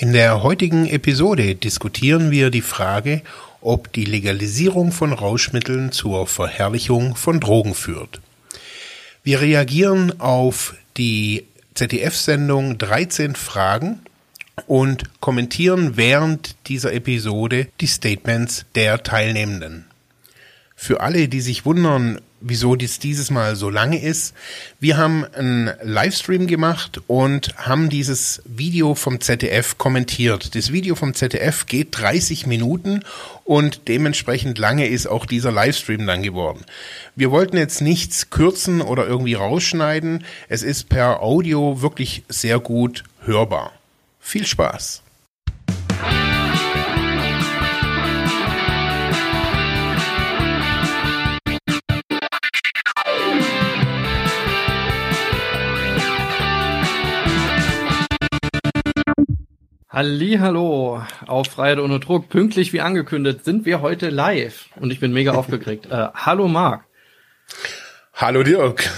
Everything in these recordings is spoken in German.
In der heutigen Episode diskutieren wir die Frage, ob die Legalisierung von Rauschmitteln zur Verherrlichung von Drogen führt. Wir reagieren auf die ZDF-Sendung 13 Fragen und kommentieren während dieser Episode die Statements der Teilnehmenden. Für alle, die sich wundern, wieso dies dieses Mal so lange ist. Wir haben einen Livestream gemacht und haben dieses Video vom ZDF kommentiert. Das Video vom ZDF geht 30 Minuten und dementsprechend lange ist auch dieser Livestream dann geworden. Wir wollten jetzt nichts kürzen oder irgendwie rausschneiden. Es ist per Audio wirklich sehr gut hörbar. Viel Spaß! Hallo auf Freiheit ohne Druck. Pünktlich wie angekündigt sind wir heute live und ich bin mega aufgeregt. Äh, hallo Marc. Hallo Dirk.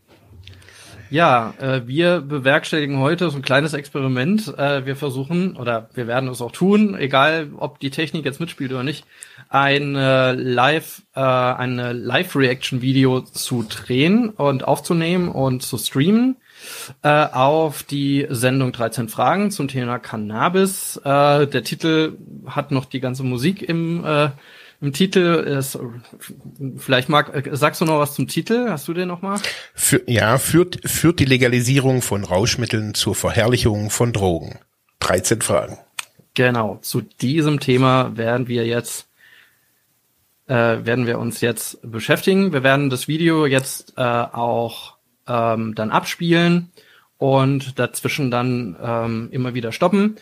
ja, äh, wir bewerkstelligen heute so ein kleines Experiment. Äh, wir versuchen oder wir werden es auch tun, egal ob die Technik jetzt mitspielt oder nicht, ein äh, Live, äh, eine Live-Reaction-Video zu drehen und aufzunehmen und zu streamen äh, auf die Sendung 13 Fragen zum Thema Cannabis. Äh, der Titel hat noch die ganze Musik im, äh, im Titel. Ist, vielleicht mag, äh, sagst du noch was zum Titel? Hast du den noch mal? Für, ja, führt, führt die Legalisierung von Rauschmitteln zur Verherrlichung von Drogen. 13 Fragen. Genau, zu diesem Thema werden wir jetzt äh, werden wir uns jetzt beschäftigen. Wir werden das Video jetzt äh, auch ähm, dann abspielen und dazwischen dann ähm, immer wieder stoppen.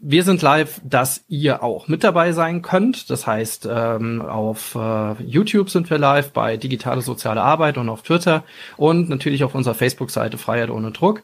Wir sind live, dass ihr auch mit dabei sein könnt. Das heißt, ähm, auf äh, YouTube sind wir live, bei Digitale Soziale Arbeit und auf Twitter und natürlich auf unserer Facebook-Seite Freiheit ohne Druck.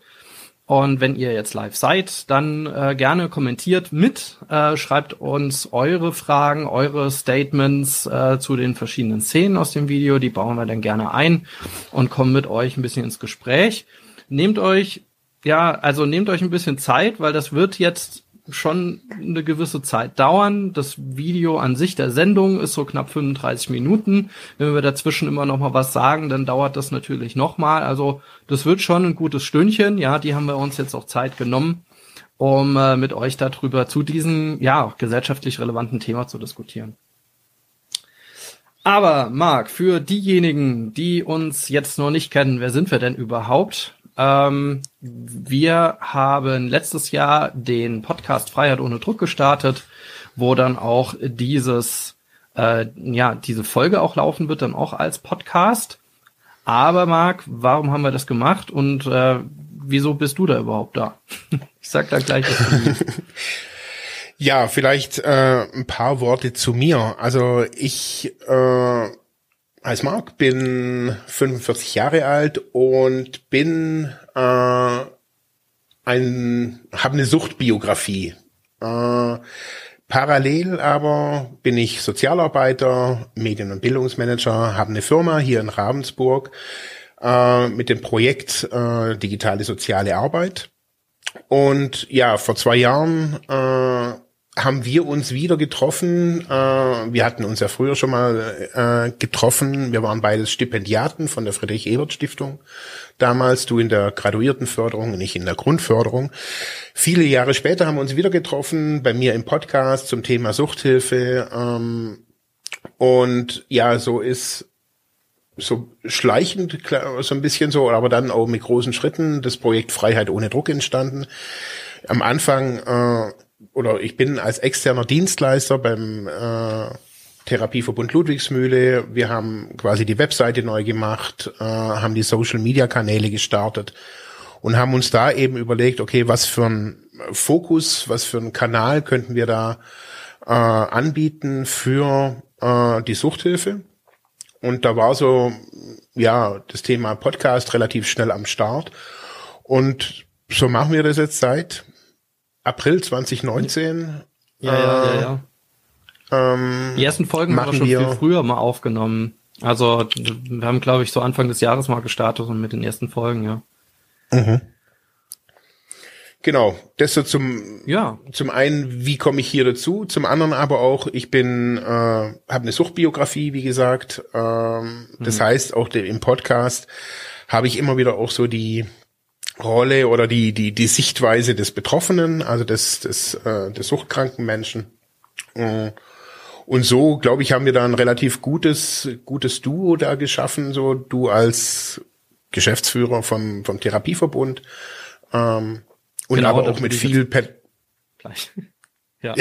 Und wenn ihr jetzt live seid, dann äh, gerne kommentiert mit, äh, schreibt uns eure Fragen, eure Statements äh, zu den verschiedenen Szenen aus dem Video. Die bauen wir dann gerne ein und kommen mit euch ein bisschen ins Gespräch. Nehmt euch, ja, also nehmt euch ein bisschen Zeit, weil das wird jetzt schon eine gewisse Zeit dauern. Das Video an sich der Sendung ist so knapp 35 Minuten. Wenn wir dazwischen immer noch mal was sagen, dann dauert das natürlich noch mal. Also das wird schon ein gutes Stündchen. Ja, die haben wir uns jetzt auch Zeit genommen, um äh, mit euch darüber zu diesem ja gesellschaftlich relevanten Thema zu diskutieren. Aber Marc, für diejenigen, die uns jetzt noch nicht kennen, wer sind wir denn überhaupt? Ähm, wir haben letztes Jahr den Podcast Freiheit ohne Druck gestartet, wo dann auch dieses, äh, ja, diese Folge auch laufen wird, dann auch als Podcast. Aber Marc, warum haben wir das gemacht und äh, wieso bist du da überhaupt da? ich sag da gleich was. ja, vielleicht äh, ein paar Worte zu mir. Also ich äh, heiße Marc, bin 45 Jahre alt und bin äh, ein, habe eine Suchtbiografie. Äh, parallel aber bin ich Sozialarbeiter, Medien- und Bildungsmanager, habe eine Firma hier in Ravensburg äh, mit dem Projekt äh, Digitale Soziale Arbeit. Und ja, vor zwei Jahren äh, haben wir uns wieder getroffen. Äh, wir hatten uns ja früher schon mal äh, getroffen. Wir waren beides Stipendiaten von der Friedrich-Ebert-Stiftung. Damals, du in der Graduiertenförderung und ich in der Grundförderung. Viele Jahre später haben wir uns wieder getroffen, bei mir im Podcast zum Thema Suchthilfe. Ähm, und ja, so ist so schleichend, so ein bisschen so, aber dann auch mit großen Schritten das Projekt Freiheit ohne Druck entstanden. Am Anfang äh, oder ich bin als externer Dienstleister beim äh, Therapieverbund Ludwigsmühle. Wir haben quasi die Webseite neu gemacht, äh, haben die Social Media Kanäle gestartet und haben uns da eben überlegt, okay, was für ein Fokus, was für ein Kanal könnten wir da äh, anbieten für äh, die Suchthilfe. Und da war so, ja, das Thema Podcast relativ schnell am Start. Und so machen wir das jetzt seit April 2019. Ja, ja, ja, ja. Ähm, die ersten Folgen haben wir schon viel früher mal aufgenommen. Also wir haben, glaube ich, so Anfang des Jahres mal gestartet und mit den ersten Folgen, ja. Mhm. Genau, das so zum ja. zum einen, wie komme ich hier dazu, zum anderen aber auch, ich bin äh, habe eine Suchtbiografie, wie gesagt. Ähm, mhm. Das heißt, auch im Podcast habe ich immer wieder auch so die Rolle oder die die die Sichtweise des Betroffenen, also des des äh, des suchtkranken Menschen. Äh, und so, glaube ich, haben wir da ein relativ gutes gutes Duo da geschaffen, so du als Geschäftsführer vom vom Therapieverbund. Ähm, und genau, aber auch mit viel Pet. Gleich. Ja.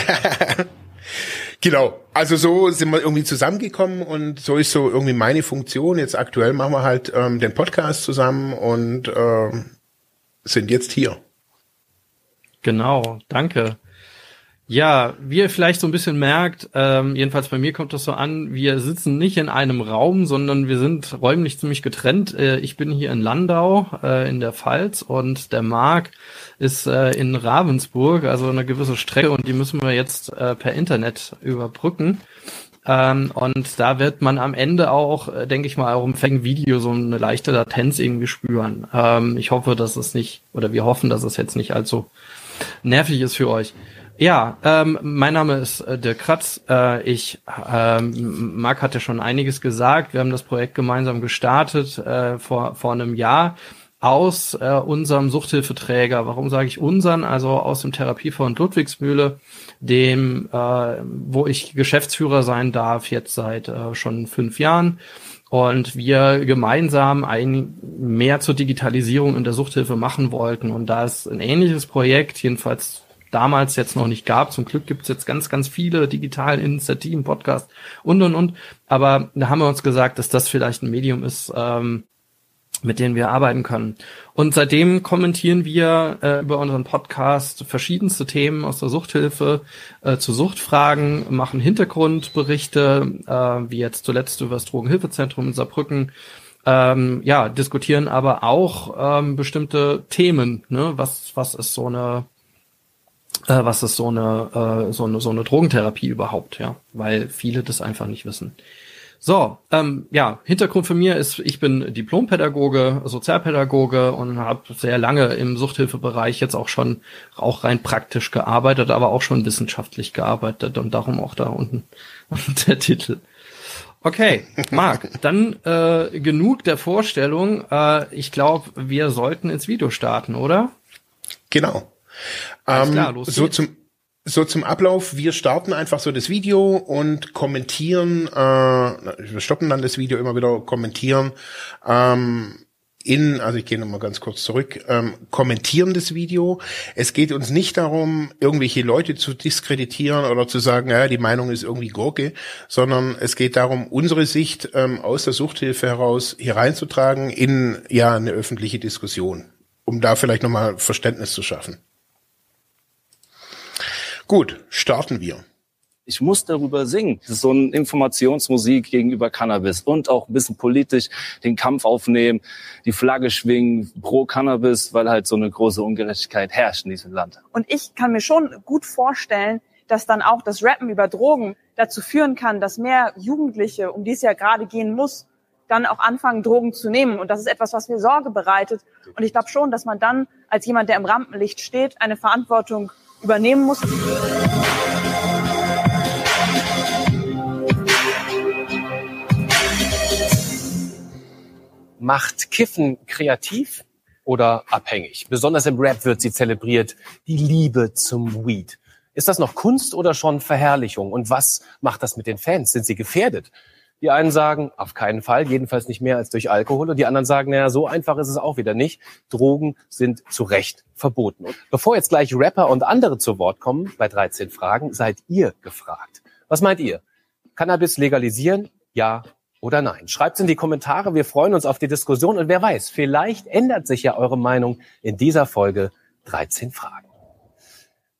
genau. Also so sind wir irgendwie zusammengekommen und so ist so irgendwie meine Funktion. Jetzt aktuell machen wir halt ähm, den Podcast zusammen und ähm, sind jetzt hier. Genau, danke. Ja, wie ihr vielleicht so ein bisschen merkt, ähm, jedenfalls bei mir kommt das so an, wir sitzen nicht in einem Raum, sondern wir sind räumlich ziemlich getrennt. Äh, ich bin hier in Landau äh, in der Pfalz und der Marc ist äh, in Ravensburg, also eine gewisse Strecke und die müssen wir jetzt äh, per Internet überbrücken. Ähm, und da wird man am Ende auch, äh, denke ich mal, auch im fängen Video so eine leichte Latenz irgendwie spüren. Ähm, ich hoffe, dass es nicht, oder wir hoffen, dass es jetzt nicht allzu nervig ist für euch. Ja, ähm, mein Name ist äh, Dirk Kratz. Äh, ich, ähm, Marc hat ja schon einiges gesagt. Wir haben das Projekt gemeinsam gestartet äh, vor, vor einem Jahr aus äh, unserem Suchthilfeträger. Warum sage ich unseren? Also aus dem Therapiefonds Ludwigsmühle, dem, äh, wo ich Geschäftsführer sein darf, jetzt seit äh, schon fünf Jahren. Und wir gemeinsam ein mehr zur Digitalisierung in der Suchthilfe machen wollten. Und da ist ein ähnliches Projekt, jedenfalls damals jetzt noch nicht gab. Zum Glück gibt es jetzt ganz, ganz viele digitale Initiativen, Podcast und und und. Aber da haben wir uns gesagt, dass das vielleicht ein Medium ist, ähm, mit denen wir arbeiten können. Und seitdem kommentieren wir äh, über unseren Podcast verschiedenste Themen aus der Suchthilfe äh, zu Suchtfragen, machen Hintergrundberichte, äh, wie jetzt zuletzt über das Drogenhilfezentrum in Saarbrücken, ähm, ja, diskutieren aber auch ähm, bestimmte Themen. Ne? Was, was ist so eine äh, was ist so eine, äh, so eine so eine Drogentherapie überhaupt, ja, weil viele das einfach nicht wissen. So, ähm, ja, Hintergrund für mir ist, ich bin Diplompädagoge, Sozialpädagoge und habe sehr lange im Suchthilfebereich jetzt auch schon auch rein praktisch gearbeitet, aber auch schon wissenschaftlich gearbeitet und darum auch da unten der Titel. Okay, Marc, dann äh, genug der Vorstellung. Äh, ich glaube, wir sollten ins Video starten, oder? Genau. Ähm, klar, so zum so zum Ablauf, wir starten einfach so das Video und kommentieren, äh, wir stoppen dann das Video immer wieder, kommentieren ähm, in, also ich gehe nochmal ganz kurz zurück, ähm, kommentieren das Video. Es geht uns nicht darum, irgendwelche Leute zu diskreditieren oder zu sagen, ja, die Meinung ist irgendwie Gurke, sondern es geht darum, unsere Sicht ähm, aus der Suchthilfe heraus hier reinzutragen in ja eine öffentliche Diskussion, um da vielleicht nochmal Verständnis zu schaffen. Gut, starten wir. Ich muss darüber singen. Das ist so eine Informationsmusik gegenüber Cannabis und auch ein bisschen politisch den Kampf aufnehmen, die Flagge schwingen pro Cannabis, weil halt so eine große Ungerechtigkeit herrscht in diesem Land. Und ich kann mir schon gut vorstellen, dass dann auch das Rappen über Drogen dazu führen kann, dass mehr Jugendliche, um die es ja gerade gehen muss, dann auch anfangen, Drogen zu nehmen. Und das ist etwas, was mir Sorge bereitet. Und ich glaube schon, dass man dann als jemand, der im Rampenlicht steht, eine Verantwortung übernehmen muss. Macht Kiffen kreativ oder abhängig? Besonders im Rap wird sie zelebriert, die Liebe zum Weed. Ist das noch Kunst oder schon Verherrlichung? Und was macht das mit den Fans? Sind sie gefährdet? Die einen sagen, auf keinen Fall, jedenfalls nicht mehr als durch Alkohol. Und die anderen sagen, naja, so einfach ist es auch wieder nicht. Drogen sind zu Recht verboten. Und bevor jetzt gleich Rapper und andere zu Wort kommen, bei 13 Fragen, seid ihr gefragt. Was meint ihr? Cannabis legalisieren? Ja oder nein? Schreibt in die Kommentare. Wir freuen uns auf die Diskussion. Und wer weiß, vielleicht ändert sich ja eure Meinung in dieser Folge 13 Fragen.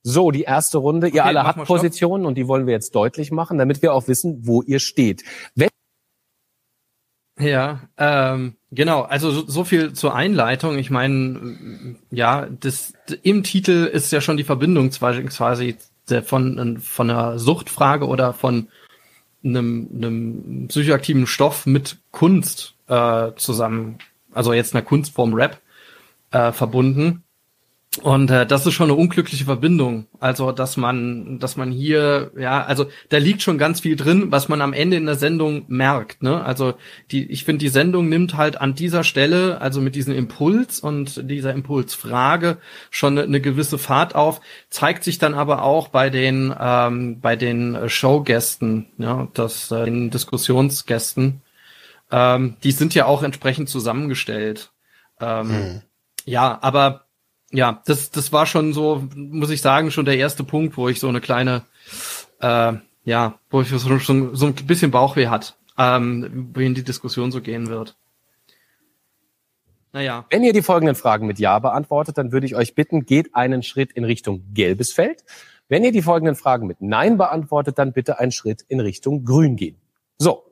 So, die erste Runde. Ihr okay, alle habt Positionen und die wollen wir jetzt deutlich machen, damit wir auch wissen, wo ihr steht. Wenn ja, ähm, genau. Also so, so, viel zur Einleitung. Ich meine, ja, das im Titel ist ja schon die Verbindung quasi von von einer Suchtfrage oder von einem, einem psychoaktiven Stoff mit Kunst äh, zusammen, also jetzt einer Kunstform Rap äh, verbunden. Und äh, das ist schon eine unglückliche Verbindung. Also, dass man, dass man hier, ja, also da liegt schon ganz viel drin, was man am Ende in der Sendung merkt. Ne? Also die, ich finde, die Sendung nimmt halt an dieser Stelle, also mit diesem Impuls und dieser Impulsfrage schon eine, eine gewisse Fahrt auf, zeigt sich dann aber auch bei den, ähm, bei den Showgästen, ja, das, äh, den Diskussionsgästen. Ähm, die sind ja auch entsprechend zusammengestellt. Ähm, hm. Ja, aber ja, das, das war schon so, muss ich sagen, schon der erste Punkt, wo ich so eine kleine, äh, ja, wo ich so, so, so ein bisschen Bauchweh hat, ähm, wohin die Diskussion so gehen wird. Naja. Wenn ihr die folgenden Fragen mit Ja beantwortet, dann würde ich euch bitten, geht einen Schritt in Richtung gelbes Feld. Wenn ihr die folgenden Fragen mit Nein beantwortet, dann bitte einen Schritt in Richtung grün gehen. So.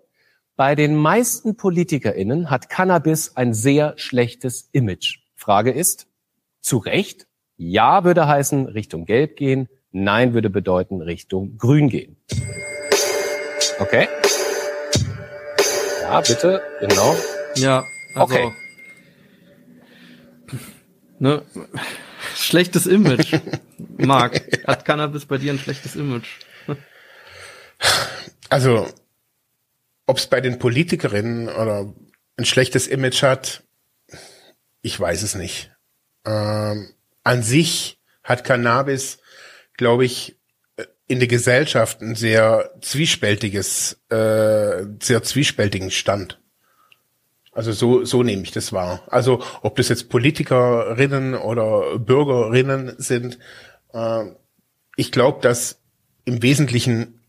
Bei den meisten PolitikerInnen hat Cannabis ein sehr schlechtes Image. Frage ist, zu Recht. Ja würde heißen Richtung Gelb gehen. Nein würde bedeuten Richtung Grün gehen. Okay? Ja, bitte, genau. Ja, also. Okay. Ne, schlechtes Image. Marc, hat Cannabis bei dir ein schlechtes Image? Also, ob es bei den Politikerinnen oder ein schlechtes Image hat, ich weiß es nicht. Ähm, an sich hat Cannabis, glaube ich, in der Gesellschaft ein sehr zwiespältiges, äh, sehr zwiespältigen Stand. Also so, so nehme ich das wahr. Also ob das jetzt Politikerinnen oder Bürgerinnen sind, äh, ich glaube, dass im Wesentlichen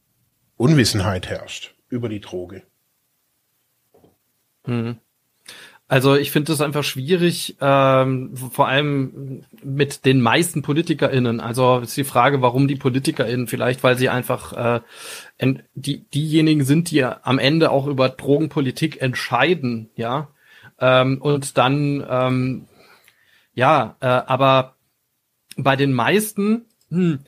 Unwissenheit herrscht über die Droge. Hm. Also ich finde es einfach schwierig, ähm, vor allem mit den meisten PolitikerInnen. Also ist die Frage, warum die PolitikerInnen? Vielleicht, weil sie einfach äh, die, diejenigen sind, die am Ende auch über Drogenpolitik entscheiden, ja. Ähm, und dann, ähm, ja, äh, aber bei den meisten, hm,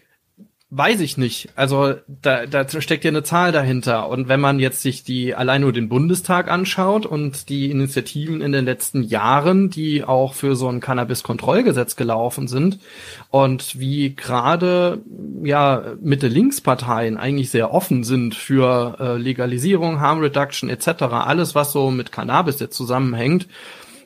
Weiß ich nicht. Also da, da steckt ja eine Zahl dahinter. Und wenn man jetzt sich die allein nur den Bundestag anschaut und die Initiativen in den letzten Jahren, die auch für so ein Cannabis-Kontrollgesetz gelaufen sind und wie gerade ja Mitte-Links-Parteien eigentlich sehr offen sind für äh, Legalisierung, Harm Reduction etc., alles was so mit Cannabis jetzt zusammenhängt,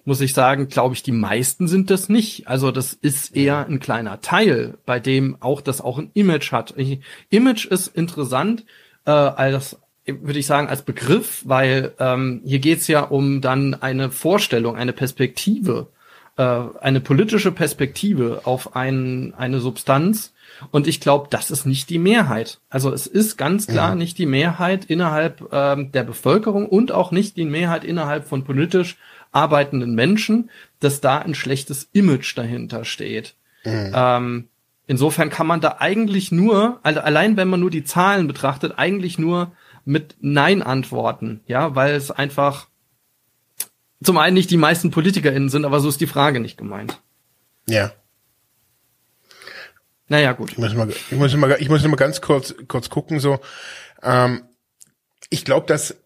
muss ich sagen, glaube ich, die meisten sind das nicht. Also das ist eher ein kleiner Teil, bei dem auch das auch ein Image hat. Ich, Image ist interessant äh, als würde ich sagen, als Begriff, weil ähm, hier geht's ja um dann eine Vorstellung, eine Perspektive, äh, eine politische Perspektive auf ein, eine Substanz. Und ich glaube, das ist nicht die Mehrheit. Also es ist ganz klar mhm. nicht die Mehrheit innerhalb ähm, der Bevölkerung und auch nicht die Mehrheit innerhalb von politisch arbeitenden Menschen, dass da ein schlechtes Image dahinter steht. Mhm. Ähm, insofern kann man da eigentlich nur, also allein wenn man nur die Zahlen betrachtet, eigentlich nur mit Nein antworten, ja, weil es einfach zum einen nicht die meisten PolitikerInnen sind, aber so ist die Frage nicht gemeint. Ja. Naja, gut. Ich muss mal, ich muss mal, ich muss mal ganz kurz, kurz gucken, so. Ähm, ich glaube, dass,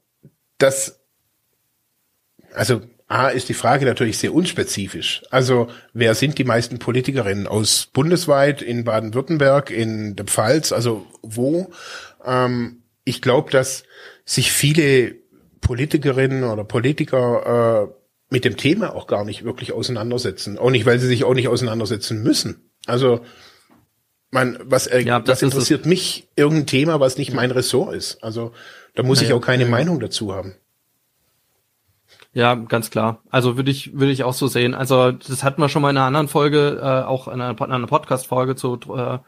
dass, also A ist die Frage natürlich sehr unspezifisch. Also wer sind die meisten Politikerinnen aus bundesweit, in Baden-Württemberg, in der Pfalz, also wo? Ähm, ich glaube, dass sich viele Politikerinnen oder Politiker äh, mit dem Thema auch gar nicht wirklich auseinandersetzen. Auch nicht, weil sie sich auch nicht auseinandersetzen müssen. Also man, was, äh, ja, was interessiert mich irgendein Thema, was nicht mein Ressort ist? Also da muss naja, ich auch keine ja. Meinung dazu haben. Ja, ganz klar. Also würde ich würde ich auch so sehen. Also das hatten wir schon mal in einer anderen Folge, äh, auch in einer, in einer Podcast-Folge zu äh,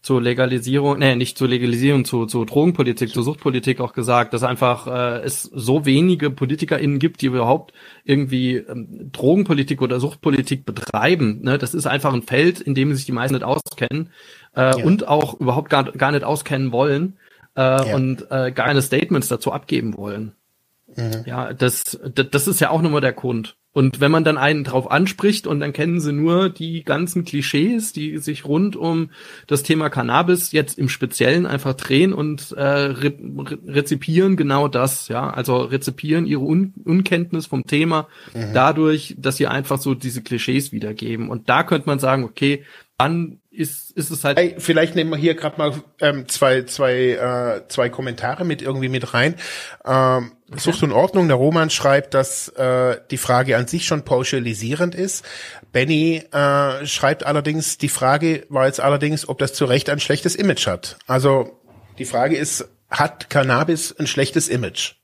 zur Legalisierung, nee, nicht zur Legalisierung, zu, zu Drogenpolitik, zur Suchtpolitik auch gesagt, dass einfach äh, es so wenige PolitikerInnen gibt, die überhaupt irgendwie ähm, Drogenpolitik oder Suchtpolitik betreiben. Ne? Das ist einfach ein Feld, in dem sich die meisten nicht auskennen äh, ja. und auch überhaupt gar, gar nicht auskennen wollen äh, ja. und äh, gar keine Statements dazu abgeben wollen. Mhm. Ja, das, das, das ist ja auch nochmal der Grund. Und wenn man dann einen drauf anspricht und dann kennen sie nur die ganzen Klischees, die sich rund um das Thema Cannabis jetzt im Speziellen einfach drehen und äh, re rezipieren genau das, ja, also rezipieren ihre Un Unkenntnis vom Thema mhm. dadurch, dass sie einfach so diese Klischees wiedergeben. Und da könnte man sagen, okay, dann ist, ist es halt. Hey, vielleicht nehmen wir hier gerade mal ähm, zwei, zwei, äh, zwei Kommentare mit irgendwie mit rein. Ähm, okay. Sucht und Ordnung, der Roman schreibt, dass äh, die Frage an sich schon pauschalisierend ist. Benny äh, schreibt allerdings, die Frage war jetzt allerdings, ob das zu Recht ein schlechtes Image hat. Also die Frage ist, hat Cannabis ein schlechtes Image?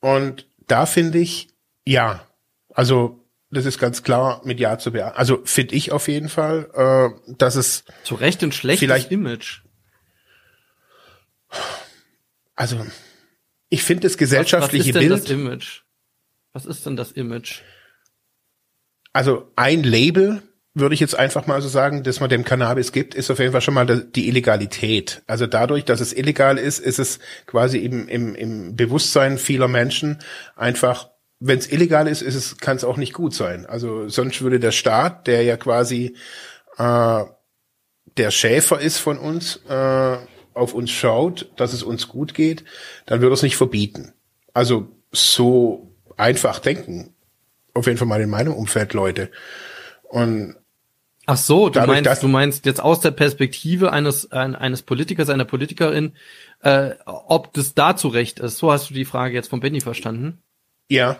Und da finde ich, ja. Also das ist ganz klar mit Ja zu beantworten. Also finde ich auf jeden Fall, äh, dass es zu Recht ein schlechtes vielleicht, Image. Also ich finde das gesellschaftliche was, was ist denn Bild. Das Image? Was ist denn das Image? Also ein Label würde ich jetzt einfach mal so sagen, dass man dem Cannabis gibt, ist auf jeden Fall schon mal die Illegalität. Also dadurch, dass es illegal ist, ist es quasi im, im, im Bewusstsein vieler Menschen einfach wenn es illegal ist, ist es, kann es auch nicht gut sein. Also sonst würde der Staat, der ja quasi äh, der Schäfer ist von uns, äh, auf uns schaut, dass es uns gut geht, dann würde es nicht verbieten. Also so einfach denken. Auf jeden Fall mal in meinem Umfeld Leute. Und Ach so, du dadurch, meinst, du meinst jetzt aus der Perspektive eines eines Politikers, einer Politikerin, äh, ob das da zu Recht ist. So hast du die Frage jetzt von Benny verstanden? Ja.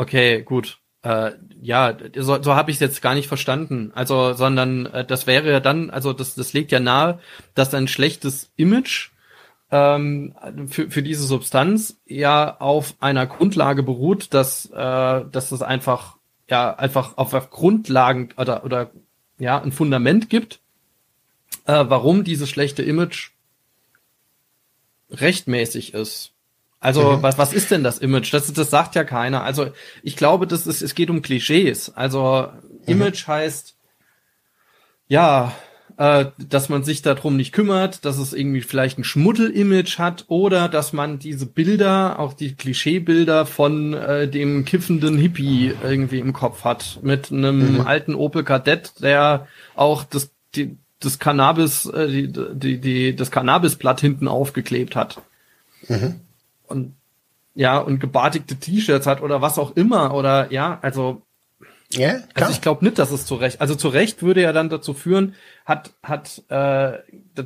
Okay, gut. Äh, ja, so, so habe ich es jetzt gar nicht verstanden. Also, sondern äh, das wäre ja dann, also das, das legt ja nahe, dass ein schlechtes Image ähm, für, für diese Substanz ja auf einer Grundlage beruht, dass, äh, dass es einfach, ja, einfach auf, auf Grundlagen oder, oder ja, ein Fundament gibt, äh, warum dieses schlechte Image rechtmäßig ist. Also mhm. was, was ist denn das Image? Das, das sagt ja keiner. Also ich glaube, das ist, es geht um Klischees. Also Image mhm. heißt ja, äh, dass man sich darum nicht kümmert, dass es irgendwie vielleicht ein Schmuddel-Image hat oder dass man diese Bilder, auch die Klischeebilder von äh, dem kiffenden Hippie irgendwie im Kopf hat mit einem mhm. alten Opel Kadett, der auch das die, das Cannabis, äh, die, die, die, das Cannabisblatt hinten aufgeklebt hat. Mhm und ja, und gebartigte T-Shirts hat oder was auch immer oder ja, also ja, klar. Also ich glaube nicht, dass es zu Recht, also zu Recht würde ja dann dazu führen, hat, hat, äh,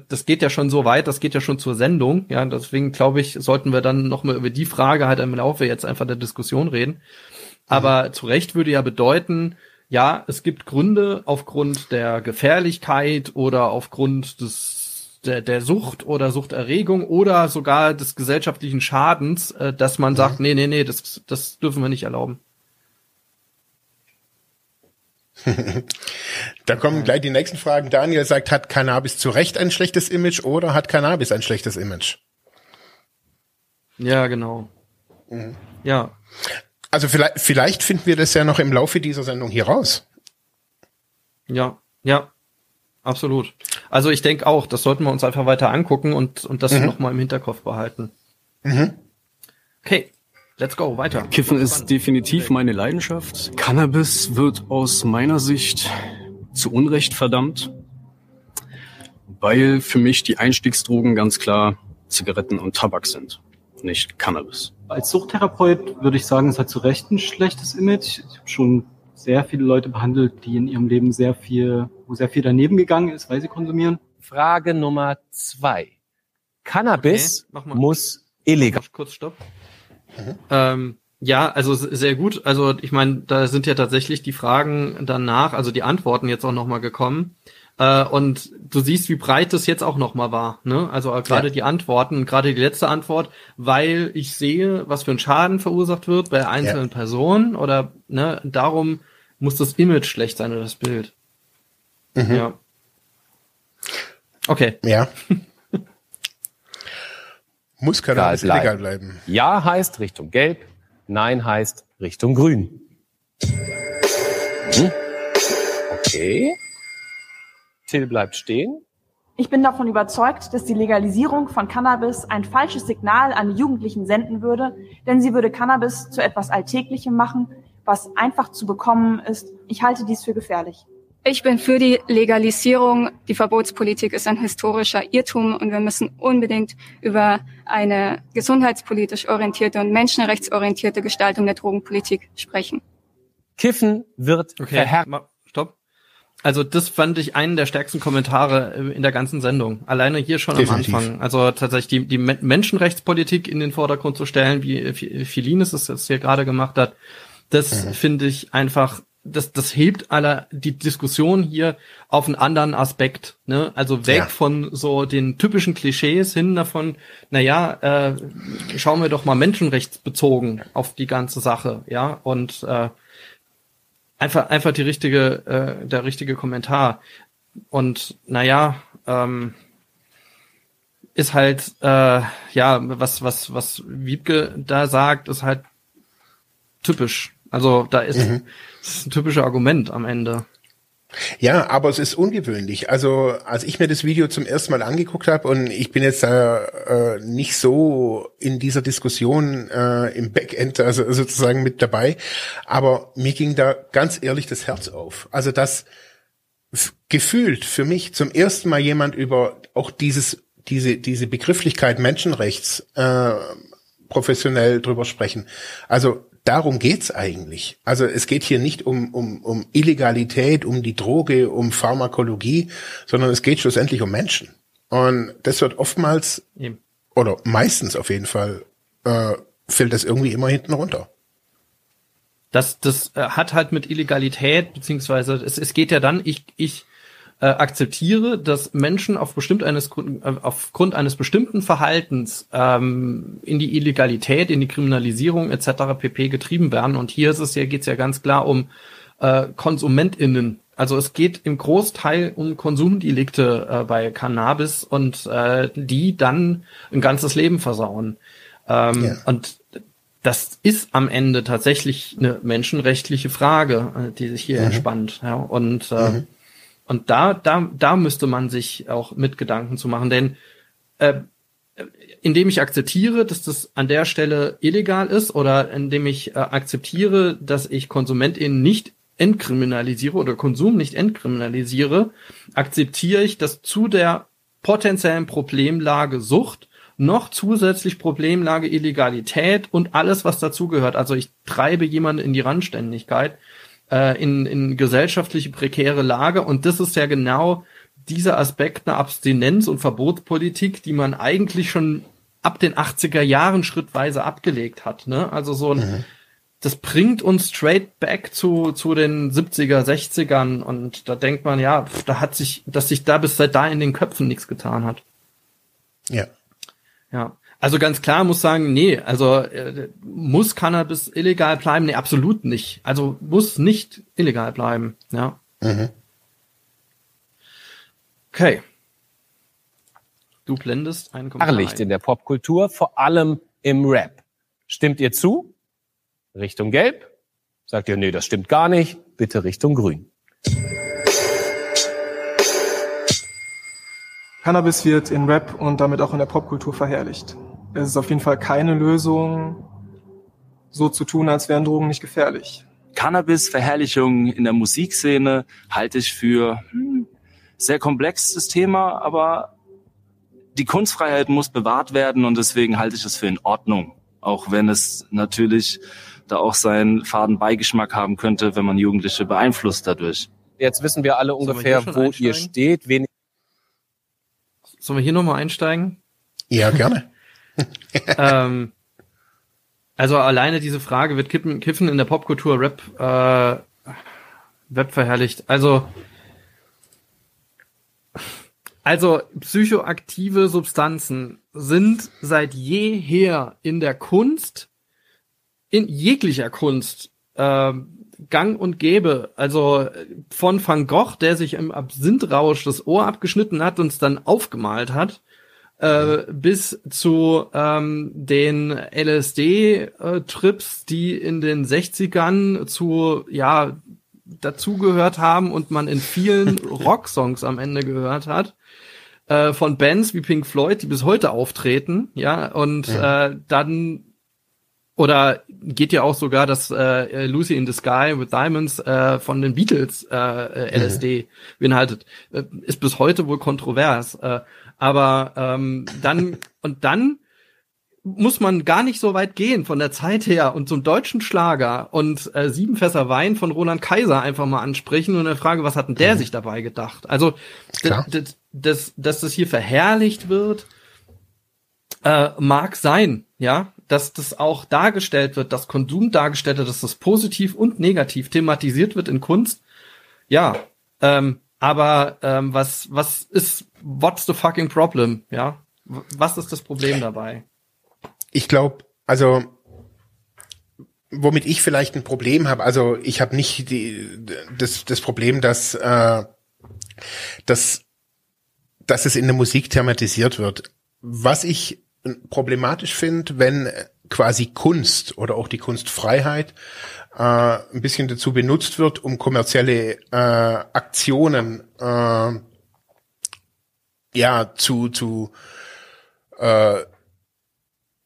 das geht ja schon so weit, das geht ja schon zur Sendung, ja, deswegen glaube ich, sollten wir dann nochmal über die Frage halt im Laufe jetzt einfach der Diskussion reden. Aber mhm. zu Recht würde ja bedeuten, ja, es gibt Gründe aufgrund der Gefährlichkeit oder aufgrund des der, der Sucht oder Suchterregung oder sogar des gesellschaftlichen Schadens, äh, dass man sagt, nee, nee, nee, das, das dürfen wir nicht erlauben. da kommen gleich die nächsten Fragen. Daniel sagt, hat Cannabis zu Recht ein schlechtes Image oder hat Cannabis ein schlechtes Image? Ja, genau. Mhm. Ja. Also vielleicht, vielleicht finden wir das ja noch im Laufe dieser Sendung hier raus. Ja, ja. Absolut. Also ich denke auch, das sollten wir uns einfach weiter angucken und, und das mhm. nochmal im Hinterkopf behalten. Mhm. Okay, let's go, weiter. Kiffen ist definitiv meine Leidenschaft. Cannabis wird aus meiner Sicht zu Unrecht verdammt, weil für mich die Einstiegsdrogen ganz klar Zigaretten und Tabak sind, nicht Cannabis. Als Suchttherapeut würde ich sagen, es hat zu Recht ein schlechtes Image. Ich habe schon sehr viele Leute behandelt, die in ihrem Leben sehr viel, wo sehr viel daneben gegangen ist, weil sie konsumieren. Frage Nummer zwei. Cannabis okay, muss illegal. Kurz Stopp. Mhm. Ähm, ja, also sehr gut. Also ich meine, da sind ja tatsächlich die Fragen danach, also die Antworten jetzt auch nochmal gekommen. Äh, und du siehst, wie breit das jetzt auch nochmal war. Ne? Also gerade ja. die Antworten, gerade die letzte Antwort, weil ich sehe, was für ein Schaden verursacht wird bei einzelnen ja. Personen oder ne, darum muss das Image schlecht sein oder das Bild. Mhm. Ja. Okay. Ja. muss Cannabis illegal, illegal bleiben. Ja heißt Richtung Gelb, Nein heißt Richtung Grün. Hm? Okay. Till bleibt stehen. Ich bin davon überzeugt, dass die Legalisierung von Cannabis ein falsches Signal an die Jugendlichen senden würde, denn sie würde Cannabis zu etwas Alltäglichem machen, was einfach zu bekommen ist. Ich halte dies für gefährlich. Ich bin für die Legalisierung. Die Verbotspolitik ist ein historischer Irrtum und wir müssen unbedingt über eine gesundheitspolitisch orientierte und menschenrechtsorientierte Gestaltung der Drogenpolitik sprechen. Kiffen wird Okay, verherrlicht. stopp. Also das fand ich einen der stärksten Kommentare äh, in der ganzen Sendung. Alleine hier schon Definitiv. am Anfang. Also tatsächlich die, die Men- Menschenrechtspolitik in den Vordergrund zu stellen, wie äh, Fi- Philines es jetzt hier gerade gemacht hat, das finde ich einfach, das, das hebt aller die Diskussion hier auf einen anderen Aspekt. Ne? Also weg Ja. von so den typischen Klischees hin davon, naja, äh, schauen wir doch mal menschenrechtsbezogen auf die ganze Sache, ja, und äh, einfach einfach die richtige äh, der richtige Kommentar und naja ähm, ist halt äh, ja was was was Wiebke da sagt ist halt typisch also da ist, das ist ein typisches Argument am Ende Ja, aber es ist ungewöhnlich. Also als ich mir das Video zum ersten Mal angeguckt habe und ich bin jetzt äh, äh, nicht so in dieser Diskussion äh, im Backend also sozusagen mit dabei, aber mir ging da ganz ehrlich das Herz auf. Also dass f- gefühlt für mich zum ersten Mal jemand über auch dieses diese diese Begrifflichkeit Menschenrechts äh, professionell drüber sprechen. Also darum geht's eigentlich. Also es geht hier nicht um, um, um Illegalität, um die Droge, um Pharmakologie, sondern es geht schlussendlich um Menschen. Und das wird oftmals Eben. oder meistens auf jeden Fall äh, fällt das irgendwie immer hinten runter. das das äh, hat halt mit Illegalität beziehungsweise es, es geht ja dann ich ich äh, akzeptiere, dass Menschen auf bestimmt eines äh, aufgrund eines bestimmten Verhaltens ähm, in die Illegalität, in die Kriminalisierung etc. pp. getrieben werden. Und hier ist es ja geht's ja ganz klar um äh, KonsumentInnen. Also es geht im Großteil um Konsumdelikte äh, bei Cannabis und äh, die dann ein ganzes Leben versauen. Ähm, Ja. Und das ist am Ende tatsächlich eine menschenrechtliche Frage, äh, die sich hier entspannt. Ja, und äh, und da, da, da müsste man sich auch mit Gedanken zu machen, denn äh, indem ich akzeptiere, dass das an der Stelle illegal ist oder indem ich äh, akzeptiere, dass ich KonsumentInnen nicht entkriminalisiere oder Konsum nicht entkriminalisiere, akzeptiere ich, dass zu der potenziellen Problemlage Sucht noch zusätzlich Problemlage Illegalität und alles, was dazugehört. Also ich treibe jemanden in die Randständigkeit, äh, in, in gesellschaftliche prekäre Lage und das ist ja genau dieser Aspekt einer Abstinenz- und Verbotspolitik, die man eigentlich schon ab den 80er Jahren schrittweise abgelegt hat. Ne? Also so ein, das bringt uns straight back zu, zu den 70er, 60ern und da denkt man, ja, pf, da hat sich, dass sich da bis seit da in den Köpfen nichts getan hat. Ja. Ja. Also ganz klar muss sagen, nee, also äh, muss Cannabis illegal bleiben? Nee, absolut nicht. Also muss nicht illegal bleiben, ja. Mhm. Okay. Du blendest einen Kommentar Scharlicht ein. in der Popkultur, vor allem im Rap. Stimmt ihr zu? Richtung Gelb? Sagt ihr, nee, das stimmt gar nicht. Bitte Richtung Grün. Cannabis wird in Rap und damit auch in der Popkultur verherrlicht. Es ist auf jeden Fall keine Lösung, so zu tun, als wären Drogen nicht gefährlich. Cannabis-Verherrlichung in der Musikszene halte ich für hm, sehr komplexes Thema, aber die Kunstfreiheit muss bewahrt werden und deswegen halte ich es für in Ordnung. Auch wenn es natürlich da auch seinen faden Beigeschmack haben könnte, wenn man Jugendliche beeinflusst dadurch. Jetzt wissen wir alle wir ungefähr, schon wo ihr einsteigen? steht. Wen Sollen wir hier nochmal einsteigen? Ja, gerne. ähm, also alleine diese Frage, wird Kippen, Kiffen in der Popkultur Rap, äh, Web verherrlicht? Also, also psychoaktive Substanzen sind seit jeher in der Kunst, in jeglicher Kunst, äh, gang und gäbe. Also von Van Gogh, der sich im Absinthrausch das Ohr abgeschnitten hat und es dann aufgemalt hat, äh, bis zu ähm, den LSD-Trips, die in den 60ern zu, ja, dazugehört haben und man in vielen Rocksongs am Ende gehört hat. äh, von Bands wie Pink Floyd, die bis heute auftreten, ja, und Ja. äh, dann oder geht ja auch sogar das äh, Lucy in the Sky with Diamonds äh, von den Beatles äh, äh, LSD beinhaltet. Äh, ist bis heute wohl kontrovers. Äh, aber ähm, dann und dann muss man gar nicht so weit gehen von der Zeit her und zum deutschen Schlager und äh, sieben Fässer Wein von Roland Kaiser einfach mal ansprechen und eine Frage, was hat denn der sich dabei gedacht? Also, dass, dass, dass das hier verherrlicht wird, äh, mag sein, ja, dass das auch dargestellt wird, dass Konsum dargestellt wird, dass das positiv und negativ thematisiert wird in Kunst. Ja, ähm, aber ähm, was was ist what's the fucking problem, ja? Was ist das Problem dabei? Ich glaube, also womit ich vielleicht ein Problem habe, also ich habe nicht die, das, das Problem, dass, äh, dass, dass es in der Musik thematisiert wird. Was ich problematisch finde, wenn quasi Kunst oder auch die Kunstfreiheit äh, ein bisschen dazu benutzt wird, um kommerzielle äh, Aktionen äh, ja zu zu äh,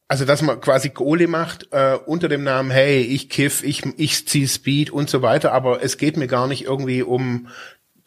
also dass man quasi Kohle macht äh, unter dem Namen, hey, ich kiff, ich ich zieh Speed und so weiter, aber es geht mir gar nicht irgendwie um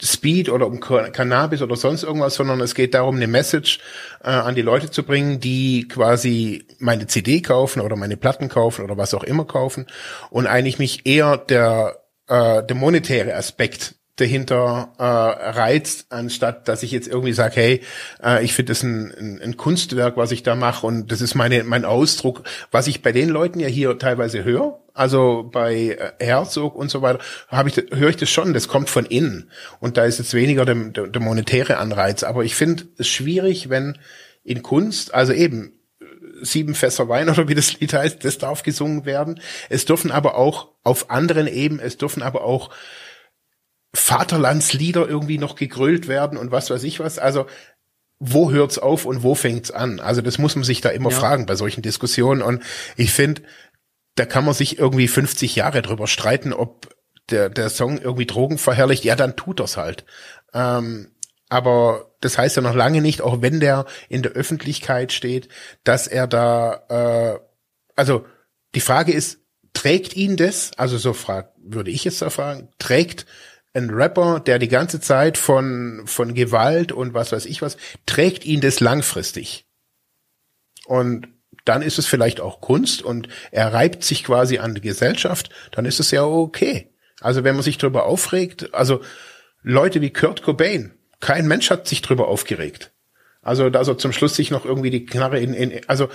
Speed oder um Ca- Cannabis oder sonst irgendwas, sondern es geht darum, eine Message äh, an die Leute zu bringen, die quasi meine CD kaufen oder meine Platten kaufen oder was auch immer kaufen. Und eigentlich mich eher der äh, der monetäre Aspekt dahinter äh, reizt, anstatt dass ich jetzt irgendwie sage, hey, äh, ich finde das ein, ein, ein Kunstwerk, was ich da mache und das ist meine mein Ausdruck, was ich bei den Leuten ja hier teilweise höre, also bei äh, Herzog und so weiter, habe ich höre ich das schon, das kommt von innen und da ist jetzt weniger der, der, der monetäre Anreiz, aber ich finde es schwierig, wenn in Kunst, also eben sieben Fässer Wein oder wie das Lied heißt, das darf gesungen werden. Es dürfen aber auch auf anderen Ebenen, es dürfen aber auch Vaterlandslieder irgendwie noch gegrölt werden und was weiß ich was. Also wo hört's auf und wo fängt's an? Also das muss man sich da immer Ja. fragen bei solchen Diskussionen. Und ich finde, da kann man sich irgendwie 50 Jahre drüber streiten, ob der, der Song irgendwie Drogen verherrlicht. Ja, dann tut er's halt. Ähm, aber das heißt ja noch lange nicht, auch wenn der in der Öffentlichkeit steht, dass er da, äh, also die Frage ist, trägt ihn das, also so frag, würde ich jetzt da fragen, trägt ein Rapper, der die ganze Zeit von, von Gewalt und was weiß ich was, trägt ihn das langfristig? Und dann ist es vielleicht auch Kunst und er reibt sich quasi an die Gesellschaft, dann ist es ja okay. Also wenn man sich darüber aufregt, also Leute wie Kurt Cobain, kein Mensch hat sich drüber aufgeregt. Also, dass er zum Schluss sich noch irgendwie die Knarre in, in also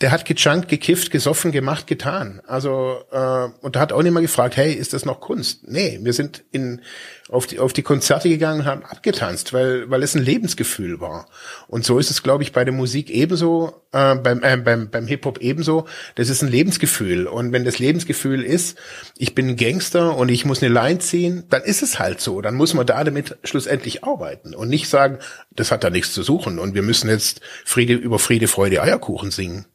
der hat gechunkt, gekifft, gesoffen, gemacht, getan. Also äh, und da hat auch niemand gefragt, hey, ist das noch Kunst? Nee, wir sind in auf die auf die Konzerte gegangen und haben abgetanzt, weil weil es ein Lebensgefühl war. Und so ist es, glaube ich, bei der Musik ebenso, äh, beim äh, beim beim Hip Hop ebenso. Das ist ein Lebensgefühl. Und wenn das Lebensgefühl ist, ich bin ein Gangster und ich muss eine Line ziehen, dann ist es halt so. Dann muss man da damit schlussendlich arbeiten und nicht sagen, das hat da nichts zu suchen und wir müssen jetzt Friede über Friede, Freude, Eierkuchen singen.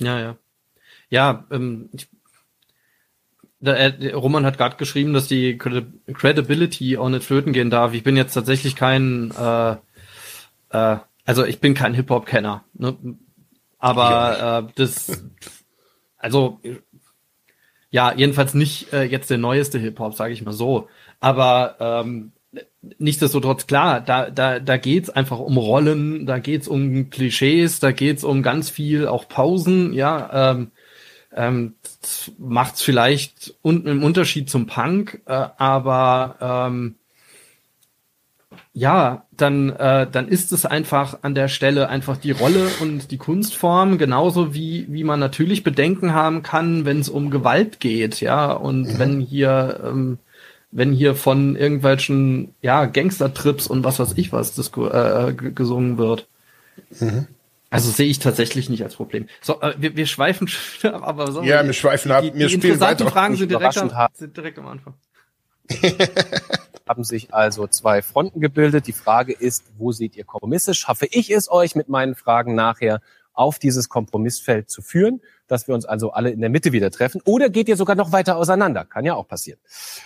Ja, ja. Ja, ähm, ich, der, äh, Roman hat gerade geschrieben, dass die Credi Credibility auch nicht flöten gehen darf. Ich bin jetzt tatsächlich kein, äh, äh, also ich bin kein Hip-Hop-Kenner. Ne? Aber äh, das, also ja, jedenfalls nicht äh, jetzt der neueste Hip-Hop, sage ich mal so. Aber ähm, nichtsdestotrotz klar, da da da geht's einfach um Rollen, da geht's um Klischees, da geht's um ganz viel auch Pausen, ja. Ähm, ähm, macht's vielleicht un im Unterschied zum Punk, äh, aber ähm, ja, dann äh, dann ist es einfach an der Stelle einfach die Rolle und die Kunstform genauso wie wie man natürlich Bedenken haben kann, wenn es um Gewalt geht, ja und wenn hier ähm, wenn hier von irgendwelchen ja Gangstertrips und was weiß ich was disku- äh, g- gesungen wird. Also sehe ich tatsächlich nicht als Problem. So, äh, wir, wir schweifen schon ab, aber so, Ja, wir schweifen ab. Die, Wir die spielen interessanten. Fragen sind direkt, Überraschend am, sind direkt am Anfang. haben sich also zwei Fronten gebildet. Die Frage ist, wo seht ihr Kompromisse? Schaffe ich es euch mit meinen Fragen nachher auf dieses Kompromissfeld zu führen, dass wir uns also alle in der Mitte wieder treffen? Oder geht ihr sogar noch weiter auseinander? Kann ja auch passieren.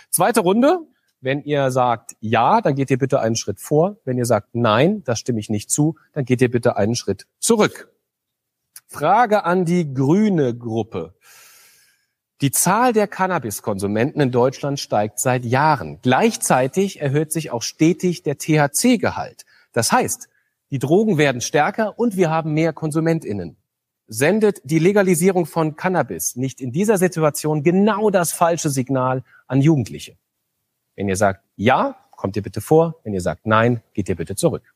Zweite Runde. Wenn ihr sagt ja, dann geht ihr bitte einen Schritt vor. Wenn ihr sagt nein, das stimme ich nicht zu, dann geht ihr bitte einen Schritt zurück. Frage an die grüne Gruppe. Die Zahl der Cannabiskonsumenten in Deutschland steigt seit Jahren. Gleichzeitig erhöht sich auch stetig der THC-Gehalt. Das heißt, die Drogen werden stärker und wir haben mehr KonsumentInnen. Sendet die Legalisierung von Cannabis nicht in dieser Situation genau das falsche Signal an Jugendliche? Wenn ihr sagt ja, kommt ihr bitte vor. Wenn ihr sagt nein, geht ihr bitte zurück.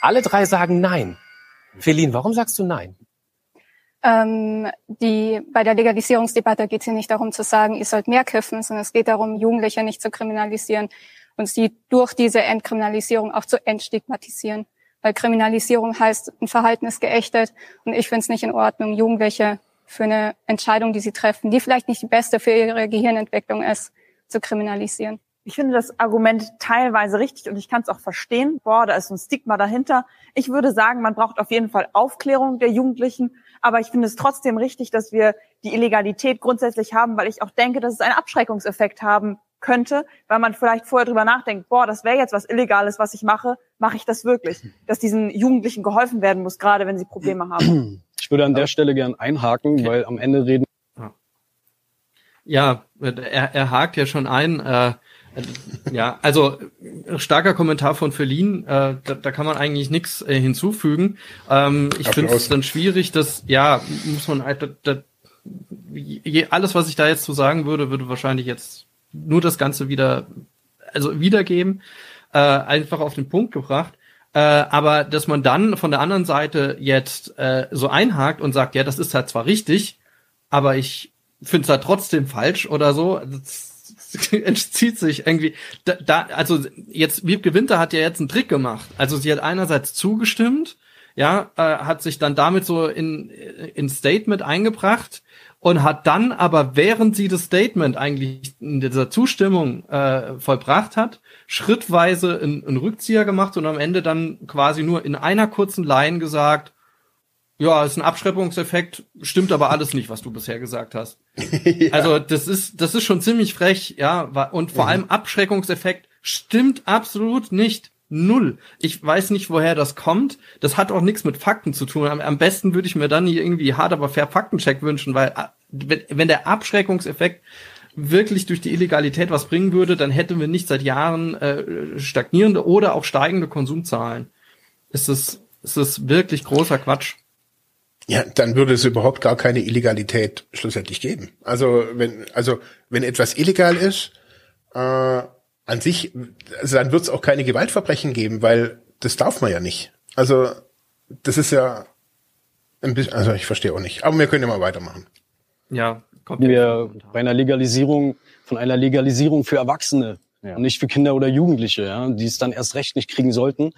Alle drei sagen nein. Feline, warum sagst du nein? Ähm, die, bei der Legalisierungsdebatte geht es hier nicht darum zu sagen, ihr sollt mehr kiffen, sondern es geht darum, Jugendliche nicht zu kriminalisieren und sie durch diese Entkriminalisierung auch zu entstigmatisieren. Weil Kriminalisierung heißt, ein Verhalten ist geächtet und ich finde es nicht in Ordnung, Jugendliche für eine Entscheidung, die sie treffen, die vielleicht nicht die beste für ihre Gehirnentwicklung ist, zu kriminalisieren. Ich finde das Argument teilweise richtig und ich kann es auch verstehen. Boah, da ist ein Stigma dahinter. Ich würde sagen, man braucht auf jeden Fall Aufklärung der Jugendlichen, aber ich finde es trotzdem richtig, dass wir die Illegalität grundsätzlich haben, weil ich auch denke, dass es einen Abschreckungseffekt haben könnte, weil man vielleicht vorher drüber nachdenkt, boah, das wäre jetzt was Illegales, was ich mache, mache ich das wirklich? Dass diesen Jugendlichen geholfen werden muss, gerade wenn sie Probleme haben. Ich würde an der Stelle gern einhaken, okay. weil am Ende reden. Ja, er, er hakt ja schon ein. Äh, ja, also starker Kommentar von Feline, äh, da, da kann man eigentlich nichts äh, hinzufügen. Ähm, ich finde es dann schwierig, dass, ja, muss man halt, da, da, alles, was ich da jetzt zu sagen würde, würde wahrscheinlich jetzt nur das Ganze wieder, also wiedergeben, äh, einfach auf den Punkt gebracht. Äh, aber dass man dann von der anderen Seite jetzt äh, so einhakt und sagt, ja, das ist halt zwar richtig, aber ich finde es halt trotzdem falsch oder so, das, entzieht sich irgendwie. Da, da, also jetzt, Wiebke Winter hat ja jetzt einen Trick gemacht. Also sie hat einerseits zugestimmt, ja, äh, hat sich dann damit so in, in Statement eingebracht und hat dann aber, während sie das Statement eigentlich in dieser Zustimmung äh, vollbracht hat, schrittweise einen, Rückzieher gemacht und am Ende dann quasi nur in einer kurzen Line gesagt, ja, ist ein Abschreckungseffekt, stimmt aber alles nicht, was du bisher gesagt hast. ja. Also das ist, das ist schon ziemlich frech, ja, und vor mhm. allem Abschreckungseffekt stimmt absolut nicht. Null. Ich weiß nicht, woher das kommt. Das hat auch nichts mit Fakten zu tun. Am, am besten würde ich mir dann irgendwie hart aber fair Faktencheck wünschen, weil äh, wenn, der Abschreckungseffekt wirklich durch die Illegalität was bringen würde, dann hätten wir nicht seit Jahren äh, stagnierende oder auch steigende Konsumzahlen. Ist es, ist es wirklich großer Quatsch. Ja, dann würde es überhaupt gar keine Illegalität schlussendlich geben. Also wenn, also wenn etwas illegal ist, äh, an sich, also dann wird es auch keine Gewaltverbrechen geben, weil das darf man ja nicht. Also das ist ja ein bisschen, also ich verstehe auch nicht. Aber wir können ja mal weitermachen. Ja, kommt wir bei einer Legalisierung, von einer Legalisierung für Erwachsene ja. und nicht für Kinder oder Jugendliche, ja, die es dann erst recht nicht kriegen sollten.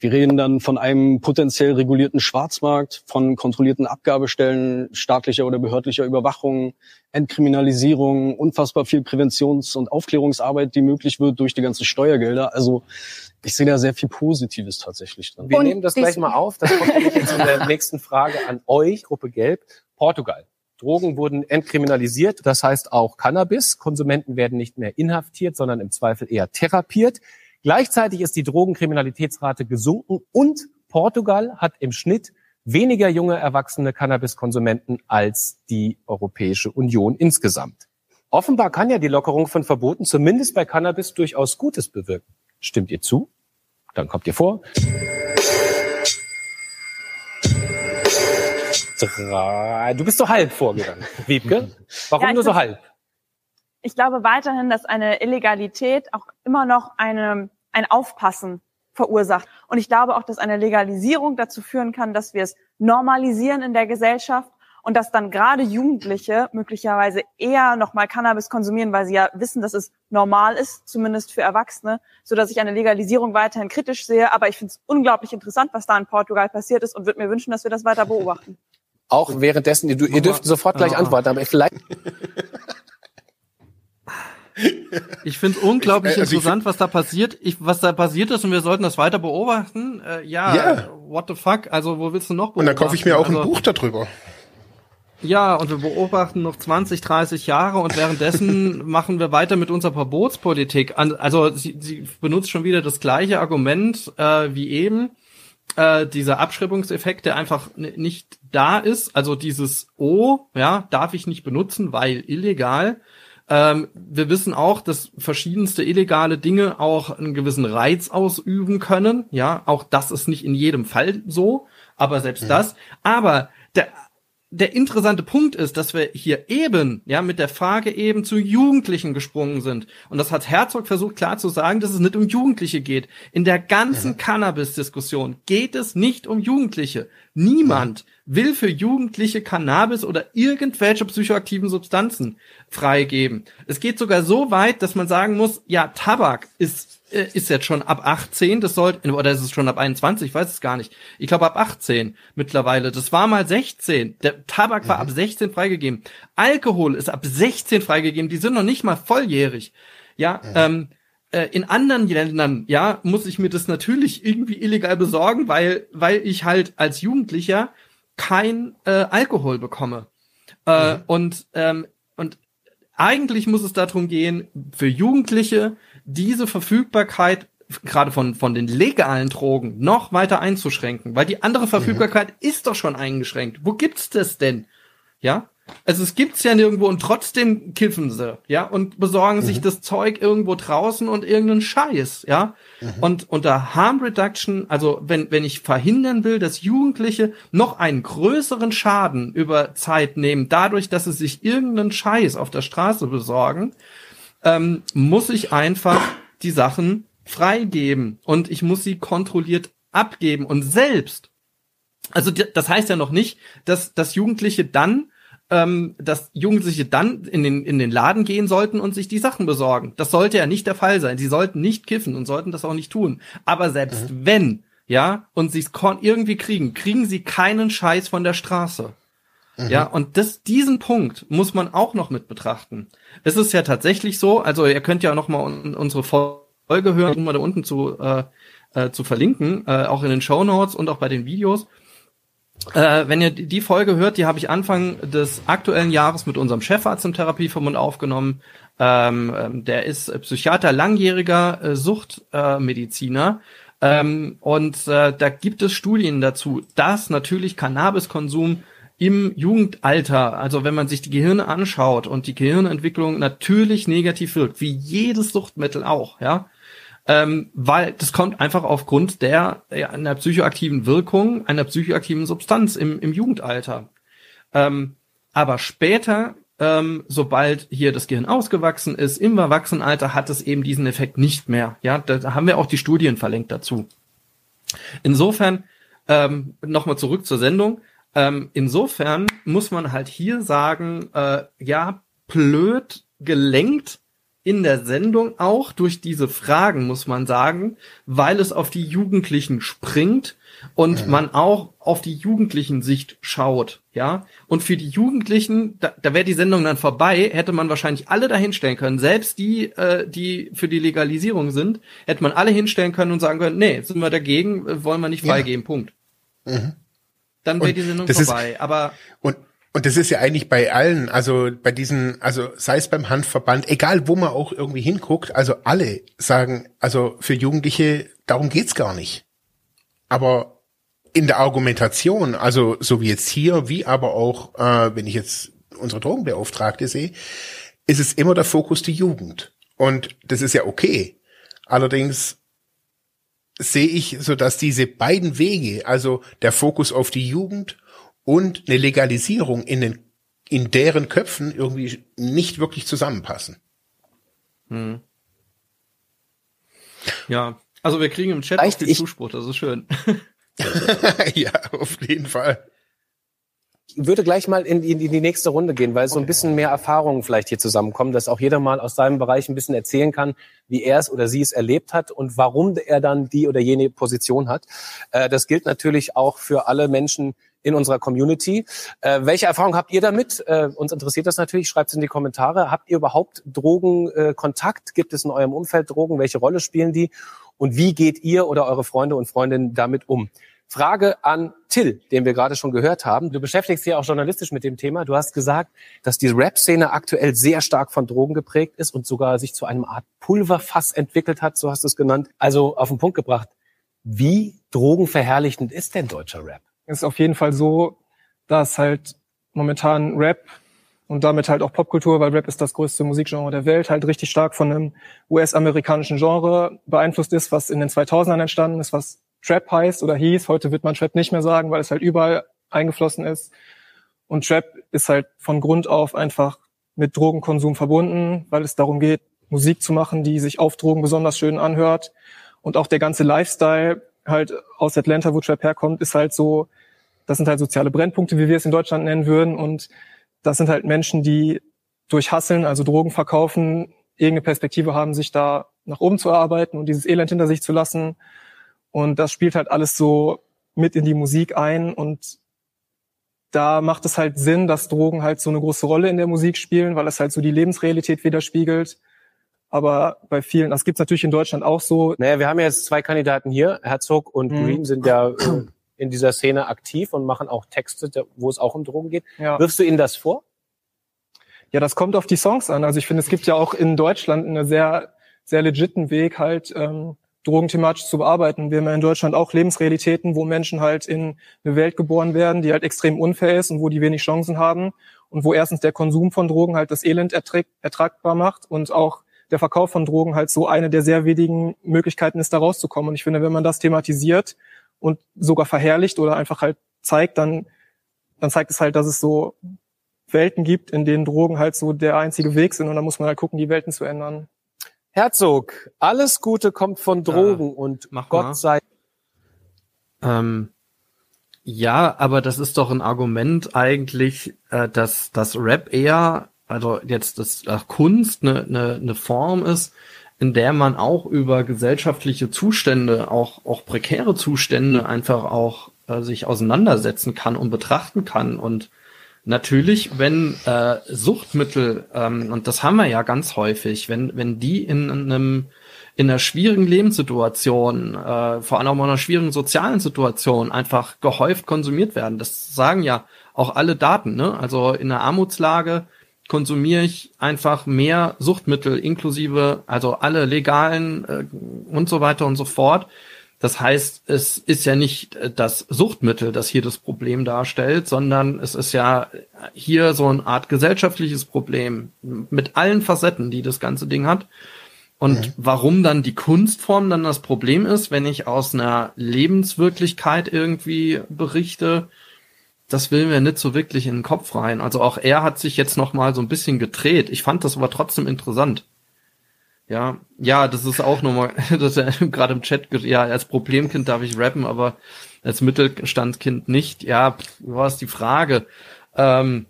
Wir reden dann von einem potenziell regulierten Schwarzmarkt, von kontrollierten Abgabestellen, staatlicher oder behördlicher Überwachung, Entkriminalisierung, unfassbar viel Präventions- und Aufklärungsarbeit, die möglich wird durch die ganzen Steuergelder. Also ich sehe da sehr viel Positives tatsächlich drin. Wir und nehmen das gleich mal auf. Das kommt nämlich jetzt in der nächsten Frage an euch, Gruppe Gelb. Portugal. Drogen wurden entkriminalisiert, das heißt auch Cannabis. Konsumenten werden nicht mehr inhaftiert, sondern im Zweifel eher therapiert. Gleichzeitig ist die Drogenkriminalitätsrate gesunken und Portugal hat im Schnitt weniger junge erwachsene Cannabiskonsumenten als die Europäische Union insgesamt. Offenbar kann ja die Lockerung von Verboten zumindest bei Cannabis durchaus Gutes bewirken. Stimmt ihr zu? Dann kommt ihr vor. Du bist so halb vorgegangen, Wiebke. Warum ja, nur so halb? Ich glaube weiterhin, dass eine Illegalität auch immer noch eine, ein Aufpassen verursacht. Und ich glaube auch, dass eine Legalisierung dazu führen kann, dass wir es normalisieren in der Gesellschaft und dass dann gerade Jugendliche möglicherweise eher nochmal Cannabis konsumieren, weil sie ja wissen, dass es normal ist, zumindest für Erwachsene, so dass ich eine Legalisierung weiterhin kritisch sehe. Aber ich finde es unglaublich interessant, was da in Portugal passiert ist und würde mir wünschen, dass wir das weiter beobachten. Auch währenddessen, ihr, ihr dürft sofort gleich antworten, aber vielleicht ich finde es unglaublich ich, also interessant, was da passiert. Ich, was da passiert ist und wir sollten das weiter beobachten. Äh, ja, yeah. what the fuck? Also wo willst du noch beobachten? Und dann kaufe ich mir auch also, ein Buch darüber. Ja, und wir beobachten noch 20, 30 Jahre und währenddessen machen wir weiter mit unserer Verbotspolitik. Also sie, sie benutzt schon wieder das gleiche Argument äh, wie eben. Äh, dieser Abschreibungseffekt, der einfach nicht da ist. Also dieses O, ja, darf ich nicht benutzen, weil illegal. Ähm, wir wissen auch, dass verschiedenste illegale Dinge auch einen gewissen Reiz ausüben können. Ja, auch das ist nicht in jedem Fall so, aber selbst mhm. das. Aber der der interessante Punkt ist, dass wir hier eben, ja, mit der Frage eben zu Jugendlichen gesprungen sind. Und das hat Herzog versucht klar zu sagen, dass es nicht um Jugendliche geht. In der ganzen mhm. Cannabis-Diskussion geht es nicht um Jugendliche. Niemand mhm. will für Jugendliche Cannabis oder irgendwelche psychoaktiven Substanzen freigeben. Es geht sogar so weit, dass man sagen muss, ja, Tabak ist ist jetzt schon ab 18, das sollte, oder ist es schon ab 21, ich weiß es gar nicht. Ich glaube ab 18 mittlerweile. Das war mal 16. Der Tabak war mhm. ab 16 freigegeben. Alkohol ist ab 16 freigegeben. Die sind noch nicht mal volljährig. Ja, mhm. ähm, äh, in anderen Ländern, ja, muss ich mir das natürlich irgendwie illegal besorgen, weil, weil ich halt als Jugendlicher kein äh, Alkohol bekomme. Äh, mhm. Und, ähm, und eigentlich muss es darum gehen, für Jugendliche diese Verfügbarkeit gerade von, von den legalen Drogen noch weiter einzuschränken, weil die andere Verfügbarkeit mhm. ist doch schon eingeschränkt. Wo gibt's das denn? Ja? Also es gibt's ja nirgendwo und trotzdem kiffen sie, ja, und besorgen mhm. sich das Zeug irgendwo draußen und irgendeinen Scheiß, ja. Mhm. Und unter Harm Reduction, also wenn, wenn ich verhindern will, dass Jugendliche noch einen größeren Schaden über Zeit nehmen, dadurch, dass sie sich irgendeinen Scheiß auf der Straße besorgen, ähm, muss ich einfach die Sachen freigeben und ich muss sie kontrolliert abgeben und selbst. Also das heißt ja noch nicht, dass, dass Jugendliche dann ähm, dass Jugendliche dann in den, in den Laden gehen sollten und sich die Sachen besorgen. Das sollte ja nicht der Fall sein. Sie sollten nicht kiffen und sollten das auch nicht tun. Aber selbst mhm. wenn, ja, und sie es irgendwie kriegen, kriegen sie keinen Scheiß von der Straße. Mhm. Ja, und das, diesen Punkt muss man auch noch mit betrachten. Es ist ja tatsächlich so, also ihr könnt ja noch mal unsere Folge hören, um mal da unten zu, äh, äh, zu verlinken, äh, auch in den Show Notes und auch bei den Videos. Äh, wenn ihr die Folge hört, die habe ich Anfang des aktuellen Jahres mit unserem Chefarzt im Therapieverbund aufgenommen. Ähm, ähm, der ist Psychiater, langjähriger äh, Suchtmediziner. Äh, ähm, und äh, da gibt es Studien dazu, dass natürlich Cannabiskonsum im Jugendalter, also wenn man sich die Gehirne anschaut und die Gehirnentwicklung natürlich negativ wirkt, wie jedes Suchtmittel auch, ja, ähm, weil das kommt einfach aufgrund der ja, einer psychoaktiven Wirkung einer psychoaktiven Substanz im, im Jugendalter. Ähm, aber später, ähm, sobald hier das Gehirn ausgewachsen ist, im Erwachsenenalter hat es eben diesen Effekt nicht mehr. Ja, da haben wir auch die Studien verlinkt dazu. Insofern ähm, nochmal zurück zur Sendung. Ähm, insofern muss man halt hier sagen, äh, ja, blöd gelenkt in der Sendung auch durch diese Fragen, muss man sagen, weil es auf die Jugendlichen springt und mhm. man auch auf die jugendlichen Sicht schaut, ja. Und für die Jugendlichen, da, da wäre die Sendung dann vorbei, hätte man wahrscheinlich alle dahinstellen können, selbst die, äh, die für die Legalisierung sind, hätte man alle hinstellen können und sagen können, nee, sind wir dagegen, äh, wollen wir nicht freigeben, ja. Punkt. Mhm dann wäre die Sendung vorbei. Ist, aber und und das ist ja eigentlich bei allen, also bei diesen, also sei es beim Handverband, egal wo man auch irgendwie hinguckt, also alle sagen, also für Jugendliche, darum geht's gar nicht. Aber in der Argumentation, also so wie jetzt hier, wie aber auch, äh, wenn ich jetzt unsere Drogenbeauftragte sehe, ist es immer der Fokus die Jugend. Und das ist ja okay. Allerdings sehe ich so, dass diese beiden Wege, also der Fokus auf die Jugend und eine Legalisierung in den in deren Köpfen irgendwie nicht wirklich zusammenpassen. Hm. Ja, also wir kriegen im Chat auch viel Zuspruch, das ist schön. ja, auf jeden Fall würde gleich mal in, in, in die nächste Runde gehen, weil so ein bisschen mehr Erfahrungen vielleicht hier zusammenkommen, dass auch jeder mal aus seinem Bereich ein bisschen erzählen kann, wie er es oder sie es erlebt hat und warum er dann die oder jene Position hat. Äh, das gilt natürlich auch für alle Menschen in unserer Community. Äh, welche Erfahrung habt ihr damit? Äh, uns interessiert das natürlich. Schreibt es in die Kommentare. Habt ihr überhaupt Drogenkontakt? Gibt es in eurem Umfeld Drogen? Welche Rolle spielen die? Und wie geht ihr oder eure Freunde und Freundinnen damit um? Frage an Till, den wir gerade schon gehört haben. Du beschäftigst dich ja auch journalistisch mit dem Thema. Du hast gesagt, dass die Rap-Szene aktuell sehr stark von Drogen geprägt ist und sogar sich zu einem Art Pulverfass entwickelt hat, so hast du es genannt. Also auf den Punkt gebracht. Wie drogenverherrlichend ist denn deutscher Rap? Es ist auf jeden Fall so, dass halt momentan Rap und damit halt auch Popkultur, weil Rap ist das größte Musikgenre der Welt, halt richtig stark von einem US-amerikanischen Genre beeinflusst ist, was in den 2000ern entstanden ist, was Trap heißt oder hieß. Heute wird man Trap nicht mehr sagen, weil es halt überall eingeflossen ist. Und Trap ist halt von Grund auf einfach mit Drogenkonsum verbunden, weil es darum geht, Musik zu machen, die sich auf Drogen besonders schön anhört. Und auch der ganze Lifestyle halt aus Atlanta, wo Trap herkommt, ist halt so, das sind halt soziale Brennpunkte, wie wir es in Deutschland nennen würden. Und das sind halt Menschen, die durch Hasseln, also Drogen verkaufen, irgendeine Perspektive haben, sich da nach oben zu erarbeiten und dieses Elend hinter sich zu lassen und das spielt halt alles so mit in die Musik ein und da macht es halt Sinn, dass Drogen halt so eine große Rolle in der Musik spielen, weil es halt so die Lebensrealität widerspiegelt. Aber bei vielen, das gibt's natürlich in Deutschland auch so. Naja, wir haben ja jetzt zwei Kandidaten hier. Herzog und mhm. Green sind ja äh, in dieser Szene aktiv und machen auch Texte, wo es auch um Drogen geht. Ja. Wirfst du ihnen das vor? Ja, das kommt auf die Songs an. Also ich finde, es gibt ja auch in Deutschland einen sehr, sehr legiten Weg halt, ähm, drogenthematisch zu bearbeiten. Wir haben ja in Deutschland auch Lebensrealitäten, wo Menschen halt in eine Welt geboren werden, die halt extrem unfair ist und wo die wenig Chancen haben und wo erstens der Konsum von Drogen halt das Elend ertragbar macht und auch der Verkauf von Drogen halt so eine der sehr wenigen Möglichkeiten ist, da rauszukommen. Und ich finde, wenn man das thematisiert und sogar verherrlicht oder einfach halt zeigt, dann, dann zeigt es halt, dass es so Welten gibt, in denen Drogen halt so der einzige Weg sind und dann muss man halt gucken, die Welten zu ändern. Herzog, alles Gute kommt von Drogen ja, und Gott mal. sei. Ähm, ja, aber das ist doch ein Argument eigentlich, äh, dass das Rap eher, also jetzt das äh, Kunst eine, eine, eine Form ist, in der man auch über gesellschaftliche Zustände, auch auch prekäre Zustände einfach auch äh, sich auseinandersetzen kann und betrachten kann und Natürlich, wenn äh, Suchtmittel, ähm, und das haben wir ja ganz häufig, wenn, wenn die in einem in einer schwierigen Lebenssituation, äh, vor allem in einer schwierigen sozialen Situation einfach gehäuft konsumiert werden. Das sagen ja auch alle Daten. Ne? Also in einer Armutslage konsumiere ich einfach mehr Suchtmittel inklusive, also alle legalen äh, und so weiter und so fort. Das heißt, es ist ja nicht äh, das Suchtmittel, das hier das Problem darstellt, sondern es ist ja hier so eine Art gesellschaftliches Problem mit allen Facetten, die das ganze Ding hat. Und mhm. warum dann die Kunstform dann das Problem ist, wenn ich aus einer Lebenswirklichkeit irgendwie berichte, das will mir nicht so wirklich in den Kopf rein. Also auch er hat sich jetzt noch mal so ein bisschen gedreht. Ich fand das aber trotzdem interessant. Ja, ja, das ist auch nochmal, das ist ja gerade im Chat, ja, als Problemkind darf ich rappen, aber als Mittelstandskind nicht. Ja, was die Frage? Ähm,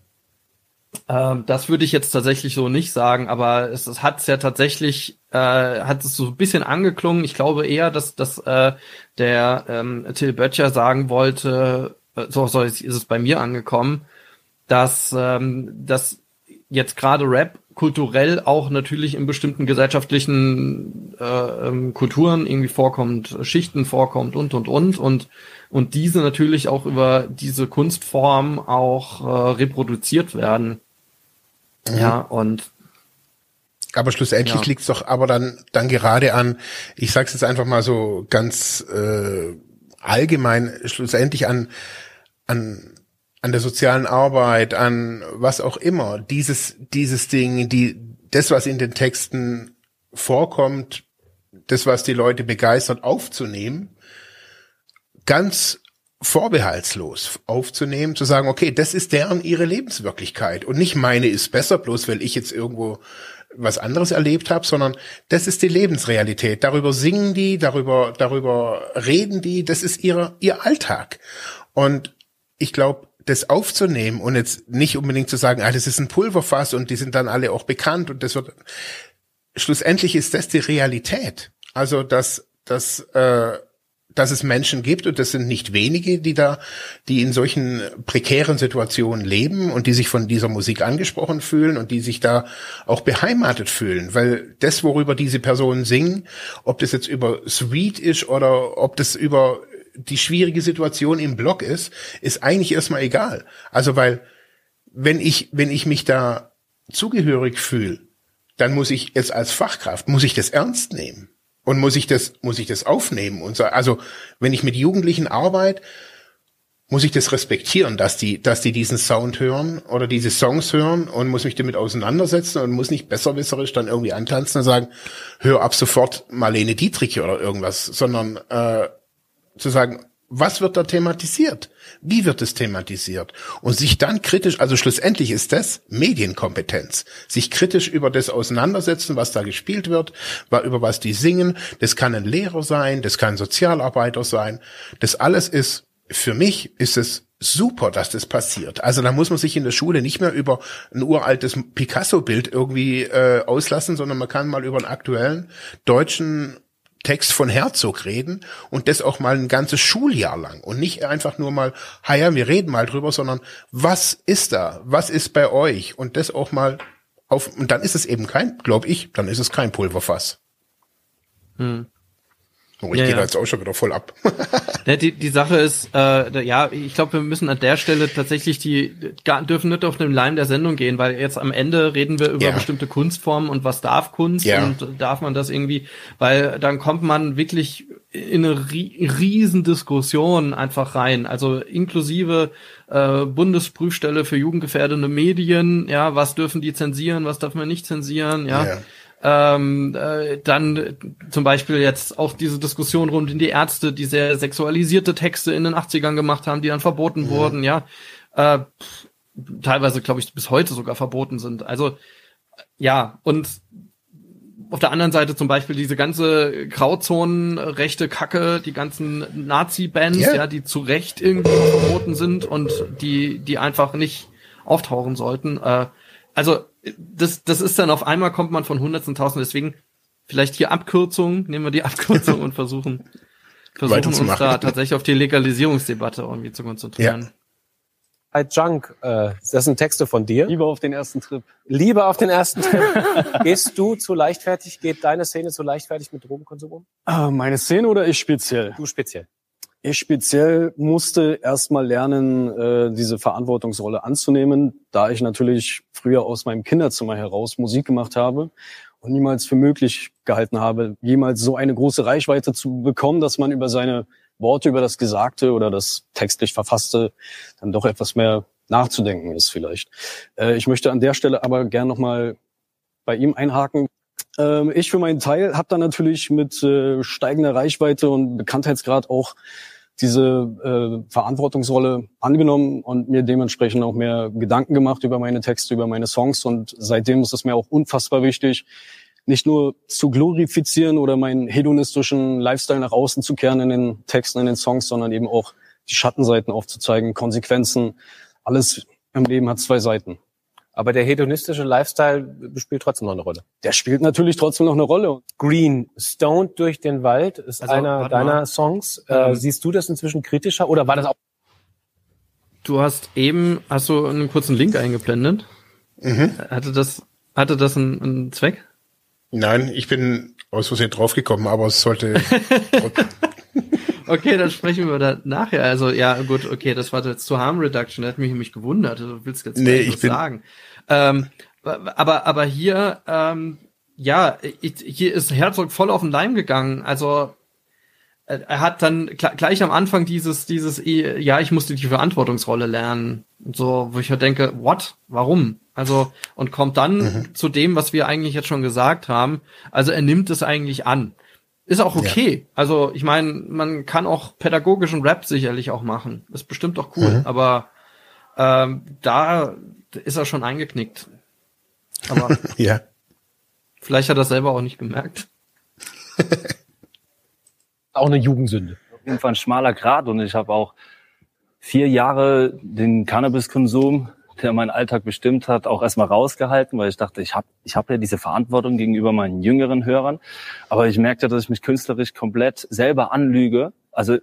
ähm, das würde ich jetzt tatsächlich so nicht sagen, aber es, es hat ja tatsächlich, äh, hat es so ein bisschen angeklungen. Ich glaube eher, dass, dass äh, der ähm, Till Böttcher sagen wollte, äh, so, so ist, ist es bei mir angekommen, dass, ähm, dass jetzt gerade Rap kulturell auch natürlich in bestimmten gesellschaftlichen äh, ähm, Kulturen irgendwie vorkommt, Schichten vorkommt und und und und und diese natürlich auch über diese Kunstform auch äh, reproduziert werden. Mhm. Ja, und aber schlussendlich ja. liegt's doch aber dann dann gerade an, ich sag's jetzt einfach mal so ganz äh, allgemein, schlussendlich an an an der sozialen Arbeit, an was auch immer, dieses, dieses Ding, die, das, was in den Texten vorkommt, das, was die Leute begeistert, aufzunehmen, ganz vorbehaltslos aufzunehmen, zu sagen, okay, das ist deren ihre Lebenswirklichkeit und nicht meine ist besser, bloß weil ich jetzt irgendwo was anderes erlebt habe, sondern das ist die Lebensrealität. Darüber singen die, darüber, darüber reden die, das ist ihre, ihr Alltag. Und ich glaube, das aufzunehmen und jetzt nicht unbedingt zu sagen, ah, das ist ein Pulverfass und die sind dann alle auch bekannt und das wird schlussendlich ist das die Realität. Also dass dass äh, dass es Menschen gibt und das sind nicht wenige, die da, die in solchen prekären Situationen leben und die sich von dieser Musik angesprochen fühlen und die sich da auch beheimatet fühlen, weil das, worüber diese Personen singen, ob das jetzt über Sweet ist oder ob das über die schwierige Situation im Blog ist, ist eigentlich erstmal egal. Also weil wenn ich wenn ich mich da zugehörig fühle, dann muss ich jetzt als Fachkraft muss ich das ernst nehmen und muss ich das muss ich das aufnehmen und so. Also wenn ich mit Jugendlichen arbeite, muss ich das respektieren, dass die, dass die diesen Sound hören oder diese Songs hören und muss mich damit auseinandersetzen und muss nicht besserwisserisch dann irgendwie antanzen und sagen, hör ab sofort Marlene Dietrich oder irgendwas, sondern äh, zu sagen, was wird da thematisiert? Wie wird es thematisiert? Und sich dann kritisch, also schlussendlich ist das Medienkompetenz, sich kritisch über das auseinandersetzen, was da gespielt wird, über was die singen. Das kann ein Lehrer sein, das kann ein Sozialarbeiter sein. Das alles ist für mich ist es super, dass das passiert. Also da muss man sich in der Schule nicht mehr über ein uraltes Picasso-Bild irgendwie äh, auslassen, sondern man kann mal über einen aktuellen deutschen Text von Herzog reden und das auch mal ein ganzes Schuljahr lang und nicht einfach nur mal, ja, wir reden mal drüber, sondern was ist da? Was ist bei euch? Und das auch mal auf, und dann ist es eben kein, glaube ich, dann ist es kein Pulverfass. Hm. Oh, ich ja, gehe ja. da jetzt auch schon wieder voll ab. ja, die, die Sache ist, äh, ja, ich glaube, wir müssen an der Stelle tatsächlich die gar, dürfen nicht auf den Leim der Sendung gehen, weil jetzt am Ende reden wir über ja. bestimmte Kunstformen und was darf Kunst und darf man das irgendwie, weil dann kommt man wirklich in eine riesen Diskussion einfach rein, also inklusive äh, Bundesprüfstelle für jugendgefährdende Medien, ja, was dürfen die zensieren, was darf man nicht zensieren, ja. Ähm, äh, dann zum Beispiel jetzt auch diese Diskussion rund in die Ärzte, die sehr sexualisierte Texte in den 80ern gemacht haben, die dann verboten mhm. wurden, ja. Äh, teilweise, glaube ich, bis heute sogar verboten sind. Also ja, und auf der anderen Seite zum Beispiel diese ganze Grauzonen, rechte Kacke, die ganzen Nazi-Bands, yeah. ja, die zu Recht irgendwie verboten sind und die, die einfach nicht auftauchen sollten. Äh, also das, das ist dann auf einmal kommt man von Hundertsten, Tausend, deswegen vielleicht hier Abkürzung, nehmen wir die Abkürzung und versuchen, versuchen uns da tatsächlich auf die Legalisierungsdebatte irgendwie zu konzentrieren. Ja. Bei Junk, äh, das sind Texte von dir. Lieber auf den ersten Trip. Lieber auf den ersten Trip. Gehst du zu leichtfertig, geht deine Szene zu leichtfertig mit Drogenkonsum um? Ah, meine Szene oder ich speziell? Du speziell. Ich speziell musste erstmal lernen, äh, diese Verantwortungsrolle anzunehmen, da ich natürlich früher aus meinem Kinderzimmer heraus Musik gemacht habe und niemals für möglich gehalten habe, jemals so eine große Reichweite zu bekommen, dass man über seine Worte, über das Gesagte oder das textlich Verfasste dann doch etwas mehr nachzudenken ist vielleicht. Äh, ich möchte an der Stelle aber gern nochmal bei ihm einhaken. Ähm, ich für meinen Teil habe dann natürlich mit äh, steigender Reichweite und Bekanntheitsgrad auch diese äh, Verantwortungsrolle angenommen und mir dementsprechend auch mehr Gedanken gemacht über meine Texte, über meine Songs. Und seitdem ist es mir auch unfassbar wichtig, nicht nur zu glorifizieren oder meinen hedonistischen Lifestyle nach außen zu kehren in den Texten, in den Songs, sondern eben auch die Schattenseiten aufzuzeigen, Konsequenzen. Alles im Leben hat zwei Seiten. Aber der hedonistische Lifestyle spielt trotzdem noch eine Rolle. Der spielt natürlich trotzdem noch eine Rolle. Green, Stoned durch den Wald ist also, einer deiner mal. Songs. Äh, ähm, siehst du das inzwischen kritischer oder war das auch? Du hast eben, hast du einen kurzen Link eingeblendet? Mhm. Hatte das, hatte das einen, einen Zweck? Nein, ich bin aus Versehen draufgekommen, aber es sollte. Okay, dann sprechen wir da nachher. Also ja, gut, okay, das war jetzt zu Harm Reduction. Das hat mich nämlich gewundert. Du willst jetzt nee, ich bin sagen. Ähm, aber aber hier, ähm, ja, hier ist Herzog voll auf den Leim gegangen. Also äh, er hat dann gleich am Anfang dieses dieses ja, ich musste die Verantwortungsrolle lernen. So, wo ich halt denke, what? Warum? Also und kommt dann mhm. zu dem, was wir eigentlich jetzt schon gesagt haben. Also er nimmt es eigentlich an. Ist auch okay. Ja. Also ich meine, man kann auch pädagogischen Rap sicherlich auch machen. Ist bestimmt auch cool. Mhm. Aber ähm, da ist er schon eingeknickt. Aber ja. vielleicht hat er selber auch nicht gemerkt. auch eine Jugendsünde. Auf jeden Fall ein schmaler Grad und ich habe auch vier Jahre den Cannabiskonsum der meinen Alltag bestimmt hat, auch erstmal rausgehalten, weil ich dachte, ich habe ich hab ja diese Verantwortung gegenüber meinen jüngeren Hörern. Aber ich merkte, dass ich mich künstlerisch komplett selber anlüge. Also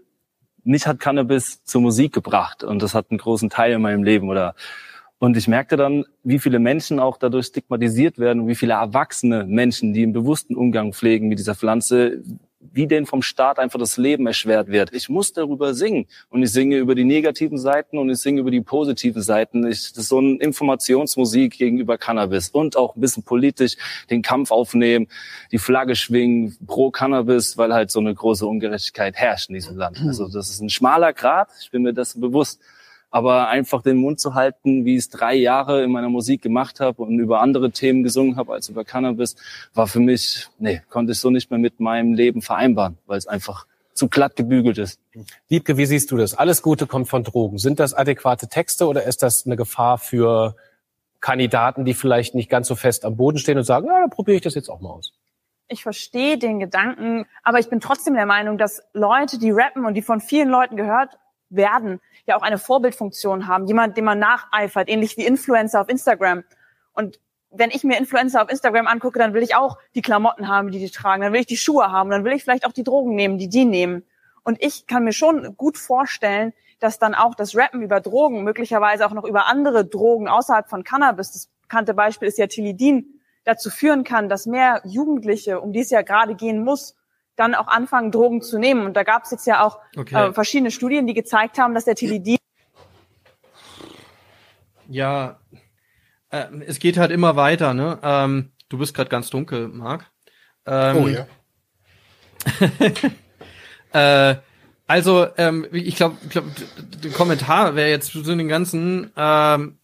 mich hat Cannabis zur Musik gebracht und das hat einen großen Teil in meinem Leben oder und ich merkte dann, wie viele Menschen auch dadurch stigmatisiert werden, wie viele erwachsene Menschen, die im bewussten Umgang pflegen mit dieser Pflanze, wie denen vom Staat einfach das Leben erschwert wird. Ich muss darüber singen und ich singe über die negativen Seiten und ich singe über die positiven Seiten. Ich, das ist so eine Informationsmusik gegenüber Cannabis und auch ein bisschen politisch den Kampf aufnehmen, die Flagge schwingen pro Cannabis, weil halt so eine große Ungerechtigkeit herrscht in diesem Land. Also das ist ein schmaler Grad, ich bin mir dessen bewusst. Aber einfach den Mund zu halten, wie ich es drei Jahre in meiner Musik gemacht habe und über andere Themen gesungen habe als über Cannabis, war für mich, nee, konnte ich so nicht mehr mit meinem Leben vereinbaren, weil es einfach zu glatt gebügelt ist. Liebke, wie siehst du das? Alles Gute kommt von Drogen. Sind das adäquate Texte oder ist das eine Gefahr für Kandidaten, die vielleicht nicht ganz so fest am Boden stehen und sagen, ja, dann probiere ich das jetzt auch mal aus? Ich verstehe den Gedanken, aber ich bin trotzdem der Meinung, dass Leute, die rappen und die von vielen Leuten gehört werden, ja auch eine Vorbildfunktion haben, jemand, dem man nacheifert, ähnlich wie Influencer auf Instagram. Und wenn ich mir Influencer auf Instagram angucke, dann will ich auch die Klamotten haben, die die tragen, dann will ich die Schuhe haben, dann will ich vielleicht auch die Drogen nehmen, die die nehmen. Und ich kann mir schon gut vorstellen, dass dann auch das Rappen über Drogen, möglicherweise auch noch über andere Drogen außerhalb von Cannabis, das bekannte Beispiel ist ja Tilidin, dazu führen kann, dass mehr Jugendliche, um die es ja gerade gehen muss, dann auch anfangen, Drogen zu nehmen. Und da gab es jetzt ja auch Okay. äh, verschiedene Studien, die gezeigt haben, dass der Tilidin Ja, äh, es geht halt immer weiter, ne? Ähm, du bist gerade ganz dunkel, Marc. Ähm, Oh ja. äh, also, ähm, ich glaube, glaub, der Kommentar wäre jetzt zu den ganzen, ähm,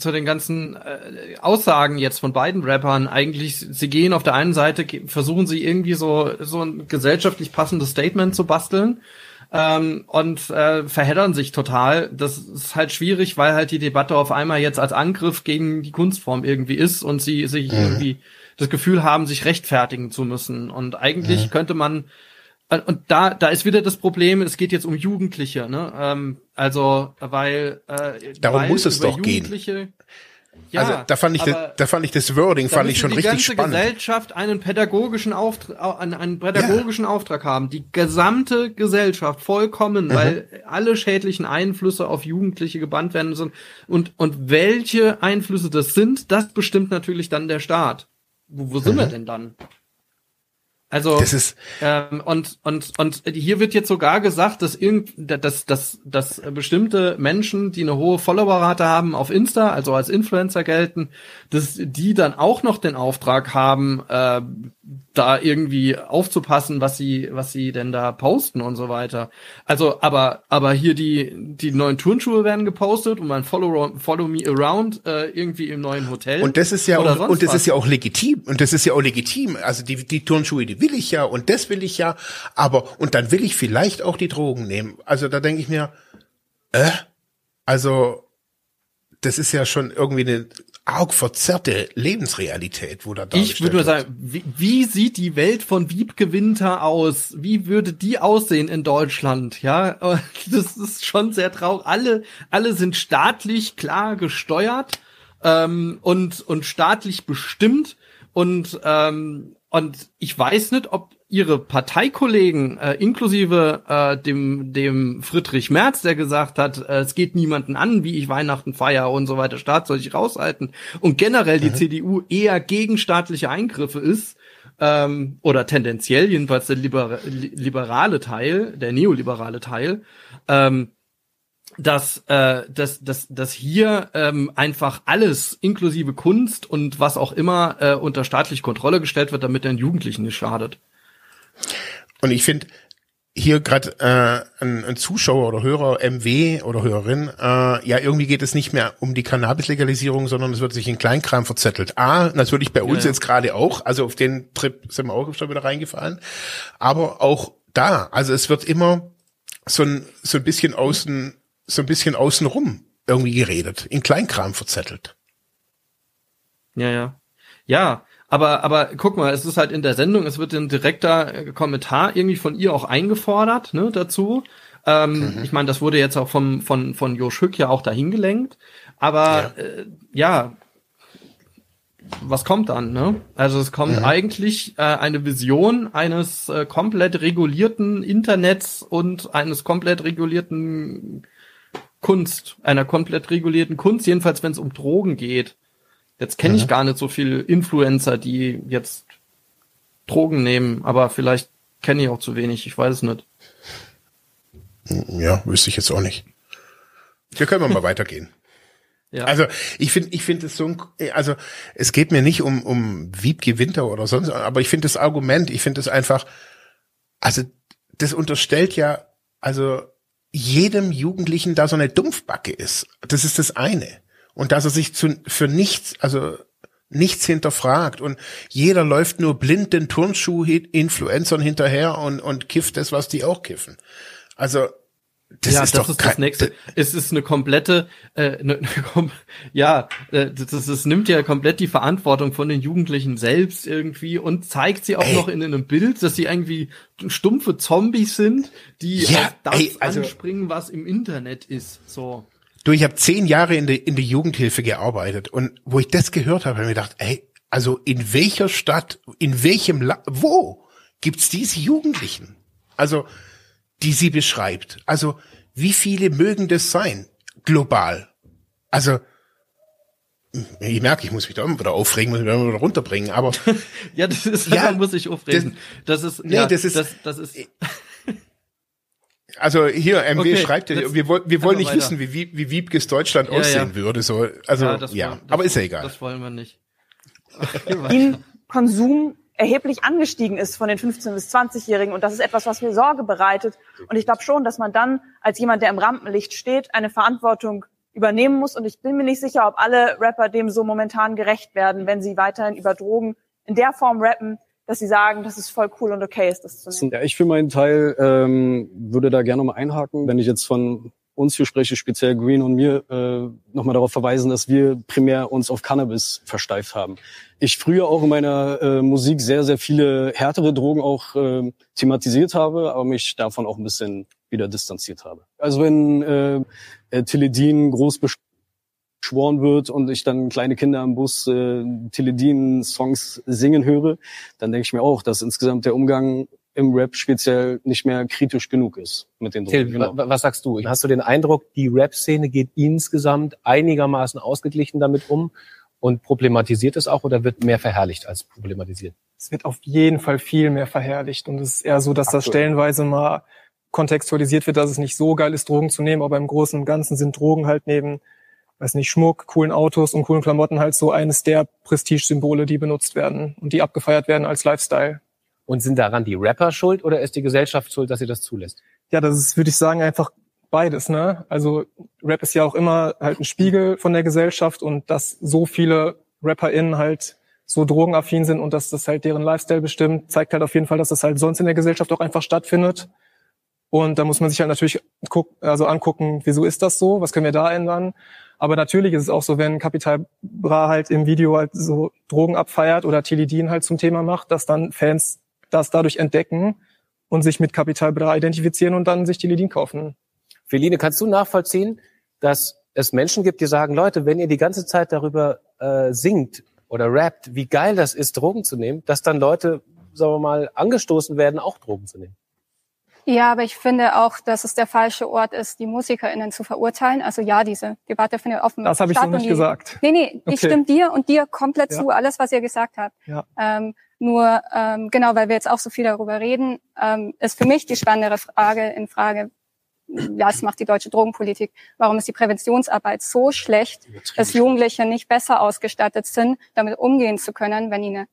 zu den ganzen äh, Aussagen jetzt von beiden Rappern eigentlich, sie gehen auf der einen Seite, versuchen sie irgendwie so, so ein gesellschaftlich passendes Statement zu basteln ähm, und äh, verheddern sich total. Das ist halt schwierig, weil halt die Debatte auf einmal jetzt als Angriff gegen die Kunstform irgendwie ist und sie sich Mhm. irgendwie das Gefühl haben, sich rechtfertigen zu müssen. Und eigentlich Mhm. könnte man und da, da ist wieder das Problem, es geht jetzt um Jugendliche, ne? Ähm, also, weil äh, Darum weil muss es doch gehen. Jugendliche- Ja, also da fand ich, das, da fand ich das Wording da fand ich schon die richtig ganze spannend. Gesellschaft einen pädagogischen Auftrag, einen, einen pädagogischen Auftrag haben. Die gesamte Gesellschaft vollkommen, Mhm. weil alle schädlichen Einflüsse auf Jugendliche gebannt werden sind. Und, und welche Einflüsse das sind, das bestimmt natürlich dann der Staat. Wo, wo sind wir denn dann? Also. Das ist ähm, und, und, und hier wird jetzt sogar gesagt, dass irgend, dass, dass, dass bestimmte Menschen, die eine hohe Followerrate haben auf Insta, also als Influencer gelten, dass die dann auch noch den Auftrag haben, äh, da irgendwie aufzupassen, was sie, was sie denn da posten und so weiter. Also, aber, aber hier die, die neuen Turnschuhe werden gepostet und mein Follow, Follow Me Around äh, irgendwie im neuen Hotel. Und das ist ja auch, und das was. ist ja auch legitim und das ist ja auch legitim. Also die die Turnschuhe, die will ich ja und das will ich ja, aber und dann will ich vielleicht auch die Drogen nehmen. Also da denke ich mir, äh, also das ist ja schon irgendwie eine arg verzerrte Lebensrealität, wo da Ich würde sagen, wie, wie sieht die Welt von Wiebke Winter aus? Wie würde die aussehen in Deutschland? Ja, das ist schon sehr traurig. Alle, alle sind staatlich klar gesteuert ähm, und und staatlich bestimmt und ähm, und ich weiß nicht, ob ihre Parteikollegen, äh, inklusive äh, dem, dem Friedrich Merz, der gesagt hat, äh, es geht niemanden an, wie ich Weihnachten feiere und so weiter, Staat soll sich raushalten. Und generell die CDU eher gegen staatliche Eingriffe ist, ähm, oder tendenziell jedenfalls der libera li- liberale Teil, der neoliberale Teil, ähm, dass, äh, dass, dass, dass hier ähm, einfach alles inklusive Kunst und was auch immer äh, unter staatliche Kontrolle gestellt wird, damit den Jugendlichen nicht schadet. Und ich finde hier gerade äh, ein, ein Zuschauer oder Hörer MW oder Hörerin, äh, ja irgendwie geht es nicht mehr um die Cannabis-Legalisierung, sondern es wird sich in Kleinkram verzettelt. A, natürlich bei uns ja. jetzt gerade auch, also auf den Trip sind wir auch schon wieder reingefallen, aber auch da, also es wird immer so ein so ein bisschen außen so ein bisschen außenrum irgendwie geredet, in Kleinkram verzettelt. Ja, ja. Ja, aber, aber guck mal, es ist halt in der Sendung, es wird ein direkter äh, Kommentar irgendwie von ihr auch eingefordert, ne, dazu. Ähm, Ich meine, das wurde jetzt auch vom, von, von Josh Hück ja auch dahin gelenkt. Aber ja, äh, ja was kommt dann, ne? Also es kommt eigentlich äh, eine Vision eines äh, komplett regulierten Internets und eines komplett regulierten Kunst, einer komplett regulierten Kunst, jedenfalls wenn es um Drogen geht. Jetzt kenne ich gar nicht so viele Influencer, die jetzt Drogen nehmen, aber vielleicht kenne ich auch zu wenig, ich weiß es nicht. Ja, wüsste ich jetzt auch nicht. Wir können mal weitergehen. Ja. Also ich finde, ich finde es so, ein, also es geht mir nicht um um Wiebke Winter oder sonst, aber ich finde das Argument, ich finde es einfach, also das unterstellt ja, also jedem Jugendlichen da so eine Dumpfbacke ist. Das ist das eine. Und dass er sich zu, für nichts, also nichts hinterfragt und jeder läuft nur blind den Turnschuh-Influencern hinterher und, und kifft das, was die auch kiffen. Also das ja, ist das ist das nächste. Es ist eine komplette, äh, eine, eine, kom- ja, äh, das, das nimmt ja komplett die Verantwortung von den Jugendlichen selbst irgendwie und zeigt sie auch Ey. noch in einem Bild, dass sie irgendwie stumpfe Zombies sind, die Ja, das ey, also- anspringen, was im Internet ist. So. Du, ich habe zehn Jahre in der in der Jugendhilfe gearbeitet und wo ich das gehört habe, habe ich mir gedacht, ey, also in welcher Stadt, in welchem La wo gibt's diese Jugendlichen? Also die sie beschreibt. Also wie viele mögen das sein global? Also ich merke, ich muss mich da immer wieder aufregen, muss mich da immer wieder runterbringen, aber Ja, das ist, Ja, da muss ich aufregen. Das, ist, nee, ja, das ist- das, das ist, also hier MW Okay, schreibt, ja, wir, wollen- wir wollen nicht weiter. wissen, wie, wie, wie Wiebkes Deutschland Ja, aussehen ja. würde. So, also ja, das wollen- das aber ist ja egal. Das wollen wir nicht. ihnen Konsum erheblich angestiegen ist von den 15- bis 20-Jährigen. Und das ist etwas, was mir Sorge bereitet. Und ich glaube schon, dass man dann als jemand, der im Rampenlicht steht, eine Verantwortung übernehmen muss. Und ich bin mir nicht sicher, ob alle Rapper dem so momentan gerecht werden, wenn sie weiterhin über Drogen in der Form rappen, dass sie sagen, dass es voll cool und okay ist, das zu nehmen. Ja, ich für meinen Teil ähm, würde da gerne mal einhaken, wenn ich jetzt von uns hier spreche, speziell Green und mir, äh, nochmal darauf verweisen, dass wir primär uns auf Cannabis versteift haben. Ich früher auch in meiner äh, Musik sehr, sehr viele härtere Drogen auch äh, thematisiert habe, aber mich davon auch ein bisschen wieder distanziert habe. Also wenn äh, äh, Teledin groß beschworen wird und ich dann kleine Kinder am Bus äh, Teledin-Songs singen höre, dann denke ich mir auch, dass insgesamt der Umgang im Rap speziell nicht mehr kritisch genug ist mit den Drogen. Till, wa- was sagst du? Hast du den Eindruck, die Rap-Szene geht insgesamt einigermaßen ausgeglichen damit um und problematisiert es auch oder wird mehr verherrlicht als problematisiert? Es wird auf jeden Fall viel mehr verherrlicht und es ist eher so, dass das Aktuell. stellenweise mal kontextualisiert wird, dass es nicht so geil ist, Drogen zu nehmen, aber im Großen und Ganzen sind Drogen halt neben, weiß nicht, Schmuck, coolen Autos und coolen Klamotten halt so eines der Prestigesymbole, die benutzt werden und die abgefeiert werden als Lifestyle. Und sind daran die Rapper schuld oder ist die Gesellschaft schuld, dass sie das zulässt? Ja, das ist, würde ich sagen, einfach beides, ne? Also Rap ist ja auch immer halt ein Spiegel von der Gesellschaft und dass so viele RapperInnen halt so drogenaffin sind und dass das halt deren Lifestyle bestimmt, zeigt halt auf jeden Fall, dass das halt sonst in der Gesellschaft auch einfach stattfindet. Und da muss man sich halt natürlich guck, also angucken, wieso ist das so? Was können wir da ändern? Aber natürlich ist es auch so, wenn Capital Bra halt im Video halt so Drogen abfeiert oder Teledin halt zum Thema macht, dass dann Fans das dadurch entdecken und sich mit Capital Bra identifizieren und dann sich Teledin kaufen. Feline, kannst du nachvollziehen, dass es Menschen gibt, die sagen, Leute, wenn ihr die ganze Zeit darüber äh, singt oder rappt, wie geil das ist, Drogen zu nehmen, dass dann Leute, sagen wir mal, angestoßen werden, auch Drogen zu nehmen? Ja, aber ich finde auch, dass es der falsche Ort ist, die MusikerInnen zu verurteilen. Also ja, diese Debatte findet offen Das habe ich so nicht die, gesagt. Nee, nee, ich Okay. stimme dir und dir komplett Ja. zu, alles, was ihr gesagt habt. Ja. Ähm, nur, ähm, genau, weil wir jetzt auch so viel darüber reden, ähm, ist für mich die spannendere Frage in Frage, was macht die deutsche Drogenpolitik? Warum ist die Präventionsarbeit so schlecht, dass Jugendliche nicht besser ausgestattet sind, damit umgehen zu können, wenn ihnen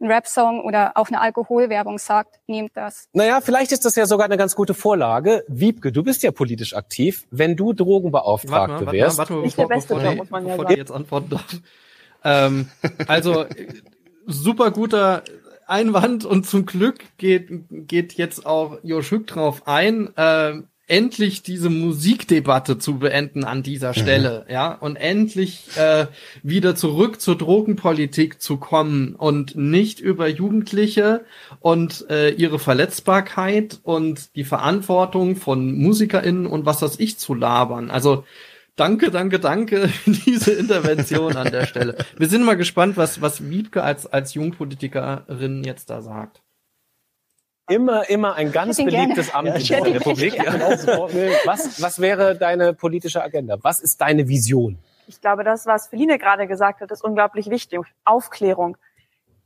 ein Rap-Song oder auch eine Alkoholwerbung sagt, nehmt das. Naja, vielleicht ist das ja sogar eine ganz gute Vorlage. Wiebke, du bist ja politisch aktiv. Wenn du Drogenbeauftragte Warte mal, warte mal, wärst, warte mal, Nicht bevor, der beste bevor, Job, man ja bevor jetzt antworten darf. Ähm, also, äh, super guter Einwand und zum Glück geht, geht jetzt auch Josh Hück drauf ein, ähm, endlich diese Musikdebatte zu beenden an dieser Stelle, ja, und endlich äh, wieder zurück zur Drogenpolitik zu kommen und nicht über Jugendliche und äh, ihre Verletzbarkeit und die Verantwortung von MusikerInnen und was das ich zu labern. Also Danke, danke, danke diese Intervention an der Stelle. Wir sind mal gespannt, was, was Wiebke als, als Jungpolitikerin jetzt da sagt. Immer, immer ein ganz ihn gerne. beliebtes Amt Ja, in ihn Republik. Was, was wäre deine politische Agenda? Was ist deine Vision? Ich glaube, das, was Feline gerade gesagt hat, ist unglaublich wichtig. Aufklärung.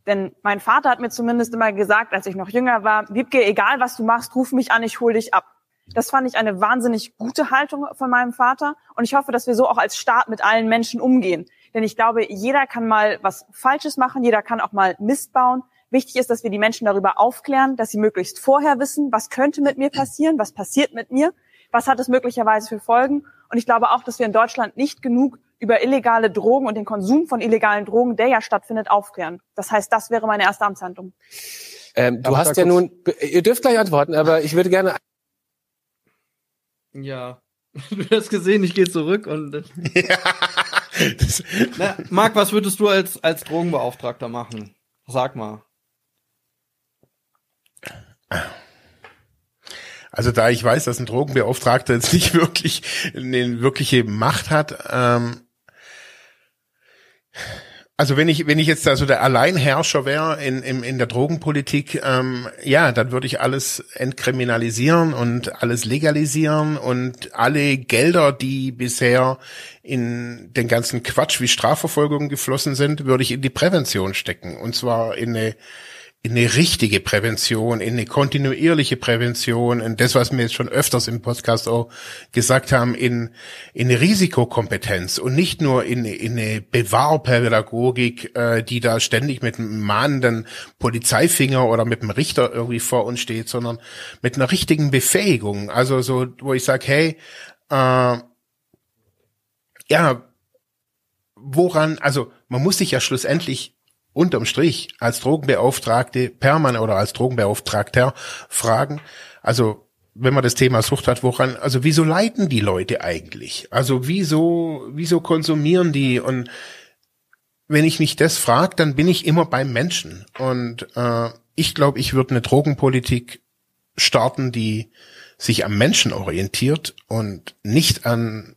Denn mein Vater hat mir zumindest immer gesagt, als ich noch jünger war, Wiebke, egal was du machst, ruf mich an, ich hol dich ab. Das fand ich eine wahnsinnig gute Haltung von meinem Vater. Und ich hoffe, dass wir so auch als Staat mit allen Menschen umgehen. Denn ich glaube, jeder kann mal was Falsches machen, jeder kann auch mal Mist bauen. Wichtig ist, dass wir die Menschen darüber aufklären, dass sie möglichst vorher wissen, was könnte mit mir passieren, was passiert mit mir, was hat es möglicherweise für Folgen. Und ich glaube auch, dass wir in Deutschland nicht genug über illegale Drogen und den Konsum von illegalen Drogen, der ja stattfindet, aufklären. Das heißt, das wäre meine erste Amtshandlung. Ähm, du hast ja nun, ihr dürft gleich antworten, aber ich würde gerne. Ja, du hast gesehen, ich gehe zurück und. ja, Na, Marc, was würdest du als, als Drogenbeauftragter machen? Sag mal. Also da ich weiß, dass ein Drogenbeauftragter jetzt nicht wirklich eine wirkliche Macht hat, ähm, also wenn ich wenn ich jetzt also der Alleinherrscher wäre in, in in der Drogenpolitik, ähm, ja, dann würde ich alles entkriminalisieren und alles legalisieren und alle Gelder, die bisher in den ganzen Quatsch wie Strafverfolgung geflossen sind, würde ich in die Prävention stecken. Und zwar in eine in eine richtige Prävention, in eine kontinuierliche Prävention, in das, was wir jetzt schon öfters im Podcast auch gesagt haben, in, in eine Risikokompetenz und nicht nur in, in eine Bewahrpädagogik, äh, die da ständig mit einem mahnenden Polizeifinger oder mit einem Richter irgendwie vor uns steht, sondern mit einer richtigen Befähigung. Also so, wo ich sage, hey, äh, ja, woran, also man muss sich ja schlussendlich unterm Strich als Drogenbeauftragte permanent oder als Drogenbeauftragter fragen, also wenn man das Thema Sucht hat, woran, also wieso leiden die Leute eigentlich? Also wieso, wieso konsumieren die? Und wenn ich mich das frage, dann bin ich immer beim Menschen. Und äh, ich glaube, ich würde eine Drogenpolitik starten, die sich am Menschen orientiert und nicht an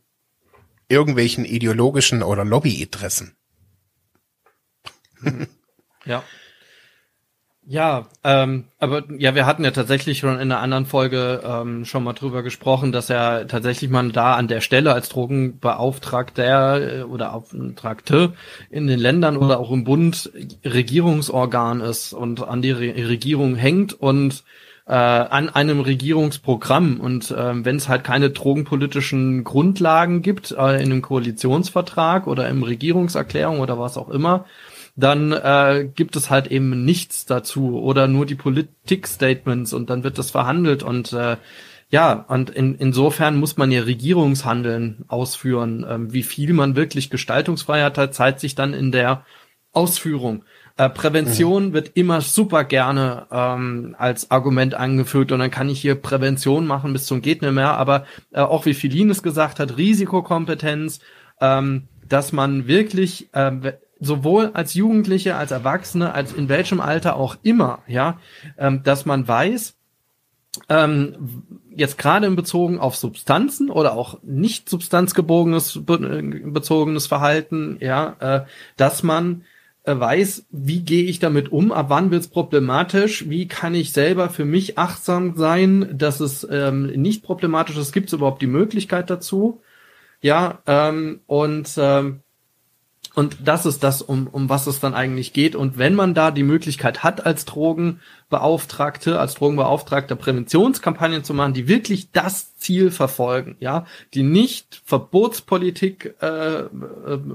irgendwelchen ideologischen oder Lobbyinteressen. Ja. Ja, ähm, aber ja, wir hatten ja tatsächlich schon in einer anderen Folge ähm, schon mal drüber gesprochen, dass er tatsächlich mal da an der Stelle als Drogenbeauftragter äh, oder Auftragte in den Ländern oder auch im Bund Regierungsorgan ist und an die Re Regierung hängt und äh, an einem Regierungsprogramm. Und äh, wenn es halt keine drogenpolitischen Grundlagen gibt äh, in einem Koalitionsvertrag oder im Regierungserklärung oder was auch immer, dann äh, gibt es halt eben nichts dazu oder nur die Politik-Statements und dann wird das verhandelt und äh, ja, und in, insofern muss man ja Regierungshandeln ausführen. Ähm, wie viel man wirklich Gestaltungsfreiheit hat, zeigt sich dann in der Ausführung. Äh, Prävention mhm. wird immer super gerne ähm, als Argument angeführt und dann kann ich hier Prävention machen bis zum geht nicht mehr. Aber äh, auch wie Philin es gesagt hat, Risikokompetenz, ähm, dass man wirklich äh, sowohl als Jugendliche, als Erwachsene, als in welchem Alter auch immer, ja, ähm, dass man weiß, ähm, jetzt gerade in Bezogen auf Substanzen oder auch nicht substanzgebogenes bezogenes Verhalten, ja, äh, dass man äh, weiß, wie gehe ich damit um, ab wann wird es problematisch, wie kann ich selber für mich achtsam sein, dass es ähm, nicht problematisch ist, gibt es überhaupt die Möglichkeit dazu, ja, ähm, und ähm, und das ist das, um, um was es dann eigentlich geht. Und wenn man da die Möglichkeit hat, als Drogenbeauftragte, als Drogenbeauftragter Präventionskampagnen zu machen, die wirklich das Ziel verfolgen, ja, die nicht Verbotspolitik äh, äh,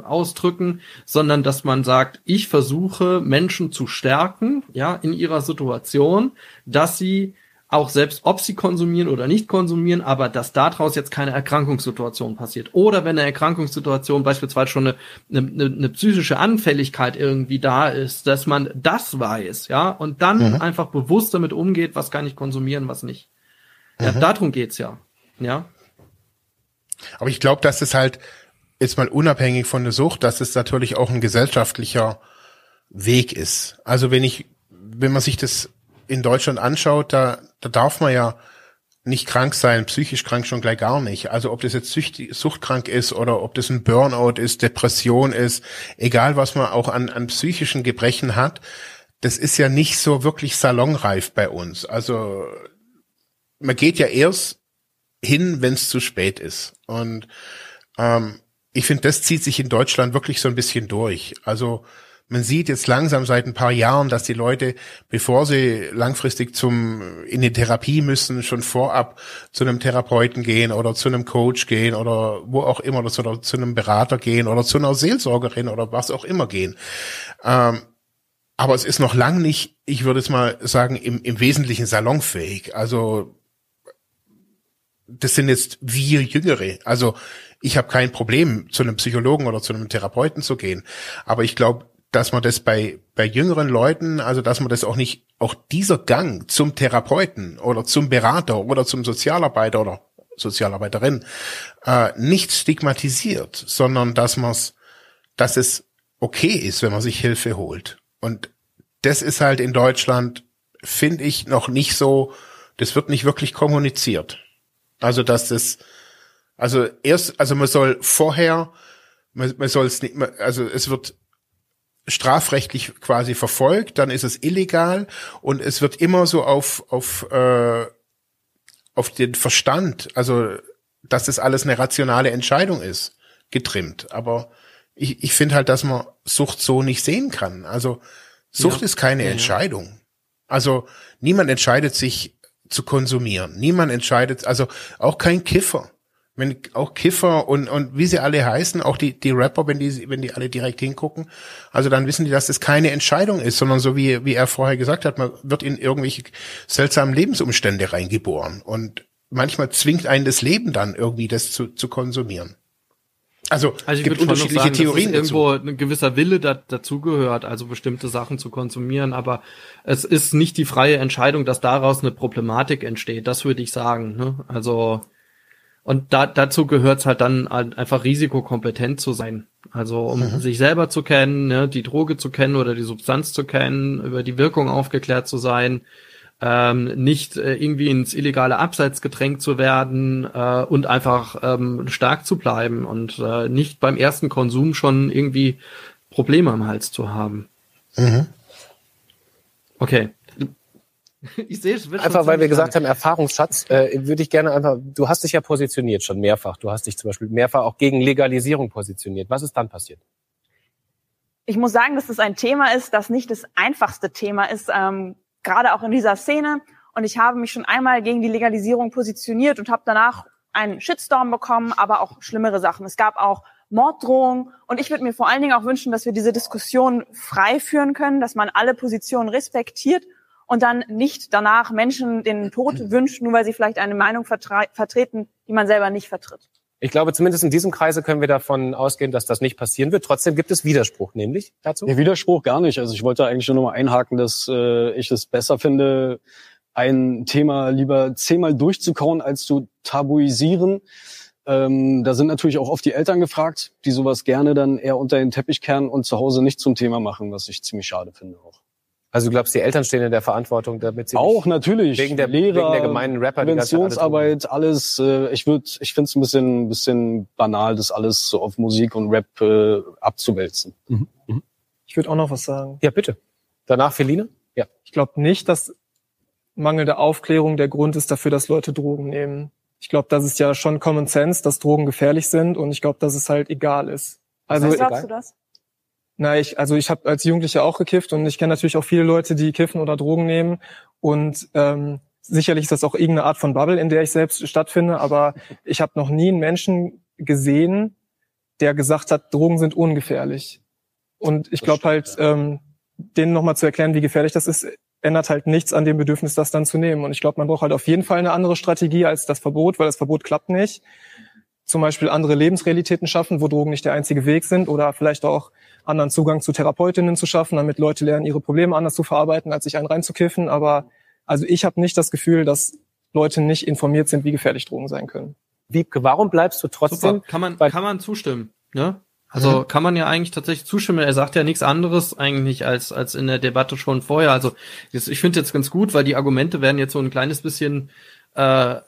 ausdrücken, sondern dass man sagt, ich versuche Menschen zu stärken, ja, in ihrer Situation, dass sie auch selbst ob sie konsumieren oder nicht konsumieren, aber dass daraus jetzt keine Erkrankungssituation passiert. Oder wenn eine Erkrankungssituation beispielsweise schon eine, eine, eine psychische Anfälligkeit irgendwie da ist, dass man das weiß, ja, und dann mhm. einfach bewusst damit umgeht, was kann ich konsumieren, was nicht. Ja, mhm. darum geht's ja. Ja. Aber ich glaube, dass es halt jetzt mal unabhängig von der Sucht, dass es natürlich auch ein gesellschaftlicher Weg ist. Also wenn ich, wenn man sich das in Deutschland anschaut, da, da darf man ja nicht krank sein, psychisch krank schon gleich gar nicht. Also ob das jetzt süchtig, suchtkrank ist oder ob das ein Burnout ist, Depression ist, egal was man auch an, an psychischen Gebrechen hat, das ist ja nicht so wirklich salonreif bei uns. Also man geht ja erst hin, wenn es zu spät ist. Und ähm, ich finde, das zieht sich in Deutschland wirklich so ein bisschen durch. Also man sieht jetzt langsam seit ein paar Jahren, dass die Leute, bevor sie langfristig zum in die Therapie müssen, schon vorab zu einem Therapeuten gehen oder zu einem Coach gehen oder wo auch immer oder zu, oder zu einem Berater gehen oder zu einer Seelsorgerin oder was auch immer gehen. Ähm, aber es ist noch lang nicht, ich würde es mal sagen, im, im Wesentlichen salonfähig. Also das sind jetzt wir Jüngere. Also ich habe kein Problem, zu einem Psychologen oder zu einem Therapeuten zu gehen. Aber ich glaube, dass man das bei, bei jüngeren Leuten, also dass man das auch nicht, auch dieser Gang zum Therapeuten oder zum Berater oder zum Sozialarbeiter oder Sozialarbeiterin äh, nicht stigmatisiert, sondern dass man es, dass es okay ist, wenn man sich Hilfe holt. Und das ist halt in Deutschland, finde ich, noch nicht so, das wird nicht wirklich kommuniziert. Also dass das, also erst, also man soll vorher, man, man soll es nicht, also es wird strafrechtlich quasi verfolgt, dann ist es illegal und es wird immer so auf auf äh, auf den Verstand, also dass das alles eine rationale Entscheidung ist, getrimmt. Aber ich, ich finde halt, dass man Sucht so nicht sehen kann. Also Sucht ja. ist keine ja, Entscheidung. Also niemand entscheidet sich zu konsumieren. Niemand entscheidet, also auch kein Kiffer wenn auch Kiffer und, und wie sie alle heißen, auch die, die Rapper, wenn die, wenn die alle direkt hingucken, also dann wissen die, dass das keine Entscheidung ist, sondern so wie, wie er vorher gesagt hat, man wird in irgendwelche seltsamen Lebensumstände reingeboren und manchmal zwingt einen das Leben dann irgendwie, das zu, zu konsumieren. Also, also es gibt unterschiedliche sagen, Theorien dass irgendwo ein gewisser Wille da, dazugehört, also bestimmte Sachen zu konsumieren, aber es ist nicht die freie Entscheidung, dass daraus eine Problematik entsteht. Das würde ich sagen. Ne? Also und da, dazu gehört es halt dann einfach risikokompetent zu sein. Also um mhm. sich selber zu kennen, ne, die Droge zu kennen oder die Substanz zu kennen, über die Wirkung aufgeklärt zu sein, ähm, nicht äh, irgendwie ins illegale Abseits gedrängt zu werden äh, und einfach ähm, stark zu bleiben und äh, nicht beim ersten Konsum schon irgendwie Probleme am Hals zu haben. Mhm. Okay, Ich sehe es. Einfach weil wir gesagt haben, Erfahrungsschatz, äh, würde ich gerne einfach, du hast dich ja positioniert schon mehrfach. Du hast dich zum Beispiel mehrfach auch gegen Legalisierung positioniert. Was ist dann passiert? Ich muss sagen, dass das ein Thema ist, das nicht das einfachste Thema ist, ähm, gerade auch in dieser Szene. Und ich habe mich schon einmal gegen die Legalisierung positioniert und habe danach einen Shitstorm bekommen, aber auch schlimmere Sachen. Es gab auch Morddrohungen. Und ich würde mir vor allen Dingen auch wünschen, dass wir diese Diskussion frei führen können, dass man alle Positionen respektiert und dann nicht danach Menschen den Tod wünscht, nur weil sie vielleicht eine Meinung vertreten, die man selber nicht vertritt. Ich glaube, zumindest in diesem Kreise können wir davon ausgehen, dass das nicht passieren wird. Trotzdem gibt es Widerspruch, nämlich dazu? Ja, Widerspruch gar nicht. Also ich wollte eigentlich nur noch mal einhaken, dass äh, ich es besser finde, ein Thema lieber zehnmal durchzukauen, als zu tabuisieren. Ähm, da sind natürlich auch oft die Eltern gefragt, die sowas gerne dann eher unter den Teppich kehren und zu Hause nicht zum Thema machen, was ich ziemlich schade finde auch. Also du glaubst, die Eltern stehen in der Verantwortung, damit sie auch natürlich wegen der Lehrer, wegen der gemeinen Rapper, Präventionsarbeit, alles. Äh, ich würde, ich finde es ein bisschen, bisschen banal, das alles so auf Musik und Rap äh, abzuwälzen. Mhm. Mhm. Ich würde auch noch was sagen. Ja, bitte. Danach Feline? Ja. Ich glaube nicht, dass mangelnde Aufklärung der Grund ist dafür, dass Leute Drogen nehmen. Ich glaube, das ist ja schon Common Sense, dass Drogen gefährlich sind und ich glaube, dass es halt egal ist. Also, Was glaubst du das? Na, ich, also ich habe als Jugendlicher auch gekifft und ich kenne natürlich auch viele Leute, die kiffen oder Drogen nehmen. Und ähm, sicherlich ist das auch irgendeine Art von Bubble, in der ich selbst stattfinde, aber ich habe noch nie einen Menschen gesehen, der gesagt hat, Drogen sind ungefährlich. Und ich glaube halt, ähm, denen nochmal zu erklären, wie gefährlich das ist, ändert halt nichts an dem Bedürfnis, das dann zu nehmen. Und ich glaube, man braucht halt auf jeden Fall eine andere Strategie als das Verbot, weil das Verbot klappt nicht. Zum Beispiel andere Lebensrealitäten schaffen, wo Drogen nicht der einzige Weg sind oder vielleicht auch anderen Zugang zu Therapeutinnen zu schaffen, damit Leute lernen, ihre Probleme anders zu verarbeiten, als sich einen reinzukiffen. Aber also ich habe nicht das Gefühl, dass Leute nicht informiert sind, wie gefährlich Drogen sein können. Wiebke, warum bleibst du trotzdem? Super. Kann man, kann man zustimmen, ne? Also mhm. kann man ja eigentlich tatsächlich zustimmen. Er sagt ja nichts anderes eigentlich als als in der Debatte schon vorher. Also ich finde jetzt ganz gut, weil die Argumente werden jetzt so ein kleines bisschen äh,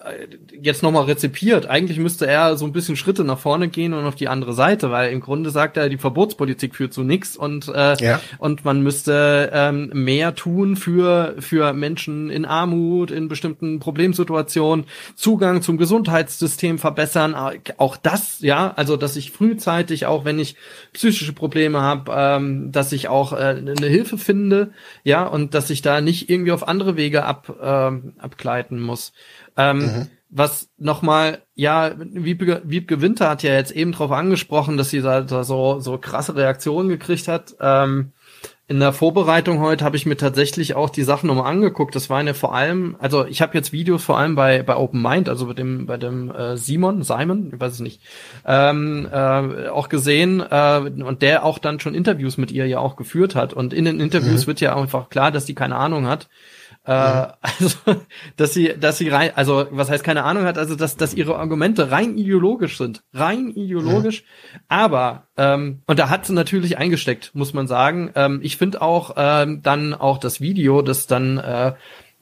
jetzt nochmal rezipiert. Eigentlich müsste er so ein bisschen Schritte nach vorne gehen und auf die andere Seite, weil im Grunde sagt er, die Verbotspolitik führt zu nichts und äh, Ja. und man müsste ähm, mehr tun für für Menschen in Armut, in bestimmten Problemsituationen, Zugang zum Gesundheitssystem verbessern. Auch das, ja, also dass ich frühzeitig, auch wenn ich psychische Probleme habe, ähm, dass ich auch äh, eine Hilfe finde, ja, und dass ich da nicht irgendwie auf andere Wege ab ähm, abgleiten muss. Ähm, Was nochmal, ja, Wiebke, Wiebke Winter hat ja jetzt eben drauf angesprochen, dass sie da, da so, so krasse Reaktionen gekriegt hat. Ähm, in der Vorbereitung heute habe ich mir tatsächlich auch die Sachen nochmal angeguckt. Das waren ja vor allem, also ich habe jetzt Videos vor allem bei bei Open Mind, also bei dem bei dem äh, Simon, Simon, ich weiß es nicht, ähm, äh, auch gesehen äh, und der auch dann schon Interviews mit ihr ja auch geführt hat. Und in den Interviews Mhm. wird ja einfach klar, dass die keine Ahnung hat. Äh, also, dass sie, dass sie rein, also was heißt keine Ahnung hat, also dass, dass ihre Argumente rein ideologisch sind, rein ideologisch. Aber ähm, und da hat sie natürlich eingesteckt, muss man sagen. Ähm, ich finde auch ähm, dann auch das Video, das dann äh,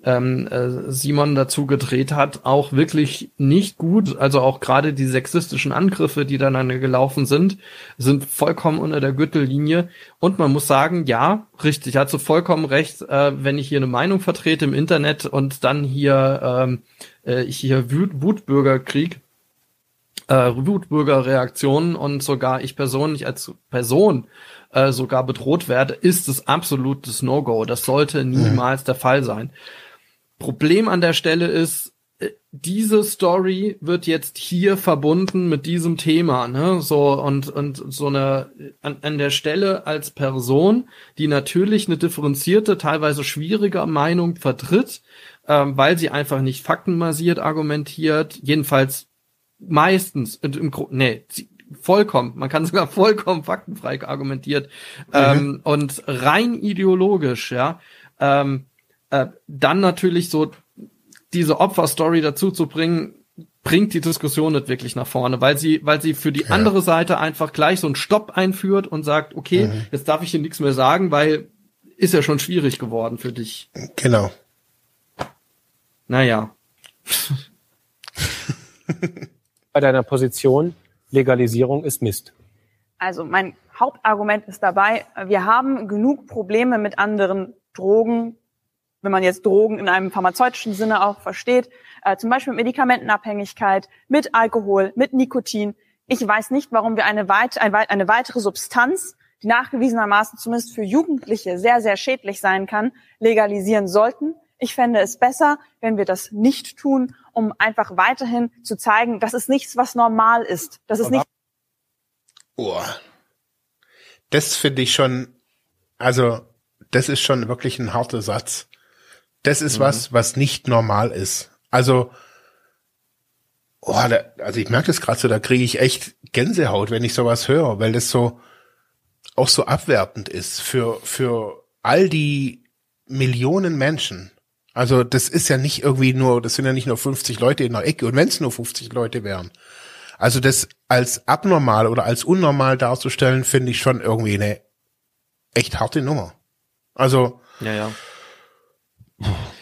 ähm, äh, Simon dazu gedreht hat, auch wirklich nicht gut. Also auch gerade die sexistischen Angriffe, die dann gelaufen sind, sind vollkommen unter der Gürtellinie. Und man muss sagen, ja, richtig, hat so vollkommen recht, äh, wenn ich hier eine Meinung vertrete im Internet und dann hier ähm, äh, ich hier Wut Wutbürgerkrieg, äh, Wutbürgerreaktionen und sogar ich persönlich als Person äh, sogar bedroht werde, ist es absolutes No-Go. Das sollte niemals der Fall sein. Problem an der Stelle ist, äh, diese Story wird jetzt hier verbunden mit diesem Thema, ne? So und und so eine an, an der Stelle als Person, die natürlich eine differenzierte, teilweise schwierige Meinung vertritt, ähm, weil sie einfach nicht faktenbasiert argumentiert, jedenfalls meistens im, Gro- nee, vollkommen, man kann sogar vollkommen faktenfrei argumentiert ähm, und rein ideologisch, ja. Ähm, äh, dann natürlich so diese Opferstory dazu zu bringen, bringt die Diskussion nicht wirklich nach vorne, weil sie, weil sie für die andere Seite einfach gleich so einen Stopp einführt und sagt, okay, Mhm. jetzt darf ich hier nichts mehr sagen, weil ist ja schon schwierig geworden für dich. Genau. Naja. Bei deiner Position, Legalisierung ist Mist. Also mein Hauptargument ist dabei, wir haben genug Probleme mit anderen Drogen, wenn man jetzt Drogen in einem pharmazeutischen Sinne auch versteht, äh, zum Beispiel mit Medikamentenabhängigkeit, mit Alkohol, mit Nikotin. Ich weiß nicht, warum wir eine, weit, ein weit- eine weitere Substanz, die nachgewiesenermaßen zumindest für Jugendliche sehr, sehr schädlich sein kann, legalisieren sollten. Ich fände es besser, wenn wir das nicht tun, um einfach weiterhin zu zeigen, das ist nichts, was normal ist. Das ist nicht Oh. Das finde ich schon, also das ist schon wirklich ein harter Satz. Das ist was, was nicht normal ist. Also, oh, da, also ich merke das gerade so, da kriege ich echt Gänsehaut, wenn ich sowas höre, weil das so auch so abwertend ist für für all die Millionen Menschen. Also das ist ja nicht irgendwie nur, das sind ja nicht nur 50 Leute in der Ecke und wenn es nur 50 Leute wären. Also das als abnormal oder als unnormal darzustellen, finde ich schon irgendwie eine echt harte Nummer. Also Ja, ja.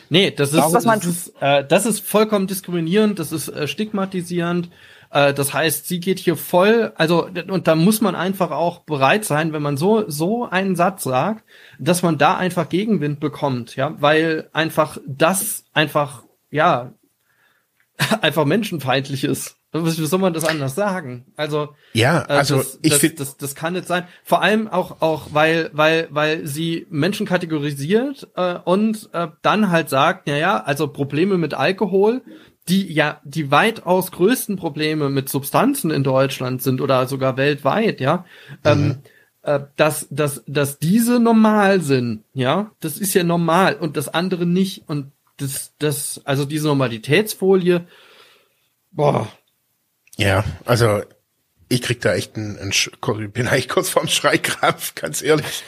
Nee, das ist, das, man- ist äh, das ist vollkommen diskriminierend, das ist äh, stigmatisierend. Äh, das heißt, sie geht hier voll, also und da muss man einfach auch bereit sein, wenn man so so einen Satz sagt, dass man da einfach Gegenwind bekommt, ja, weil einfach das einfach ja einfach menschenfeindlich ist. Wie soll man das anders sagen? Also ja, äh, also das, ich das, finde, das, das kann nicht sein. Vor allem auch, auch weil, weil, weil sie Menschen kategorisiert äh, und äh, dann halt sagt, na ja, also Probleme mit Alkohol, die ja die weitaus größten Probleme mit Substanzen in Deutschland sind oder sogar weltweit, ja. Ähm, äh, dass, dass, dass diese normal sind, ja, das ist ja normal und das andere nicht. Und das, das, also diese Normalitätsfolie, boah, ja, also ich krieg da echt einen, einen bin eigentlich kurz vorm Schreikrampf, ganz ehrlich.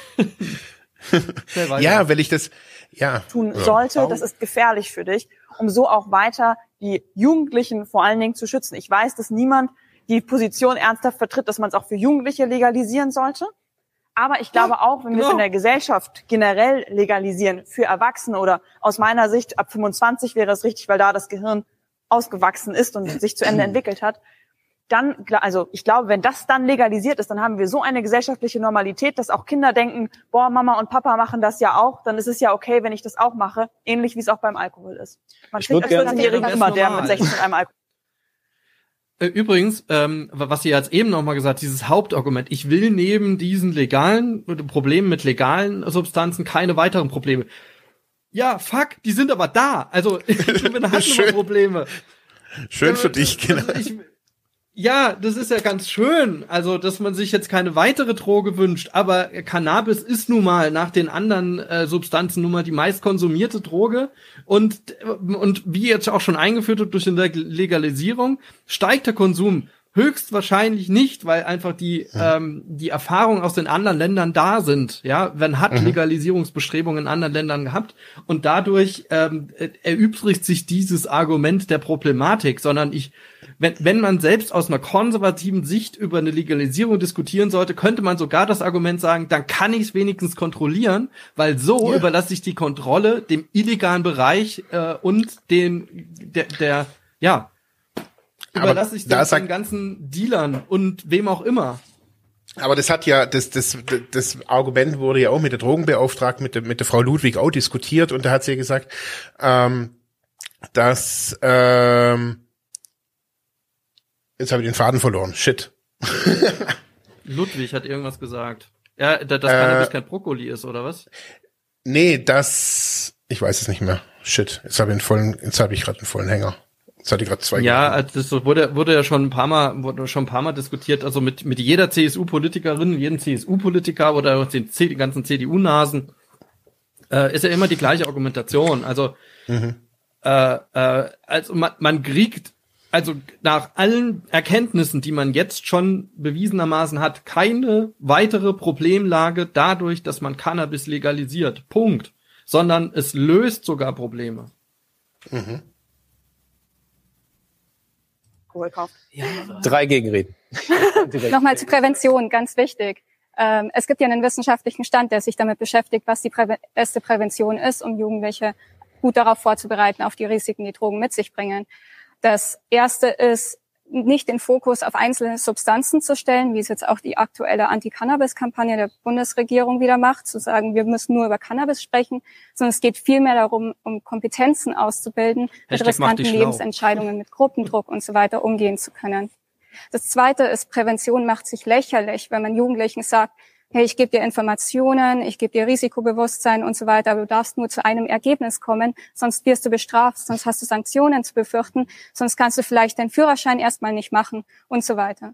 Ja, weil ich das, ja. tun ja. sollte, das ist gefährlich für dich, um so auch weiter die Jugendlichen vor allen Dingen zu schützen. Ich weiß, dass niemand die Position ernsthaft vertritt, dass man es auch für Jugendliche legalisieren sollte. Aber ich glaube auch, wenn wir es genau. in der Gesellschaft generell legalisieren für Erwachsene oder aus meiner Sicht ab 25 wäre es richtig, weil da das Gehirn ausgewachsen ist und sich zu Ende entwickelt hat, dann, also ich glaube, wenn das dann legalisiert ist, dann haben wir so eine gesellschaftliche Normalität, dass auch Kinder denken, boah, Mama und Papa machen das ja auch, dann ist es ja okay, wenn ich das auch mache, ähnlich wie es auch beim Alkohol ist. Man Ich trinkt würd als gerne- 14-Jährigen Das ist immer, der mit 16 einmal Alkohol. Äh, Übrigens, ähm, was Sie jetzt eben nochmal gesagt, dieses Hauptargument, ich will neben diesen legalen Problemen mit legalen Substanzen keine weiteren Probleme. Ja, fuck, die sind aber da. Also, wir hatten Schön. Probleme. Schön für dich, genau. Also ich, ja, das ist ja ganz schön, also dass man sich jetzt keine weitere Droge wünscht, aber Cannabis ist nun mal nach den anderen äh, Substanzen nun mal die meist konsumierte Droge. Und und wie jetzt auch schon eingeführt wird durch die Leg- Legalisierung steigt der Konsum höchstwahrscheinlich nicht, weil einfach die ähm, die Erfahrungen aus den anderen Ländern da sind. Ja, man hat Legalisierungsbestrebungen in anderen Ländern gehabt. Und dadurch ähm, äh, erübrigt sich dieses Argument der Problematik, sondern ich wenn, wenn man selbst aus einer konservativen Sicht über eine Legalisierung diskutieren sollte, könnte man sogar das Argument sagen, dann kann ich es wenigstens kontrollieren, weil so Ja. überlasse ich die Kontrolle dem illegalen Bereich äh, und den der, der ja überlasse ich da den, ganzen Dealern und wem auch immer. Aber das hat ja, das, das, das Argument wurde ja auch mit der Drogenbeauftragten, mit der, mit der Frau Ludwig auch diskutiert und da hat sie gesagt, ähm, dass, ähm, jetzt habe ich den Faden verloren, shit. Ludwig hat irgendwas gesagt. Ja, da- dass Äh, Cannabis kein Brokkoli ist, oder was? Nee, das, ich weiß es nicht mehr, shit, jetzt habe ich einen vollen, jetzt habe ich gerade einen vollen Hänger. Jetzt hatte ich gerade zwei. Ja, also das wurde, wurde ja schon ein paar Mal, wurde schon ein paar Mal diskutiert, also mit, mit jeder CSU-Politikerin, jedem CSU-Politiker oder den, C- ganzen CDU-Nasen, äh, ist ja immer die gleiche Argumentation. Also, Mhm. äh, äh, also man, man kriegt, also nach allen Erkenntnissen, die man jetzt schon bewiesenermaßen hat, keine weitere Problemlage dadurch, dass man Cannabis legalisiert. Punkt. Sondern es löst sogar Probleme. Mhm. Alkohol kauft. Drei Gegenreden. Nochmal zur Prävention, ganz wichtig. Ähm, es gibt ja einen wissenschaftlichen Stand, der sich damit beschäftigt, was die Präve beste Prävention ist, um Jugendliche gut darauf vorzubereiten, auf die Risiken, die Drogen mit sich bringen. Das erste ist, nicht den Fokus auf einzelne Substanzen zu stellen, wie es jetzt auch die aktuelle Anti-Cannabis-Kampagne der Bundesregierung wieder macht, zu sagen, wir müssen nur über Cannabis sprechen, sondern es geht vielmehr darum, um Kompetenzen auszubilden, mit Hashtag mach riskanten. Lebensentscheidungen, mit Gruppendruck und so weiter umgehen zu können. Das zweite ist, Prävention macht sich lächerlich, wenn man Jugendlichen sagt, hey, ich gebe dir Informationen, ich gebe dir Risikobewusstsein und so weiter, aber du darfst nur zu einem Ergebnis kommen, sonst wirst du bestraft, sonst hast du Sanktionen zu befürchten, sonst kannst du vielleicht deinen Führerschein erstmal nicht machen und so weiter.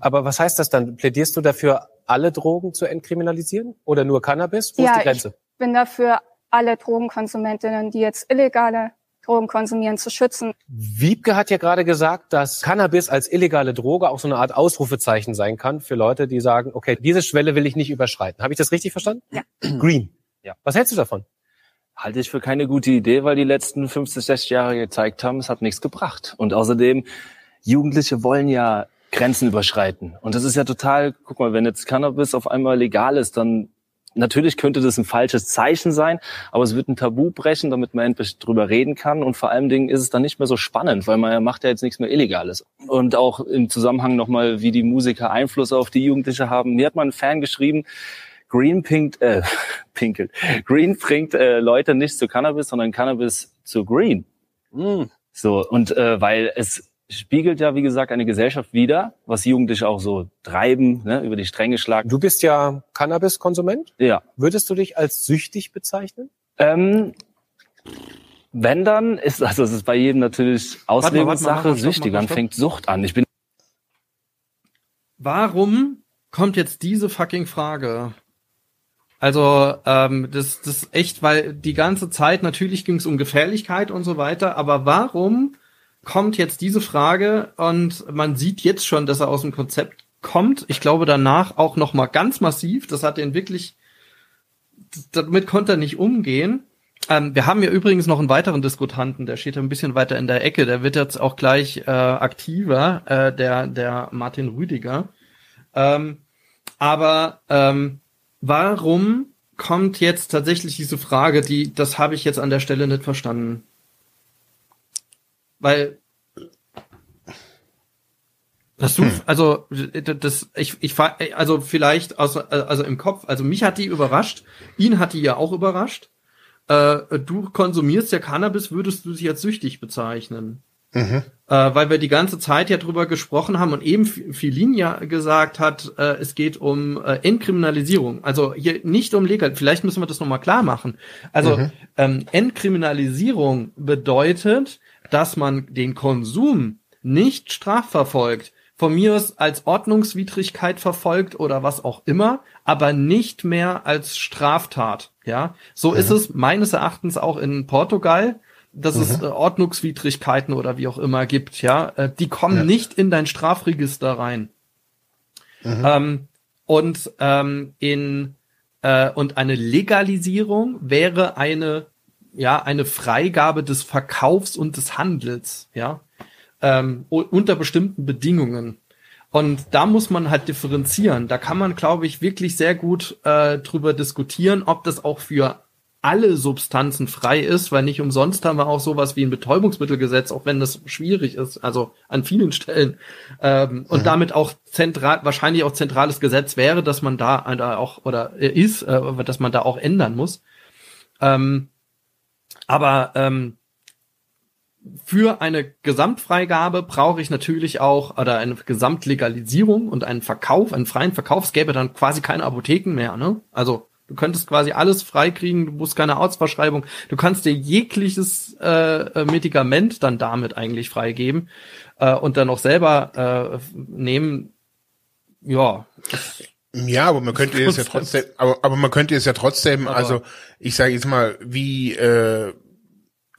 Aber was heißt das dann? Plädierst du dafür, alle Drogen zu entkriminalisieren? Oder nur Cannabis? Wo ist die ich Grenze? bin dafür, alle Drogenkonsumentinnen, die jetzt illegale Drogen konsumieren, zu schützen. Wiebke hat ja gerade gesagt, dass Cannabis als illegale Droge auch so eine Art Ausrufezeichen sein kann für Leute, die sagen, okay, diese Schwelle will ich nicht überschreiten. Habe ich das richtig verstanden? Ja. Green. Ja. Was hältst du davon? Halte ich für keine gute Idee, weil die letzten 50, 60 Jahre gezeigt haben, es hat nichts gebracht. Und außerdem, Jugendliche wollen ja Grenzen überschreiten. Und das ist ja total, guck mal, wenn jetzt Cannabis auf einmal legal ist, dann natürlich könnte das ein falsches Zeichen sein, aber es wird ein Tabu brechen, damit man endlich drüber reden kann. Und vor allen Dingen ist es dann nicht mehr so spannend, weil man macht ja jetzt nichts mehr Illegales. Und auch im Zusammenhang nochmal, wie die Musiker Einfluss auf die Jugendliche haben. Mir hat mal ein Fan geschrieben, Green pinkt, äh, pinkelt. Green bringt äh, Leute nicht zu Cannabis, sondern Cannabis zu Green. Mm. So, und äh, weil es spiegelt ja, wie gesagt, eine Gesellschaft wider, was Jugendliche auch so treiben, ne, über die Stränge schlagen. Du bist ja Cannabis-Konsument. Ja. Würdest du dich als süchtig bezeichnen? Ähm, wenn dann ist, also es ist bei jedem natürlich Auslegungssache, süchtig, wann stopp. fängt Sucht an? Ich bin Warum kommt jetzt diese fucking Frage? Also, ähm, das, das ist echt, weil die ganze Zeit natürlich ging es um Gefährlichkeit und so weiter, aber warum kommt jetzt diese Frage und man sieht jetzt schon, dass er aus dem Konzept kommt. Ich glaube danach auch noch mal ganz massiv. Das hat ihn wirklich, damit konnte er nicht umgehen. Ähm, wir haben ja übrigens noch einen weiteren Diskutanten, der steht ein bisschen weiter in der Ecke. Der wird jetzt auch gleich äh, aktiver, äh, der der Martin Rüdiger. Ähm, aber ähm, warum kommt jetzt tatsächlich diese Frage, die, das habe ich jetzt an der Stelle nicht verstanden. Weil Hast du, also das, ich, ich also vielleicht aus, also im Kopf, also mich hat die überrascht, ihn hat die ja auch überrascht. Äh, du konsumierst ja Cannabis, würdest du sie als süchtig bezeichnen? Mhm. Äh, weil wir die ganze Zeit ja drüber gesprochen haben und eben Filin ja gesagt hat, äh, es geht um äh, Entkriminalisierung. Also hier nicht um legal. Vielleicht müssen wir das nochmal klar machen. Also mhm. ähm, Entkriminalisierung bedeutet, dass man den Konsum nicht strafverfolgt, von mir aus als Ordnungswidrigkeit verfolgt oder was auch immer, aber nicht mehr als Straftat. Ja, so mhm. ist es meines Erachtens auch in Portugal, dass mhm. es äh, Ordnungswidrigkeiten oder wie auch immer gibt. Ja, äh, die kommen ja. nicht in dein Strafregister rein. Mhm. Ähm, und ähm, in äh, und eine Legalisierung wäre eine ja eine Freigabe des Verkaufs und des Handels. Ja, ähm, unter bestimmten Bedingungen. Und da muss man halt differenzieren. Da kann man, glaube ich, wirklich sehr gut äh, drüber diskutieren, ob das auch für alle Substanzen frei ist, weil nicht umsonst haben wir auch sowas wie ein Betäubungsmittelgesetz, auch wenn das schwierig ist, also an vielen Stellen. Ähm, und mhm. damit auch zentral, wahrscheinlich auch zentrales Gesetz wäre, dass man da, da auch, oder ist, äh, dass man da auch ändern muss. Ähm, aber ähm, für eine Gesamtfreigabe brauche ich natürlich auch oder eine Gesamtlegalisierung und einen Verkauf, einen freien Verkauf. Es gäbe dann quasi keine Apotheken mehr, ne? Also du könntest quasi alles freikriegen, du musst keine Arztverschreibung, du kannst dir jegliches äh, Medikament dann damit eigentlich freigeben äh, und dann auch selber äh, nehmen. Ja. Ja, aber man könnte es ja trotzdem, aber, aber man könnte es ja trotzdem, aber also ich sage jetzt mal, wie äh,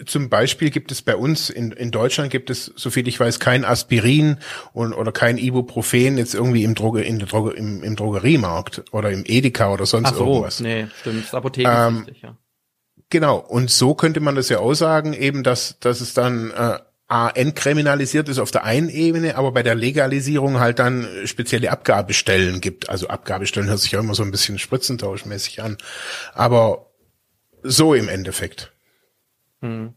zum Beispiel gibt es bei uns in, in Deutschland gibt es, soviel ich weiß, kein Aspirin und, oder kein Ibuprofen jetzt irgendwie im Droge, in der Droge, im, im Drogeriemarkt oder im Edeka oder sonst Ach so, irgendwas. Nee, stimmt. Das Apotheken ähm, richtig, ja. Genau. Und so könnte man das ja aussagen, eben, dass, dass es dann äh, entkriminalisiert ist auf der einen Ebene, aber bei der Legalisierung halt dann spezielle Abgabestellen gibt. Also Abgabestellen hört sich ja immer so ein bisschen spritzentauschmäßig an. Aber so im Endeffekt. Hm.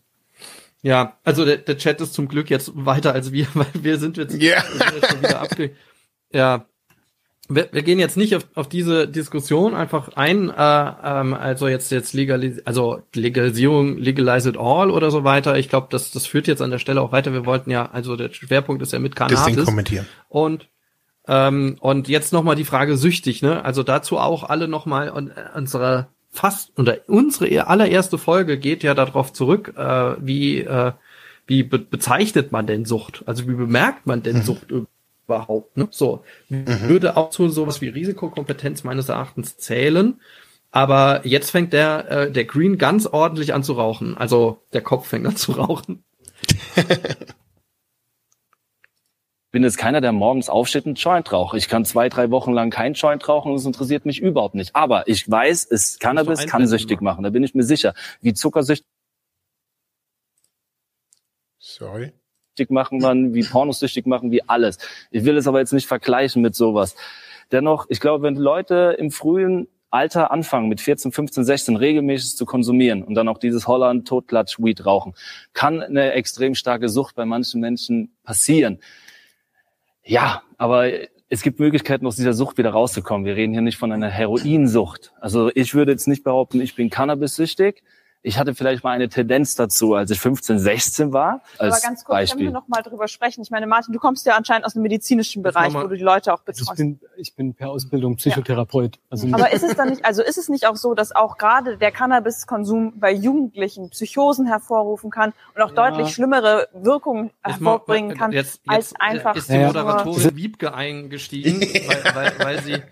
Ja, also der, der Chat ist zum Glück jetzt weiter als wir, weil wir sind jetzt, yeah. sind jetzt schon wieder abge... Ja, wir, wir gehen jetzt nicht auf, auf diese Diskussion einfach ein, äh, ähm, also jetzt jetzt legalis also Legalisierung, legalize it all oder so weiter. Ich glaube, das das führt jetzt an der Stelle auch weiter. Wir wollten ja, also der Schwerpunkt ist ja mit Cannabis. Ding kommentieren. Und ähm, und jetzt noch mal die Frage süchtig, ne? Also dazu auch alle noch mal und, äh, unsere fast oder unsere allererste Folge geht ja darauf zurück, äh, wie äh, wie be bezeichnet man denn Sucht? Also wie bemerkt man denn mhm. Sucht überhaupt? Ne? So mhm. würde auch zu sowas wie Risikokompetenz meines Erachtens zählen. Aber jetzt fängt der äh, der Green ganz ordentlich an zu rauchen. Also der Kopf fängt an zu rauchen. bin jetzt keiner, der morgens aufsteht und Joint raucht. Ich kann zwei, drei Wochen lang kein Joint rauchen und es interessiert mich überhaupt nicht. Aber ich weiß, es Cannabis kann süchtig machen. Da bin ich mir sicher. Wie zuckersüchtig Sorry. Machen man, wie pornosüchtig machen, wie alles. Ich will es aber jetzt nicht vergleichen mit sowas. Dennoch, ich glaube, wenn Leute im frühen Alter anfangen, mit 14, 15, 16 regelmäßig zu konsumieren und dann auch dieses Holland Totklatsch Weed rauchen, kann eine extrem starke Sucht bei manchen Menschen passieren. Ja, aber es gibt Möglichkeiten, aus dieser Sucht wieder rauszukommen. Wir reden hier nicht von einer Heroinsucht. Also ich würde jetzt nicht behaupten, ich bin Cannabis-süchtig. Ich hatte vielleicht mal eine Tendenz dazu, als ich 15, 16 war. Als Aber ganz kurz, Beispiel. können wir noch mal drüber sprechen. Ich meine, Martin, du kommst ja anscheinend aus dem medizinischen Bereich, wo du die Leute auch betreust. Ich bin, ich bin per Ausbildung Psychotherapeut. Ja. Also Aber ist es dann nicht, also ist es nicht auch so, dass auch gerade der Cannabiskonsum bei Jugendlichen Psychosen hervorrufen kann und auch ja. deutlich schlimmere Wirkungen hervorbringen kann, jetzt, jetzt, als einfach ist die Moderatorin Wiebke eingestiegen, weil, weil, weil sie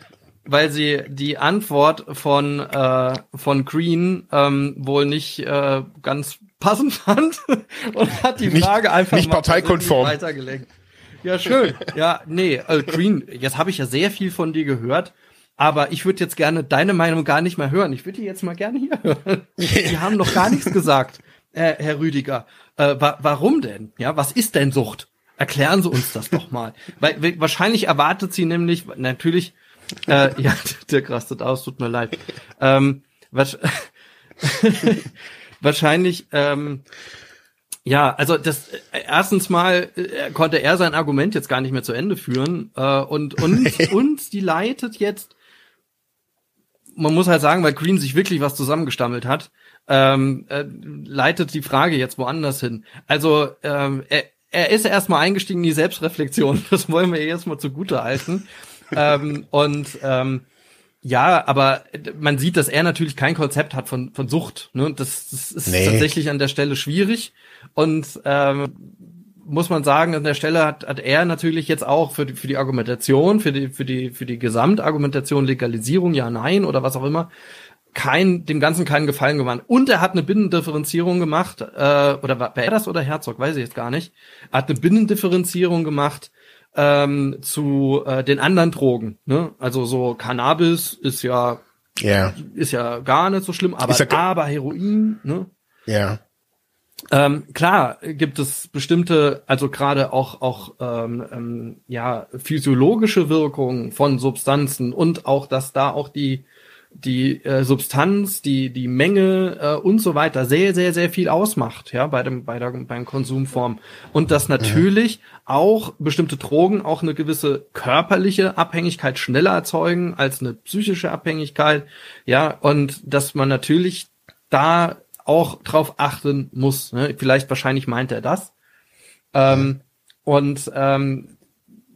weil sie die Antwort von äh, von Green ähm, wohl nicht äh, ganz passend fand und hat die Frage nicht, einfach nicht parteikonform weitergelenkt. Ja, schön. Ja, nee, äh, Green, jetzt habe ich ja sehr viel von dir gehört, aber ich würde jetzt gerne deine Meinung gar nicht mehr hören. Ich würde die jetzt mal gerne hier hören. Die haben noch gar nichts gesagt, äh, Herr Rüdiger. Äh, wa warum denn? Ja, was ist denn Sucht? Erklären Sie uns das doch mal. Weil wahrscheinlich erwartet sie nämlich natürlich äh, ja, der rastet aus, tut mir leid. Ähm, was, wahrscheinlich ähm, Ja, also das äh, erstens mal äh, konnte er sein Argument jetzt gar nicht mehr zu Ende führen äh, und und und die leitet jetzt. Man muss halt sagen, weil Green sich wirklich was zusammengestammelt hat, ähm, äh, leitet die Frage jetzt woanders hin. Also ähm, er, er ist erstmal eingestiegen in die Selbstreflexion. Das wollen wir erstmal zugute halten. Ähm, und ähm, ja, aber man sieht, dass er natürlich kein Konzept hat von, von Sucht. Ne? Das, das ist nee. tatsächlich an der Stelle schwierig. Und ähm, muss man sagen, an der Stelle hat, hat er natürlich jetzt auch für die, für die Argumentation, für die, für die, für die Gesamtargumentation Legalisierung, ja, nein oder was auch immer, kein, dem Ganzen keinen Gefallen gemacht. Und er hat eine Binnendifferenzierung gemacht, äh, oder war, war er das oder Herzog, weiß ich jetzt gar nicht. Er hat eine Binnendifferenzierung gemacht ähm, zu äh, den anderen Drogen. Ne? Also so Cannabis ist ja yeah. ist ja gar nicht so schlimm, aber, ja aber Heroin, ne? Ja. Ähm, klar gibt es bestimmte, also gerade auch auch ähm, ähm, ja physiologische Wirkungen von Substanzen und auch, dass da auch die die äh, Substanz, die die Menge äh, und so weiter sehr sehr sehr viel ausmacht, ja, bei dem bei der beim Konsumform und dass natürlich mhm. auch bestimmte Drogen auch eine gewisse körperliche Abhängigkeit schneller erzeugen als eine psychische Abhängigkeit, ja, und dass man natürlich da auch drauf achten muss. Ne? Vielleicht wahrscheinlich meint er das. Ähm, und ähm,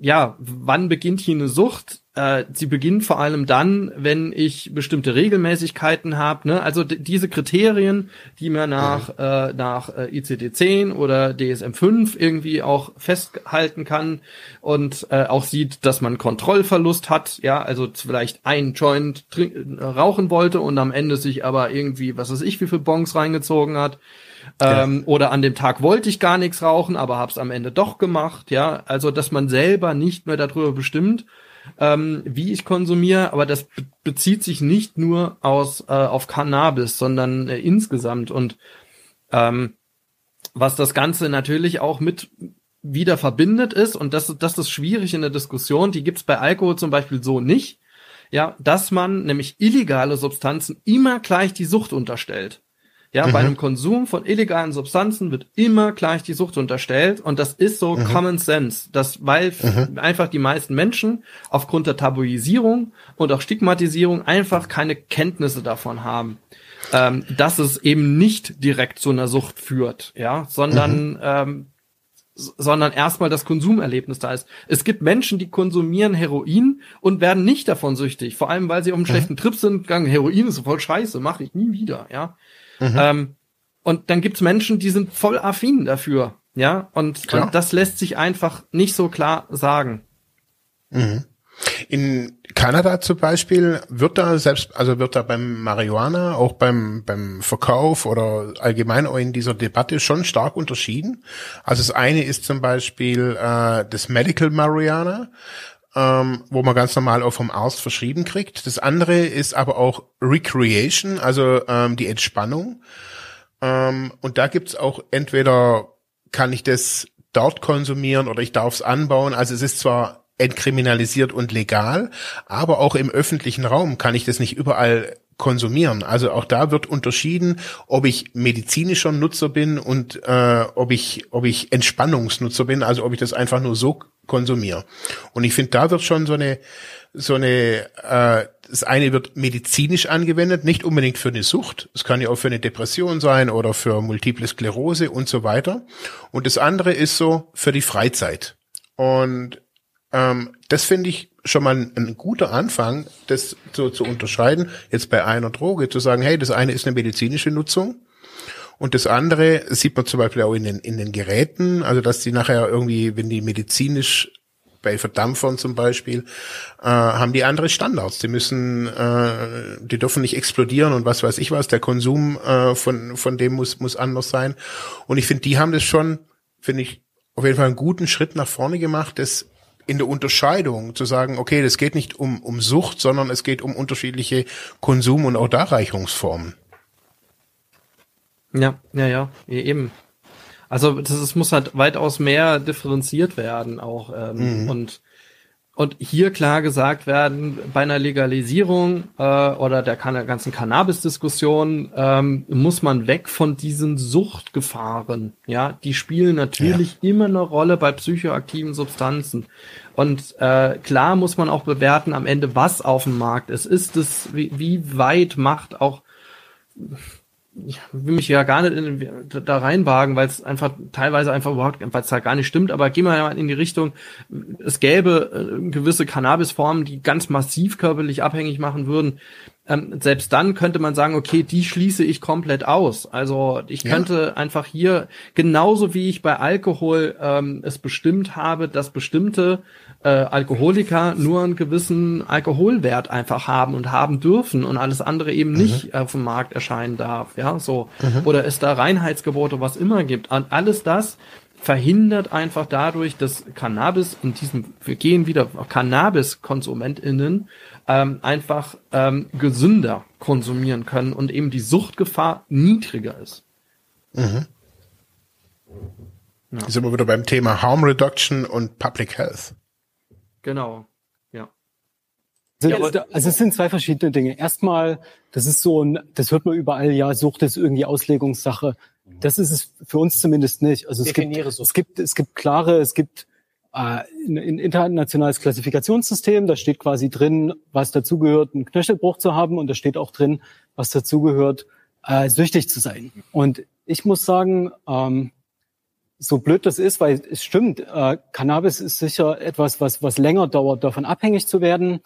ja, wann beginnt hier eine Sucht? Äh, sie beginnt vor allem dann, wenn ich bestimmte Regelmäßigkeiten habe. Ne? Also diese Kriterien, die man nach, mhm. äh, nach äh, ICD-10 oder DSM-5 irgendwie auch festhalten kann und äh, auch sieht, dass man Kontrollverlust hat. Ja, also vielleicht ein Joint äh, rauchen wollte und am Ende sich aber irgendwie, was weiß ich, wie viele Bongs reingezogen hat ähm, Oder an dem Tag wollte ich gar nichts rauchen, aber hab's am Ende doch gemacht. Ja, also dass man selber nicht mehr darüber bestimmt, ähm, wie ich konsumiere, aber das be bezieht sich nicht nur aus äh, auf Cannabis, sondern äh, insgesamt und ähm, was das Ganze natürlich auch mit wieder verbindet ist und das, das ist schwierig in der Diskussion. Die gibt's bei Alkohol zum Beispiel so nicht. Ja, dass man nämlich illegale Substanzen immer gleich die Sucht unterstellt. Ja, mhm. bei einem Konsum von illegalen Substanzen wird immer gleich die Sucht unterstellt und das ist so mhm. Common Sense, dass weil mhm. einfach die meisten Menschen aufgrund der Tabuisierung und auch Stigmatisierung einfach keine Kenntnisse davon haben, ähm, dass es eben nicht direkt zu einer Sucht führt, ja, sondern mhm. ähm, sondern erstmal das Konsumerlebnis da ist. Es gibt Menschen, die konsumieren Heroin und werden nicht davon süchtig, vor allem weil sie auf einem mhm. schlechten Trip sind, gegangen, Heroin ist voll scheiße, mache ich nie wieder, ja. Mhm. Ähm, und dann gibt's Menschen, die sind voll affin dafür. Ja, und, und das lässt sich einfach nicht so klar sagen. Mhm. In Kanada zum Beispiel wird da selbst, also wird da beim Marihuana, auch beim, beim Verkauf oder allgemein auch in dieser Debatte schon stark unterschieden. Also das eine ist zum Beispiel äh, das Medical Marihuana, ähm, wo man ganz normal auch vom Arzt verschrieben kriegt. Das andere ist aber auch Recreation, also ähm, die Entspannung. Ähm, und da gibt's auch entweder kann ich das dort konsumieren oder ich darf es anbauen. Also es ist zwar entkriminalisiert und legal, aber auch im öffentlichen Raum kann ich das nicht überall konsumieren. Also auch da wird unterschieden, ob ich medizinischer Nutzer bin und äh, ob ich ob ich Entspannungsnutzer bin, also ob ich das einfach nur so konsumiere. Und ich finde, da wird schon so eine so eine äh, das eine wird medizinisch angewendet, nicht unbedingt für eine Sucht. Es kann ja auch für eine Depression sein oder für multiple Sklerose und so weiter. Und das andere ist so für die Freizeit. Und ähm, das finde ich schon mal ein, guter Anfang, das so zu unterscheiden, jetzt bei einer Droge, zu sagen, hey, das eine ist eine medizinische Nutzung und das andere sieht man zum Beispiel auch in den, in den Geräten, also dass die nachher irgendwie, wenn die medizinisch bei Verdampfern zum Beispiel, äh, haben die andere Standards. Die müssen, äh, die dürfen nicht explodieren und was weiß ich was. Der Konsum äh, von, von dem muss, muss anders sein. Und ich finde, die haben das schon, finde ich, auf jeden Fall einen guten Schritt nach vorne gemacht, das in der Unterscheidung zu sagen, okay, das geht nicht um, um Sucht, sondern es geht um unterschiedliche Konsum- und auch Darreichungsformen. Ja, ja, ja, eben. Also das, das muss halt weitaus mehr differenziert werden auch ähm, mhm. und und hier klar gesagt werden, bei einer Legalisierung äh, oder der ganzen Cannabis-Diskussion ähm, muss man weg von diesen Suchtgefahren. Ja, die spielen natürlich ja. immer eine Rolle bei psychoaktiven Substanzen. Und äh, klar muss man auch bewerten am Ende, was auf dem Markt ist. Ist es, wie, wie weit macht auch ich will mich ja gar nicht in, da reinwagen, weil es einfach teilweise einfach überhaupt, weil es halt gar nicht stimmt, aber gehen wir mal in die Richtung, es gäbe äh, gewisse Cannabisformen, die ganz massiv körperlich abhängig machen würden. Ähm, selbst dann könnte man sagen, okay, die schließe ich komplett aus. Also ich könnte ja. einfach hier, genauso wie ich bei Alkohol ähm, es bestimmt habe, dass bestimmte äh, Alkoholiker nur einen gewissen Alkoholwert einfach haben und haben dürfen und alles andere eben mhm. nicht auf dem Markt erscheinen darf, ja, so. Mhm. Oder es da Reinheitsgebote, was immer gibt. Und alles das verhindert einfach dadurch, dass Cannabis in diesem, wir gehen wieder Cannabis-KonsumentInnen ähm, einfach ähm, gesünder konsumieren können und eben die Suchtgefahr niedriger ist. Mhm. Ja. Sind wir wieder beim Thema Harm Reduction und Public Health. Genau, ja. Also, also es sind zwei verschiedene Dinge. Erstmal, das ist so ein, das hört man überall, ja, Sucht ist irgendwie Auslegungssache. Das ist es für uns zumindest nicht. Also es gibt, es gibt, es gibt klare, es gibt äh, ein, ein internationales Klassifikationssystem, da steht quasi drin, was dazugehört, einen Knöchelbruch zu haben und da steht auch drin, was dazugehört, äh, süchtig zu sein. Und ich muss sagen, ähm, so blöd das ist, weil es stimmt, äh, Cannabis ist sicher etwas, was, was länger dauert, davon abhängig zu werden.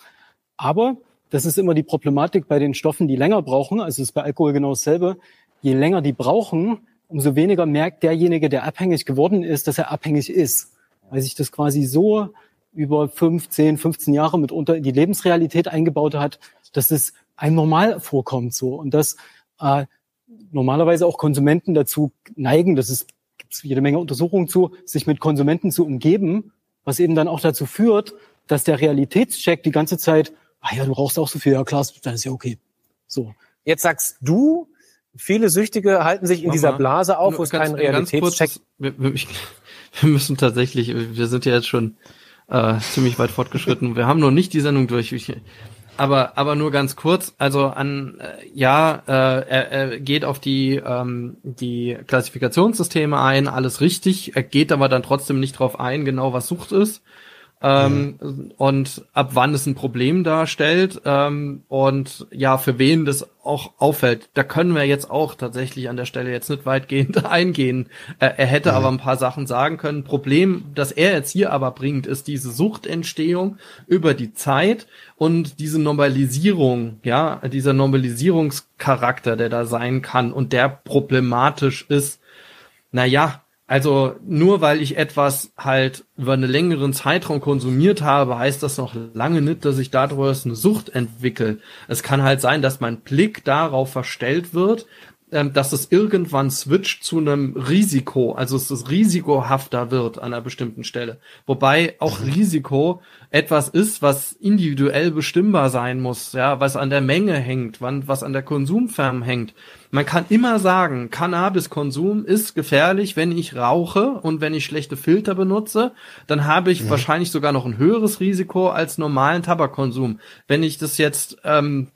Aber das ist immer die Problematik bei den Stoffen, die länger brauchen. Also es ist bei Alkohol genau dasselbe. Je länger die brauchen, umso weniger merkt derjenige, der abhängig geworden ist, dass er abhängig ist. Weil sich das quasi so über 15, 15 Jahre mitunter in die Lebensrealität eingebaut hat, dass es einem normal vorkommt so. Und dass äh, normalerweise auch Konsumenten dazu neigen, das ist gibt es jede Menge Untersuchungen zu, sich mit Konsumenten zu umgeben, was eben dann auch dazu führt, dass der Realitätscheck die ganze Zeit, ah ja, du rauchst auch so viel, ja klar, dann ist ja okay. So. Jetzt sagst du, viele Süchtige halten sich in Mama, dieser Blase auf, wo es keinen Realitätscheck. Wir, wir, wir müssen tatsächlich, wir sind ja jetzt schon äh, ziemlich weit fortgeschritten. Wir haben noch nicht die Sendung durch. Ich, aber aber nur ganz kurz. Also an äh, ja, äh, er, er geht auf die ähm, die Klassifikationssysteme ein, alles richtig. Er geht aber dann trotzdem nicht drauf ein, genau was Sucht ist ähm, mhm. und ab wann es ein Problem darstellt ähm, und ja, für wen das auch auffällt. Da können wir jetzt auch tatsächlich an der Stelle jetzt nicht weitgehend eingehen. Äh, er hätte mhm. aber ein paar Sachen sagen können. Problem, das er jetzt hier aber bringt, ist diese Suchtentstehung über die Zeit und diese Normalisierung, ja, dieser Normalisierungscharakter, der da sein kann und der problematisch ist. Naja, also nur weil ich etwas halt über einen längeren Zeitraum konsumiert habe, heißt das noch lange nicht, dass ich daraus eine Sucht entwickle. Es kann halt sein, dass mein Blick darauf verstellt wird, ähm, dass es irgendwann switcht zu einem Risiko, also es risikohafter wird an einer bestimmten Stelle. Wobei auch mhm. Risiko etwas ist, was individuell bestimmbar sein muss, ja, was an der Menge hängt, was an der Konsumfirmen hängt. Man kann immer sagen, Cannabiskonsum ist gefährlich, wenn ich rauche und wenn ich schlechte Filter benutze, dann habe ich ja. wahrscheinlich sogar noch ein höheres Risiko als normalen Tabakkonsum. Wenn ich das jetzt ähm,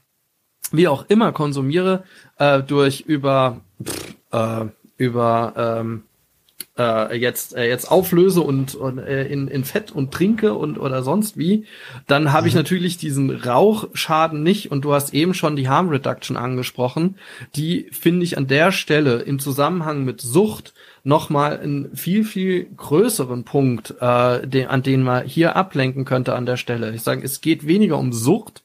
wie auch immer konsumiere, äh, durch über pff, äh, über ähm, äh, jetzt äh, jetzt auflöse und, und äh, in, in Fett und trinke und oder sonst wie, dann habe ich mhm. natürlich diesen Rauchschaden nicht und du hast eben schon die Harm Reduction angesprochen, die finde ich an der Stelle im Zusammenhang mit Sucht nochmal einen viel, viel größeren Punkt, äh, den, an den man hier ablenken könnte an der Stelle. Ich sage, es geht weniger um Sucht,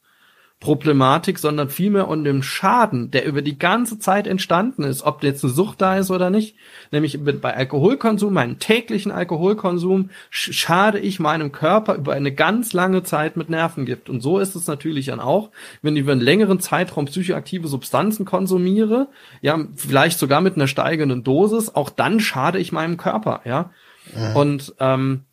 Problematik, sondern vielmehr um den Schaden, der über die ganze Zeit entstanden ist, ob jetzt eine Sucht da ist oder nicht. Nämlich bei Alkoholkonsum, meinen täglichen Alkoholkonsum, schade ich meinem Körper über eine ganz lange Zeit mit Nervengift. Und so ist es natürlich dann auch, wenn ich über einen längeren Zeitraum psychoaktive Substanzen konsumiere, ja, vielleicht sogar mit einer steigenden Dosis, auch dann schade ich meinem Körper, ja. Mhm. Und ähm,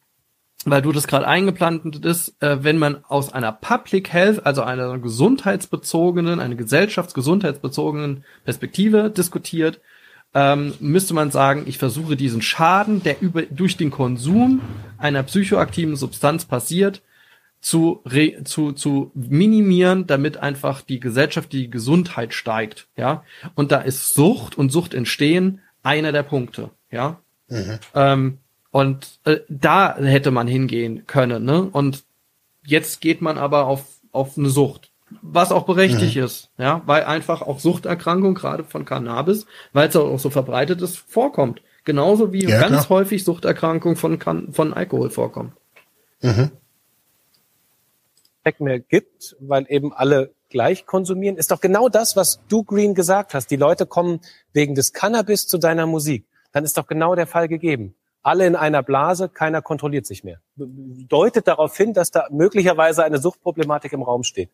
weil du das gerade eingeplantet ist, äh, wenn man aus einer Public Health, also einer gesundheitsbezogenen, einer gesellschaftsgesundheitsbezogenen Perspektive diskutiert, ähm, müsste man sagen, ich versuche diesen Schaden, der über, durch den Konsum einer psychoaktiven Substanz passiert, zu, re, zu, zu minimieren, damit einfach die Gesellschaft, die Gesundheit steigt, ja. Und da ist Sucht und Sucht entstehen einer der Punkte, ja. Mhm. Ähm, und äh, da hätte man hingehen können, ne? Und jetzt geht man aber auf, auf eine Sucht. Was auch berechtigt mhm. ist, ja, weil einfach auch Suchterkrankung, gerade von Cannabis, weil es auch so verbreitet ist, vorkommt. Genauso wie ja, ganz klar. häufig Suchterkrankung von, von Alkohol vorkommt. Mhm. mehr gibt, weil eben alle gleich konsumieren, ist doch genau das, was du Green gesagt hast. Die Leute kommen wegen des Cannabis zu deiner Musik. Dann ist doch genau der Fall gegeben alle in einer Blase, keiner kontrolliert sich mehr. Deutet darauf hin, dass da möglicherweise eine Suchtproblematik im Raum steht.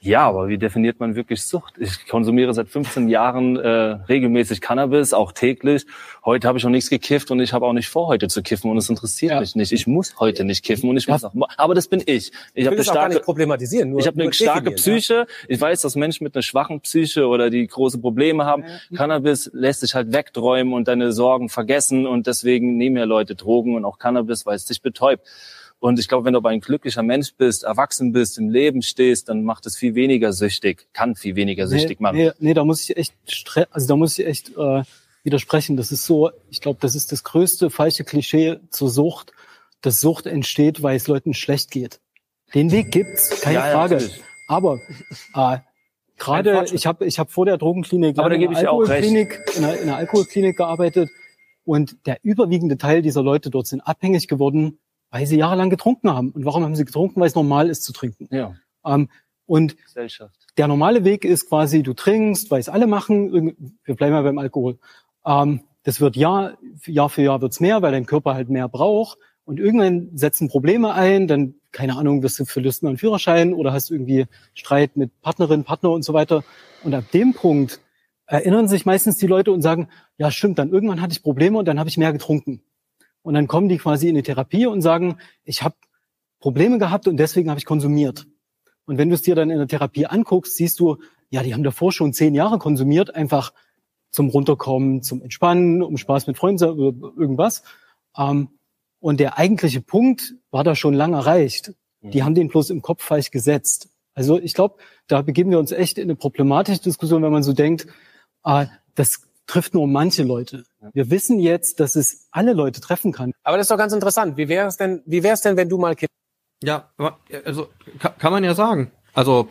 Ja, aber wie definiert man wirklich Sucht? Ich konsumiere seit 15 Jahren äh, regelmäßig Cannabis, auch täglich. Heute habe ich noch nichts gekifft und ich habe auch nicht vor, heute zu kiffen und es interessiert ja. mich nicht. Ich muss heute nicht kiffen und ich muss auch, aber das bin ich. Ich habe eine starke problematisieren. Nur, ich habe eine starke Psyche. Ja. Ich weiß, dass Menschen mit einer schwachen Psyche oder die große Probleme haben. Ja. Cannabis lässt sich halt wegträumen und deine Sorgen vergessen und deswegen nehmen ja Leute Drogen und auch Cannabis, weil es dich betäubt. Und ich glaube, wenn du aber ein glücklicher Mensch bist, erwachsen bist, im Leben stehst, dann macht es viel weniger süchtig, kann viel weniger süchtig nee, machen. Nee, nee, da muss ich echt, also da muss ich echt äh, widersprechen. Das ist so, ich glaube, das ist das größte falsche Klischee zur Sucht, dass Sucht entsteht, weil es Leuten schlecht geht. Den Weg gibt's, keine ja, Frage. Ja, aber äh, gerade ich habe ich hab vor der Drogenklinik aber da in, einer Alkoholklinik, in, einer, in einer Alkoholklinik gearbeitet und der überwiegende Teil dieser Leute dort sind abhängig geworden weil sie jahrelang getrunken haben. Und warum haben sie getrunken? Weil es normal ist zu trinken. Ja. Ähm, und der normale Weg ist quasi, du trinkst, weil es alle machen. Wir bleiben ja beim Alkohol. Ähm, das wird Jahr, Jahr für Jahr wird's mehr, weil dein Körper halt mehr braucht. Und irgendwann setzen Probleme ein, dann, keine Ahnung, wirst du verlust einen Führerschein oder hast irgendwie Streit mit Partnerin, Partner und so weiter. Und ab dem Punkt erinnern sich meistens die Leute und sagen, ja stimmt, dann irgendwann hatte ich Probleme und dann habe ich mehr getrunken. Und dann kommen die quasi in die Therapie und sagen, ich habe Probleme gehabt und deswegen habe ich konsumiert. Und wenn du es dir dann in der Therapie anguckst, siehst du, ja, die haben davor schon zehn Jahre konsumiert, einfach zum Runterkommen, zum Entspannen, um Spaß mit Freunden oder irgendwas. Ähm, und der eigentliche Punkt war da schon lang erreicht. Die mhm. haben den bloß im Kopf falsch gesetzt. Also ich glaube, da begeben wir uns echt in eine problematische Diskussion, wenn man so denkt, äh, das trifft nur manche Leute. Wir wissen jetzt, dass es alle Leute treffen kann. Aber das ist doch ganz interessant. Wie wäre es denn, wie wäre es denn, wenn du mal Kind Ja, also kann man ja sagen. Also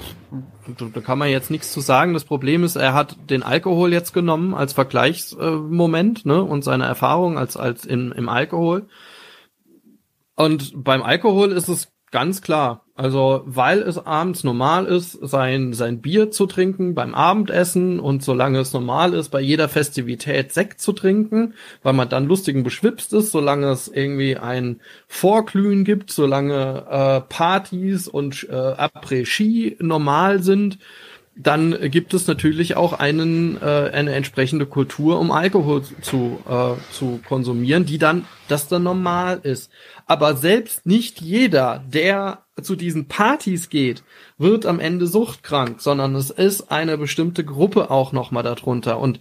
da kann man jetzt nichts zu sagen. Das Problem ist, er hat den Alkohol jetzt genommen als Vergleichsmoment ne, und seine Erfahrung als als in, im Alkohol. Und beim Alkohol ist es Ganz klar. Also, weil es abends normal ist, sein, sein Bier zu trinken beim Abendessen und solange es normal ist, bei jeder Festivität Sekt zu trinken, weil man dann lustigen beschwipst ist, solange es irgendwie ein Vorglühen gibt, solange äh, Partys und äh, Après-Ski normal sind, dann gibt es natürlich auch einen, äh, eine entsprechende Kultur, um Alkohol zu, äh, zu konsumieren, die dann, das dann normal ist. Aber selbst nicht jeder, der zu diesen Partys geht, wird am Ende suchtkrank, sondern es ist eine bestimmte Gruppe auch nochmal darunter. Und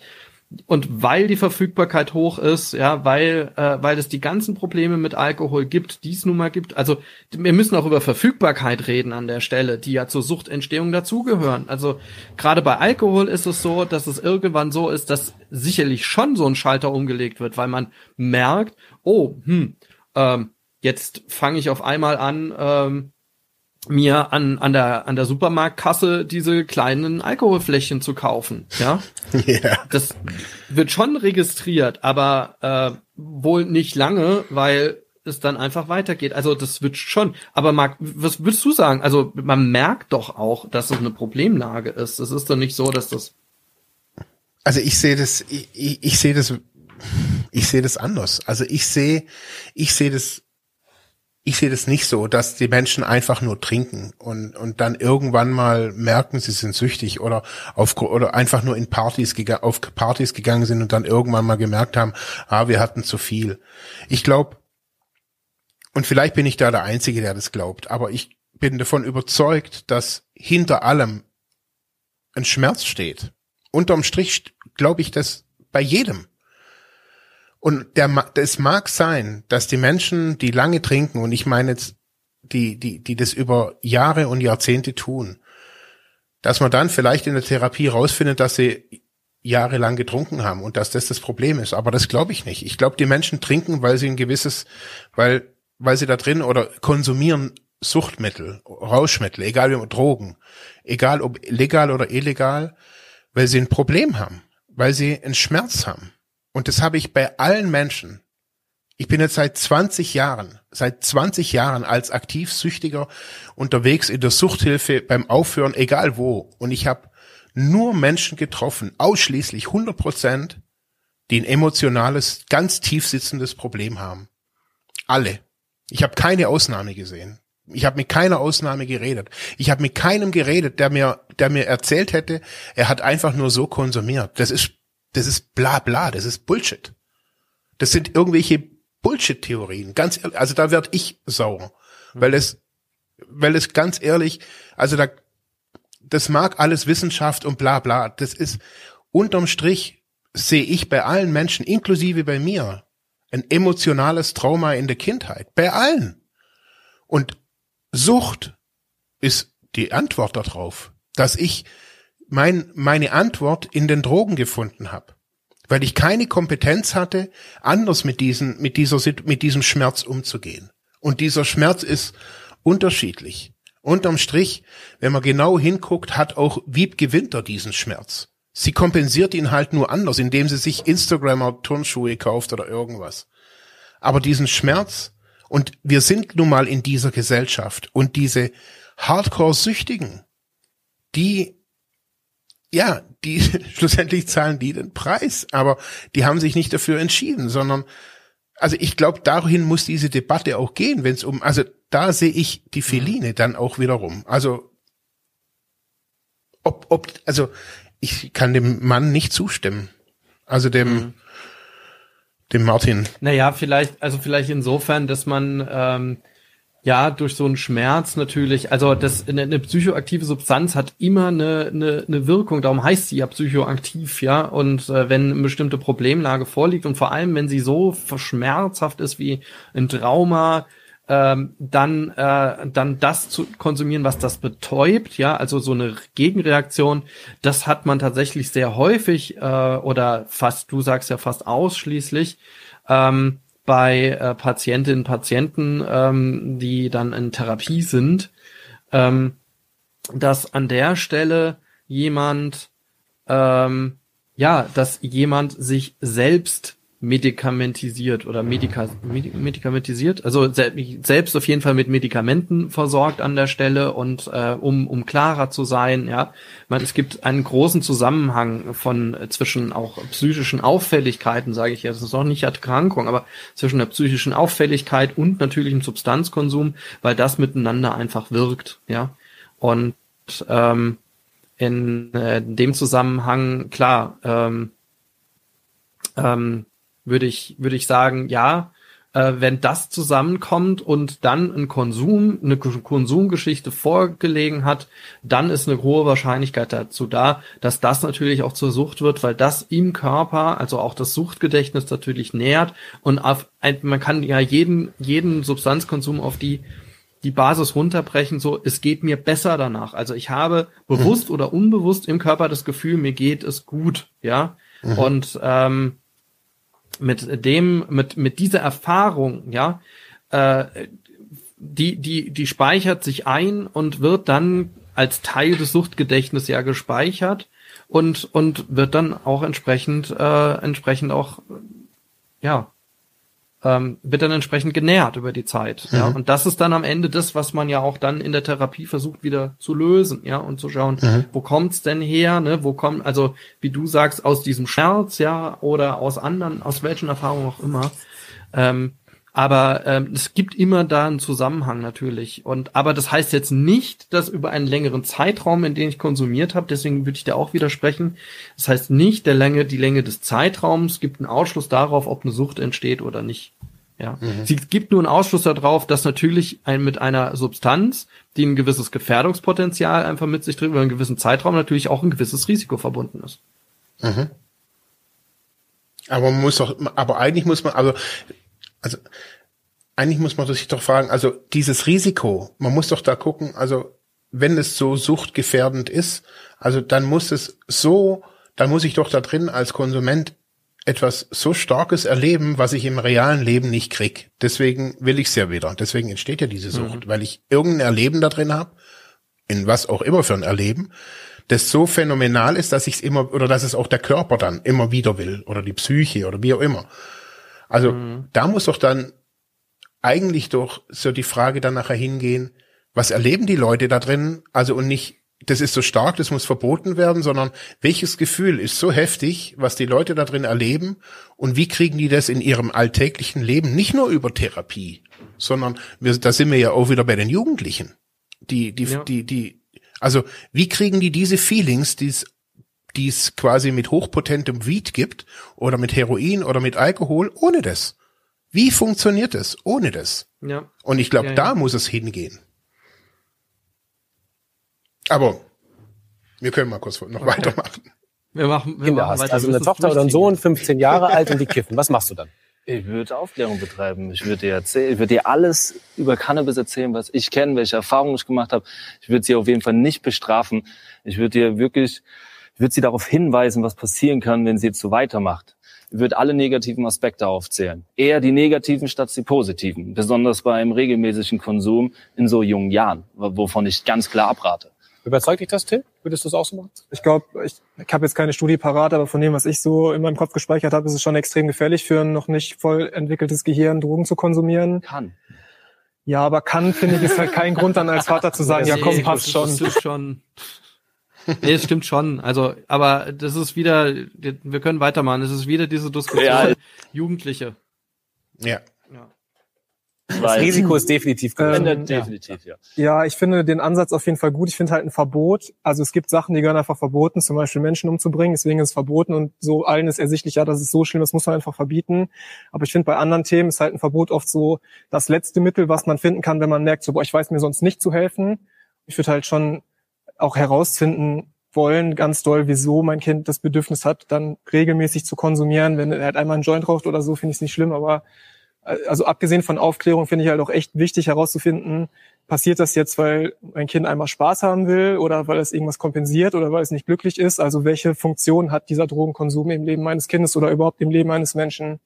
und weil die Verfügbarkeit hoch ist, ja, weil äh, weil es die ganzen Probleme mit Alkohol gibt, die es nun mal gibt. Also wir müssen auch über Verfügbarkeit reden an der Stelle, die ja zur Suchtentstehung dazugehören. Also gerade bei Alkohol ist es so, dass es irgendwann so ist, dass sicherlich schon so ein Schalter umgelegt wird, weil man merkt, oh, hm, ähm, jetzt fange ich auf einmal an, ähm, mir an, an der, an der Supermarktkasse diese kleinen Alkoholfläschchen zu kaufen, ja. yeah. Das wird schon registriert, aber äh, wohl nicht lange, weil es dann einfach weitergeht. Also das wird schon. Aber Marc, was würdest du sagen? Also man merkt doch auch, dass es eine Problemlage ist. Es ist doch nicht so, dass das. Also ich sehe das, ich, ich, ich sehe das, ich sehe das anders. Also ich sehe, ich sehe das ich sehe das nicht so, dass die Menschen einfach nur trinken und, und dann irgendwann mal merken, sie sind süchtig oder auf, oder einfach nur in Partys, auf Partys gegangen sind und dann irgendwann mal gemerkt haben, ah, wir hatten zu viel. Ich glaube, und vielleicht bin ich da der Einzige, der das glaubt, aber ich bin davon überzeugt, dass hinter allem ein Schmerz steht. Unterm Strich glaube ich das bei jedem. Und der, es mag sein, dass die Menschen, die lange trinken, und ich meine jetzt die, die, die das über Jahre und Jahrzehnte tun, dass man dann vielleicht in der Therapie rausfindet, dass sie jahrelang getrunken haben und dass das das Problem ist. Aber das glaube ich nicht. Ich glaube, die Menschen trinken, weil sie ein gewisses, weil, weil sie da drin oder konsumieren Suchtmittel, Rauschmittel, egal wie Drogen, egal ob legal oder illegal, weil sie ein Problem haben, weil sie einen Schmerz haben. Und das habe ich bei allen Menschen. Ich bin jetzt seit 20 Jahren, seit 20 Jahren als Aktivsüchtiger unterwegs in der Suchthilfe beim Aufhören, egal wo. Und ich habe nur Menschen getroffen, ausschließlich 100 Prozent, die ein emotionales, ganz tief sitzendes Problem haben. Alle. Ich habe keine Ausnahme gesehen. Ich habe mit keiner Ausnahme geredet. Ich habe mit keinem geredet, der mir, der mir erzählt hätte, er hat einfach nur so konsumiert. Das ist, das ist bla bla, das ist Bullshit. Das sind irgendwelche Bullshit-Theorien. Ganz ehrlich, also da werd ich sauer, weil es, weil es ganz ehrlich, also da, das mag alles Wissenschaft und bla bla. Das ist unterm Strich sehe ich bei allen Menschen, inklusive bei mir, ein emotionales Trauma in der Kindheit. Bei allen. Und Sucht ist die Antwort darauf, dass ich mein, meine Antwort in den Drogen gefunden habe. Weil ich keine Kompetenz hatte, anders mit, diesen, mit, dieser, mit diesem Schmerz umzugehen. Und dieser Schmerz ist unterschiedlich. Unterm Strich, wenn man genau hinguckt, hat auch Wiebke Winter diesen Schmerz. Sie kompensiert ihn halt nur anders, indem sie sich Instagrammer Turnschuhe kauft oder irgendwas. Aber diesen Schmerz, und wir sind nun mal in dieser Gesellschaft und diese Hardcore-Süchtigen, die, ja, die schlussendlich zahlen die den Preis, aber die haben sich nicht dafür entschieden, sondern also ich glaube, dahin muss diese Debatte auch gehen, wenn es um, also da sehe ich die Feline dann auch wiederum. Also ob, ob, also ich kann dem Mann nicht zustimmen. Also dem, mhm dem Martin? Naja, vielleicht, also vielleicht insofern, dass man ähm, ja durch so einen Schmerz natürlich, also das eine, eine psychoaktive Substanz hat immer eine, eine, eine Wirkung, darum heißt sie ja psychoaktiv, ja. Und äh, wenn eine bestimmte Problemlage vorliegt und vor allem, wenn sie so verschmerzhaft ist wie ein Trauma, ähm, dann, äh, dann das zu konsumieren, was das betäubt, ja, also so eine Gegenreaktion, das hat man tatsächlich sehr häufig äh, oder fast, du sagst ja fast ausschließlich, ähm, bei äh, Patientinnen und Patienten, ähm, die dann in Therapie sind, ähm, dass an der Stelle jemand, ähm, ja, dass jemand sich selbst medikamentisiert oder medika medikamentisiert, also selbst auf jeden Fall mit Medikamenten versorgt an der Stelle und äh, um um klarer zu sein, ja, man es gibt einen großen Zusammenhang von äh, zwischen auch psychischen Auffälligkeiten, sage ich jetzt, das ist auch nicht Erkrankung, aber zwischen der psychischen Auffälligkeit und natürlichem Substanzkonsum, weil das miteinander einfach wirkt, ja, und ähm, in äh, dem Zusammenhang klar. Ähm, ähm, würde ich, würde ich sagen, ja, äh, wenn das zusammenkommt und dann ein Konsum, eine Konsumgeschichte vorgelegen hat, dann ist eine hohe Wahrscheinlichkeit dazu da, dass das natürlich auch zur Sucht wird, weil das im Körper, also auch das Suchtgedächtnis natürlich nährt und auf, man kann ja jeden, jeden Substanzkonsum auf die die Basis runterbrechen, so, es geht mir besser danach. Also ich habe bewusst mhm. oder unbewusst im Körper das Gefühl, mir geht es gut, ja. Mhm. Und ähm, mit dem, mit, mit dieser Erfahrung, ja, äh, die, die, die speichert sich ein und wird dann als Teil des Suchtgedächtnisses ja gespeichert und, und wird dann auch entsprechend, äh, entsprechend auch, ja, ähm, wird dann entsprechend genährt über die Zeit. Mhm. Ja, und das ist dann am Ende das, was man ja auch dann in der Therapie versucht wieder zu lösen, ja, und zu schauen, mhm. wo kommt's denn her, ne, wo kommt, also wie du sagst, aus diesem Schmerz, ja, oder aus anderen, aus welchen Erfahrungen auch immer. Ähm, aber ähm, es gibt immer da einen Zusammenhang natürlich. Und aber das heißt jetzt nicht, dass über einen längeren Zeitraum, in den ich konsumiert habe, deswegen würde ich da auch widersprechen. Das heißt nicht der Länge, die Länge des Zeitraums gibt einen Ausschluss darauf, ob eine Sucht entsteht oder nicht. Ja. Mhm. Sie gibt nur einen Ausschluss darauf, dass natürlich ein, mit einer Substanz, die ein gewisses Gefährdungspotenzial einfach mit sich trägt, über einen gewissen Zeitraum natürlich auch ein gewisses Risiko verbunden ist. Mhm. Aber man muss doch, aber eigentlich muss man, also also eigentlich muss man sich doch fragen, also dieses Risiko, man muss doch da gucken, also wenn es so suchtgefährdend ist, also dann muss es so, dann muss ich doch da drin als Konsument etwas so Starkes erleben, was ich im realen Leben nicht krieg. Deswegen will ich es ja wieder. Deswegen entsteht ja diese Sucht, mhm. weil ich irgendein Erleben da drin habe, in was auch immer für ein Erleben, das so phänomenal ist, dass ich es immer oder dass es auch der Körper dann immer wieder will oder die Psyche oder wie auch immer. Also mhm. da muss doch dann eigentlich doch so die Frage dann nachher hingehen, was erleben die Leute da drin? Also und nicht, das ist so stark, das muss verboten werden, sondern welches Gefühl ist so heftig, was die Leute da drin erleben und wie kriegen die das in ihrem alltäglichen Leben nicht nur über Therapie, sondern wir, da sind wir ja auch wieder bei den Jugendlichen. Die, die, ja. die, die, also wie kriegen die diese Feelings, die es die es quasi mit hochpotentem Weed gibt oder mit Heroin oder mit Alkohol ohne das? Wie funktioniert es ohne das? Ja. Und ich glaube, ja, ja. da muss es hingehen. Aber wir können mal kurz noch okay. weitermachen. Wir machen, wir Kinder machen hast. Also eine Tochter oder ein Sohn, 15 Jahre alt und die kiffen. Was machst du dann? Ich würde Aufklärung betreiben. Ich würde dir erzählen, ich würde dir alles über Cannabis erzählen, was ich kenne, welche Erfahrungen ich gemacht habe. Ich würde sie auf jeden Fall nicht bestrafen. Ich würde dir wirklich, ich würde sie darauf hinweisen, was passieren kann, wenn sie jetzt so weitermacht. Ich würde alle negativen Aspekte aufzählen. Eher die negativen statt die positiven. Besonders beim regelmäßigen Konsum in so jungen Jahren, wovon ich ganz klar abrate. Überzeugt dich das, Tim? Würdest du es auch so machen? Ich glaube, ich, ich habe jetzt keine Studie parat, aber von dem, was ich so in meinem Kopf gespeichert habe, ist es schon extrem gefährlich für ein noch nicht voll entwickeltes Gehirn, Drogen zu konsumieren. Kann. Ja, aber kann, finde ich, ist halt kein Grund dann als Vater zu sagen, ja, ja komm, passt schon. Nee, es stimmt schon. Also, aber das ist wieder, wir können weitermachen. Es ist wieder diese Diskussion ja. Jugendliche. Ja. Das Risiko ist definitiv größer. Ähm, definitiv, ja. ja. ich finde den Ansatz auf jeden Fall gut. Ich finde halt ein Verbot. Also es gibt Sachen, die gehören einfach verboten, zum Beispiel Menschen umzubringen. Deswegen ist es verboten und so allen ist ersichtlich, ja, das ist so schlimm, das muss man einfach verbieten. Aber ich finde bei anderen Themen ist halt ein Verbot oft so das letzte Mittel, was man finden kann, wenn man merkt, so, boah, ich weiß mir sonst nicht zu helfen. Ich würde halt schon auch herausfinden wollen, ganz doll, wieso mein Kind das Bedürfnis hat, dann regelmäßig zu konsumieren. Wenn er halt einmal einen Joint raucht oder so, finde ich es nicht schlimm, aber also abgesehen von Aufklärung finde ich halt auch echt wichtig herauszufinden, passiert das jetzt, weil mein Kind einmal Spaß haben will oder weil es irgendwas kompensiert oder weil es nicht glücklich ist? Also welche Funktion hat dieser Drogenkonsum im Leben meines Kindes oder überhaupt im Leben eines Menschen?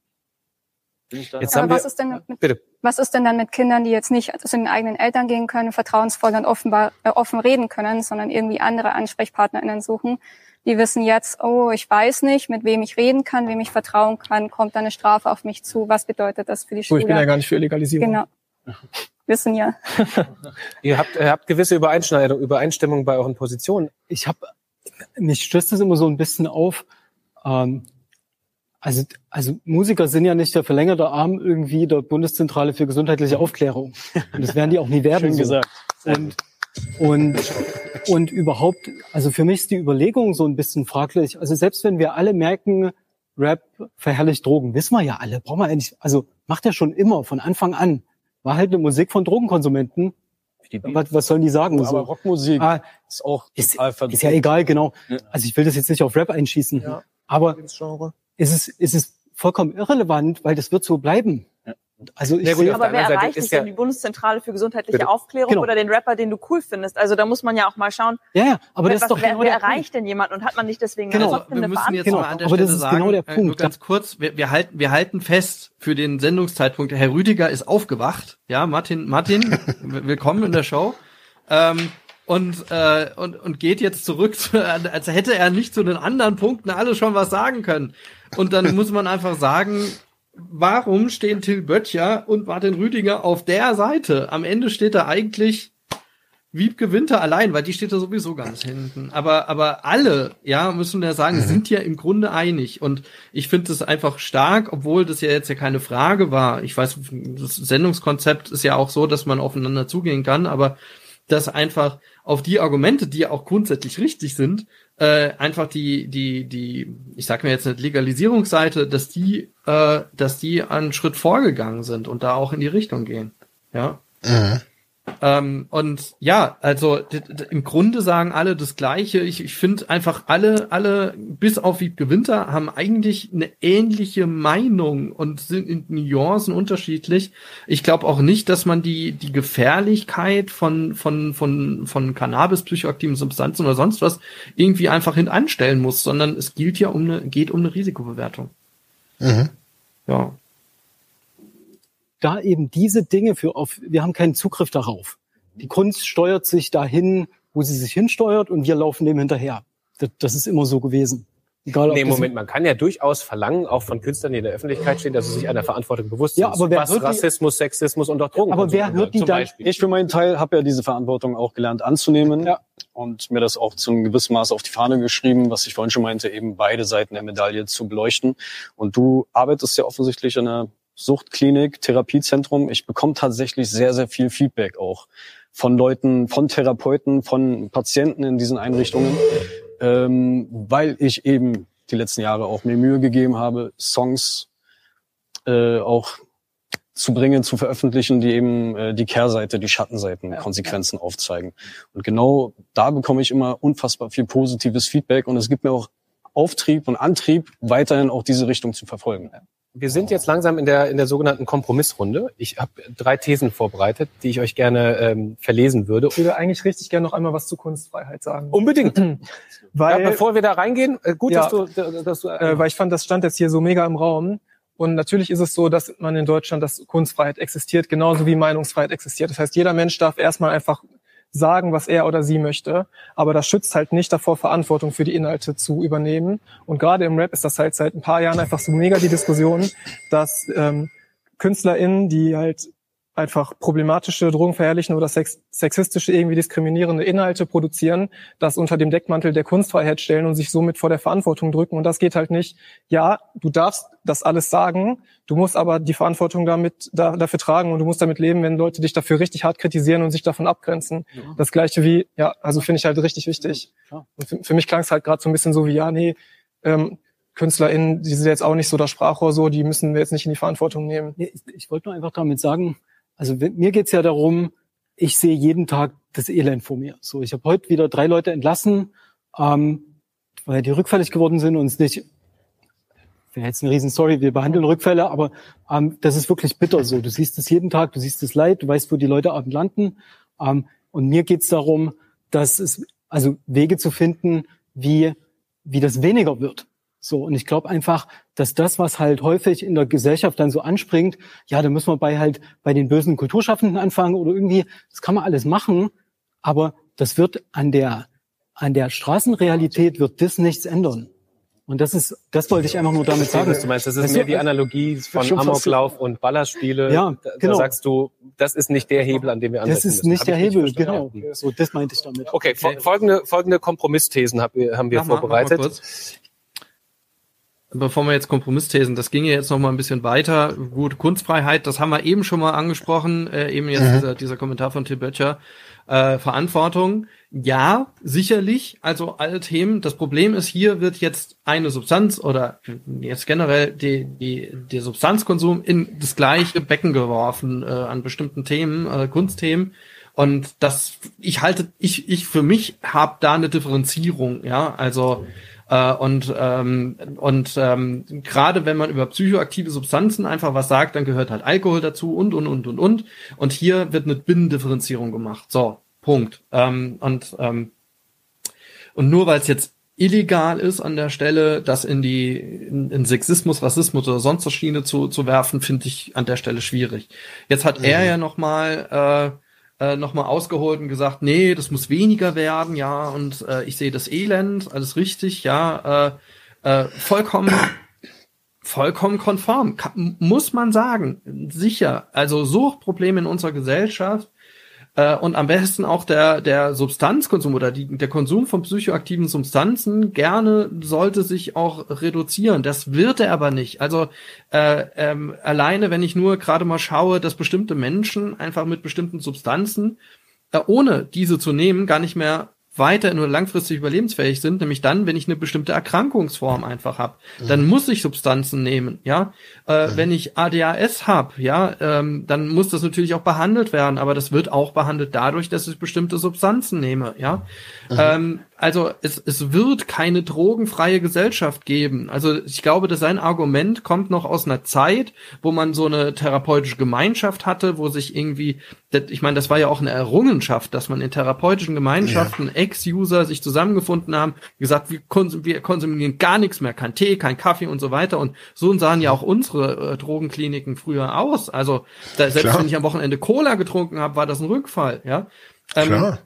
Jetzt haben was, wir, ist denn mit, bitte. was ist denn dann mit Kindern, die jetzt nicht zu den eigenen Eltern gehen können, vertrauensvoll und offenbar, äh, offen reden können, sondern irgendwie andere AnsprechpartnerInnen suchen? Die wissen jetzt, oh, ich weiß nicht, mit wem ich reden kann, wem ich vertrauen kann, kommt da eine Strafe auf mich zu, was bedeutet das für die Schule? Oh, ich bin ja gar nicht für Legalisierung. Genau. Wissen ja. ihr, habt, ihr habt gewisse Übereinschneidung, Übereinstimmung bei euren Positionen. Ich habe, mich stößt das immer so ein bisschen auf. Ähm, also, also Musiker sind ja nicht der verlängerte Arm irgendwie der Bundeszentrale für gesundheitliche Aufklärung. Und das werden die auch nie werden. Schön so. gesagt. Und und, und überhaupt, also für mich ist die Überlegung so ein bisschen fraglich. Also selbst wenn wir alle merken, Rap verherrlicht Drogen, wissen wir ja alle, brauchen wir eigentlich, also macht er schon immer von Anfang an. War halt eine Musik von Drogenkonsumenten. Was, was sollen die sagen? Aber so? Rockmusik ah, ist auch ist, ist ja egal, genau. Also ich will das jetzt nicht auf Rap einschießen. Ja. Aber ist es, ist es vollkommen irrelevant, weil das wird so bleiben. Also ich sehe, aber wer erreicht dich denn die Bundeszentrale für gesundheitliche bitte. Aufklärung genau. oder den Rapper, den du cool findest? Also da muss man ja auch mal schauen. Ja, ja aber das was, ist doch wer, genau wer erreicht denn jemand und hat man nicht deswegen genau. Also, wir müssen jetzt genau. mal an der aber Stelle sagen, genau der Punkt. Nur ganz kurz, wir, wir halten wir halten fest für den Sendungszeitpunkt. Herr Rüdiger ist aufgewacht. Ja, Martin Martin, willkommen in der Show. Ähm, und, äh, und, und geht jetzt zurück, zu, als hätte er nicht zu den anderen Punkten alle schon was sagen können. Und dann muss man einfach sagen, warum stehen Till Böttcher und Martin Rüdiger auf der Seite? Am Ende steht da eigentlich Wiebke Winter allein, weil die steht da sowieso ganz hinten. Aber, aber alle, ja, müssen wir sagen, mhm. sind ja im Grunde einig. Und ich finde es einfach stark, obwohl das ja jetzt ja keine Frage war. Ich weiß, das Sendungskonzept ist ja auch so, dass man aufeinander zugehen kann, aber dass einfach auf die Argumente, die ja auch grundsätzlich richtig sind, äh, einfach die, die, die, ich sag mir jetzt nicht Legalisierungsseite, dass die, äh, dass die einen Schritt vorgegangen sind und da auch in die Richtung gehen. Ja. Mhm. Ähm, und ja, also im Grunde sagen alle das Gleiche. Ich, ich finde einfach alle, alle, bis auf Wiebke Winter, haben eigentlich eine ähnliche Meinung und sind in Nuancen unterschiedlich. Ich glaube auch nicht, dass man die, die Gefährlichkeit von, von, von, von Cannabis, psychoaktiven Substanzen oder sonst was irgendwie einfach hintanstellen muss, sondern es gilt ja um eine, geht um eine Risikobewertung. Mhm. Ja da eben diese Dinge für auf, wir haben keinen Zugriff darauf. Die Kunst steuert sich dahin, wo sie sich hinsteuert und wir laufen dem hinterher. Das, das ist immer so gewesen. Egal, nee, Moment, man kann ja durchaus verlangen, auch von Künstlern, die in der Öffentlichkeit stehen, dass sie sich einer Verantwortung bewusst sind. Ja, aber wer was Rassismus, die, Sexismus und auch Drogen. Aber wer hört die dann? Beispiel. Ich für meinen Teil habe ja diese Verantwortung auch gelernt anzunehmen ja. und mir das auch zu einem gewissen Maß auf die Fahne geschrieben, was ich vorhin schon meinte, eben beide Seiten der Medaille zu beleuchten. Und du arbeitest ja offensichtlich in einer Suchtklinik, Therapiezentrum. Ich bekomme tatsächlich sehr, sehr viel Feedback auch von Leuten, von Therapeuten, von Patienten in diesen Einrichtungen, ähm, weil ich eben die letzten Jahre auch mir Mühe gegeben habe, Songs äh, auch zu bringen, zu veröffentlichen, die eben äh, die Kehrseite, die Schattenseiten, Konsequenzen aufzeigen. Und genau da bekomme ich immer unfassbar viel positives Feedback und es gibt mir auch Auftrieb und Antrieb, weiterhin auch diese Richtung zu verfolgen. Wir sind jetzt langsam in der, in der sogenannten Kompromissrunde. Ich habe drei Thesen vorbereitet, die ich euch gerne ähm, verlesen würde. Ich würde eigentlich richtig gerne noch einmal was zu Kunstfreiheit sagen. Unbedingt. weil, ja, bevor wir da reingehen, äh, gut, ja, dass du... Dass du äh, weil ich fand, das stand jetzt hier so mega im Raum. Und natürlich ist es so, dass man in Deutschland, dass Kunstfreiheit existiert, genauso wie Meinungsfreiheit existiert. Das heißt, jeder Mensch darf erstmal einfach sagen, was er oder sie möchte. Aber das schützt halt nicht davor, Verantwortung für die Inhalte zu übernehmen. Und gerade im Rap ist das halt seit ein paar Jahren einfach so mega die Diskussion, dass ähm, KünstlerInnen, die halt einfach problematische, drogenverherrlichen oder sex sexistische, irgendwie diskriminierende Inhalte produzieren, das unter dem Deckmantel der Kunstfreiheit stellen und sich somit vor der Verantwortung drücken. Und das geht halt nicht. Ja, du darfst das alles sagen, du musst aber die Verantwortung damit da, dafür tragen und du musst damit leben, wenn Leute dich dafür richtig hart kritisieren und sich davon abgrenzen. Ja. Das gleiche wie, ja, also finde ich halt richtig wichtig. Ja, und für, für mich klang es halt gerade so ein bisschen so wie, ja, nee, ähm, KünstlerInnen, die sind jetzt auch nicht so das Sprachrohr so, die müssen wir jetzt nicht in die Verantwortung nehmen. Nee, ich, ich wollte nur einfach damit sagen, also mir geht's ja darum, ich sehe jeden Tag das Elend vor mir. So, ich habe heute wieder drei Leute entlassen, ähm, weil die rückfällig geworden sind und es nicht wäre jetzt eine Riesenstory, wir behandeln Rückfälle, aber ähm, das ist wirklich bitter so. Du siehst es jeden Tag, du siehst das Leid, du weißt, wo die Leute abend landen. Ähm, und mir geht's darum, dass es, also Wege zu finden, wie, wie das weniger wird. So, und ich glaube einfach, dass das, was halt häufig in der Gesellschaft dann so anspringt, ja, da müssen wir bei halt bei den bösen Kulturschaffenden anfangen oder irgendwie, das kann man alles machen, aber das wird an der, an der Straßenrealität wird das nichts ändern. Und das ist, das wollte ich einfach nur damit sagen. Du meinst, das ist mehr die Analogie von Amoklauf und Ballerspiele. Ja, genau. Da sagst du, das ist nicht der Hebel, an dem wir ansetzen Das ist nicht der Hebel, genau. So, das meinte ich damit. Okay, okay. folgende, folgende Kompromissthesen haben wir, haben wir mach vorbereitet. Mal, bevor wir jetzt Kompromissthesen, das ging ja jetzt noch mal ein bisschen weiter. Gut, Kunstfreiheit, das haben wir eben schon mal angesprochen, äh, eben jetzt mhm. dieser, dieser Kommentar von Tim Böttcher. Äh, Verantwortung, ja, sicherlich, also alle Themen. Das Problem ist, hier wird jetzt eine Substanz oder jetzt generell die, die, der Substanzkonsum in das gleiche Becken geworfen äh, an bestimmten Themen, äh, Kunstthemen. Und das, ich halte, ich, ich für mich habe da eine Differenzierung, ja, also äh, und ähm, und ähm, gerade wenn man über psychoaktive Substanzen einfach was sagt, dann gehört halt Alkohol dazu und und und und und. Und hier wird eine Binnendifferenzierung gemacht. So, Punkt. Ähm, und ähm, und nur weil es jetzt illegal ist an der Stelle, das in die in, in Sexismus, Rassismus oder sonst was Schiene zu, zu werfen, finde ich an der Stelle schwierig. Jetzt hat mhm. er ja noch mal äh, nochmal ausgeholt und gesagt, nee, das muss weniger werden, ja, und äh, ich sehe das Elend, alles richtig, ja, äh, äh, vollkommen, vollkommen konform, Kann, muss man sagen, sicher. Also Suchtprobleme in unserer Gesellschaft äh, und am besten auch der, der Substanzkonsum oder die, der Konsum von psychoaktiven Substanzen gerne sollte sich auch reduzieren. Das wird er aber nicht. Also äh, ähm, alleine, wenn ich nur gerade mal schaue, dass bestimmte Menschen einfach mit bestimmten Substanzen, äh, ohne diese zu nehmen, gar nicht mehr weiter nur langfristig überlebensfähig sind, nämlich dann, wenn ich eine bestimmte Erkrankungsform einfach habe. Dann mhm. muss ich Substanzen nehmen, ja. Äh, mhm. Wenn ich ADHS habe, ja, ähm, dann muss das natürlich auch behandelt werden, aber das wird auch behandelt dadurch, dass ich bestimmte Substanzen nehme, ja. Mhm. Ähm, also es, es wird keine drogenfreie Gesellschaft geben. Also ich glaube, dass sein Argument kommt noch aus einer Zeit, wo man so eine therapeutische Gemeinschaft hatte, wo sich irgendwie, ich meine, das war ja auch eine Errungenschaft, dass man in therapeutischen Gemeinschaften ja. Ex-User sich zusammengefunden haben, gesagt, wir, konsum wir konsumieren gar nichts mehr, kein Tee, kein Kaffee und so weiter. Und so sahen ja auch unsere äh, Drogenkliniken früher aus. Also da, selbst Klar. wenn ich am Wochenende Cola getrunken habe, war das ein Rückfall, ja. Ähm, Klar.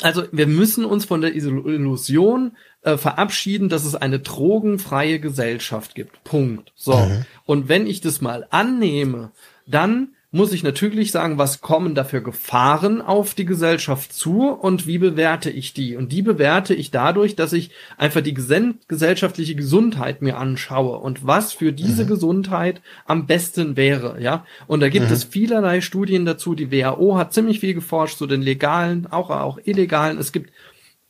Also wir müssen uns von der Illusion äh, verabschieden, dass es eine drogenfreie Gesellschaft gibt. Punkt. So. Mhm. Und wenn ich das mal annehme, dann muss ich natürlich sagen, was kommen dafür Gefahren auf die Gesellschaft zu und wie bewerte ich die? Und die bewerte ich dadurch, dass ich einfach die gesellschaftliche Gesundheit mir anschaue und was für diese mhm. Gesundheit am besten wäre, ja. Und da gibt mhm. es vielerlei Studien dazu. Die WHO hat ziemlich viel geforscht zu den legalen, auch, auch illegalen. Es gibt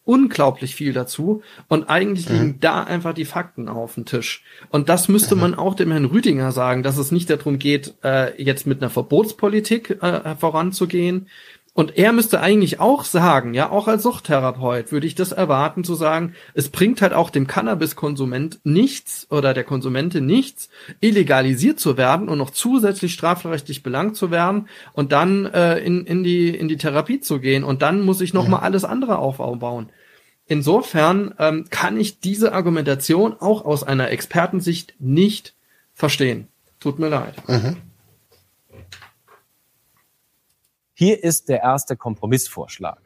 unglaublich viel dazu und eigentlich mhm. liegen da einfach die Fakten auf dem Tisch. Und das müsste mhm. man auch dem Herrn Rüdinger sagen, dass es nicht darum geht, äh, jetzt mit einer Verbotspolitik äh, voranzugehen, und er müsste eigentlich auch sagen, ja, auch als Suchttherapeut würde ich das erwarten zu sagen, es bringt halt auch dem Cannabiskonsument nichts oder der Konsumentin nichts, illegalisiert zu werden und noch zusätzlich strafrechtlich belangt zu werden und dann äh, in, in, die, in die Therapie zu gehen und dann muss ich nochmal mhm. alles andere aufbauen. Insofern ähm, kann ich diese Argumentation auch aus einer Expertensicht nicht verstehen. Tut mir leid. Mhm. Hier ist der erste Kompromissvorschlag.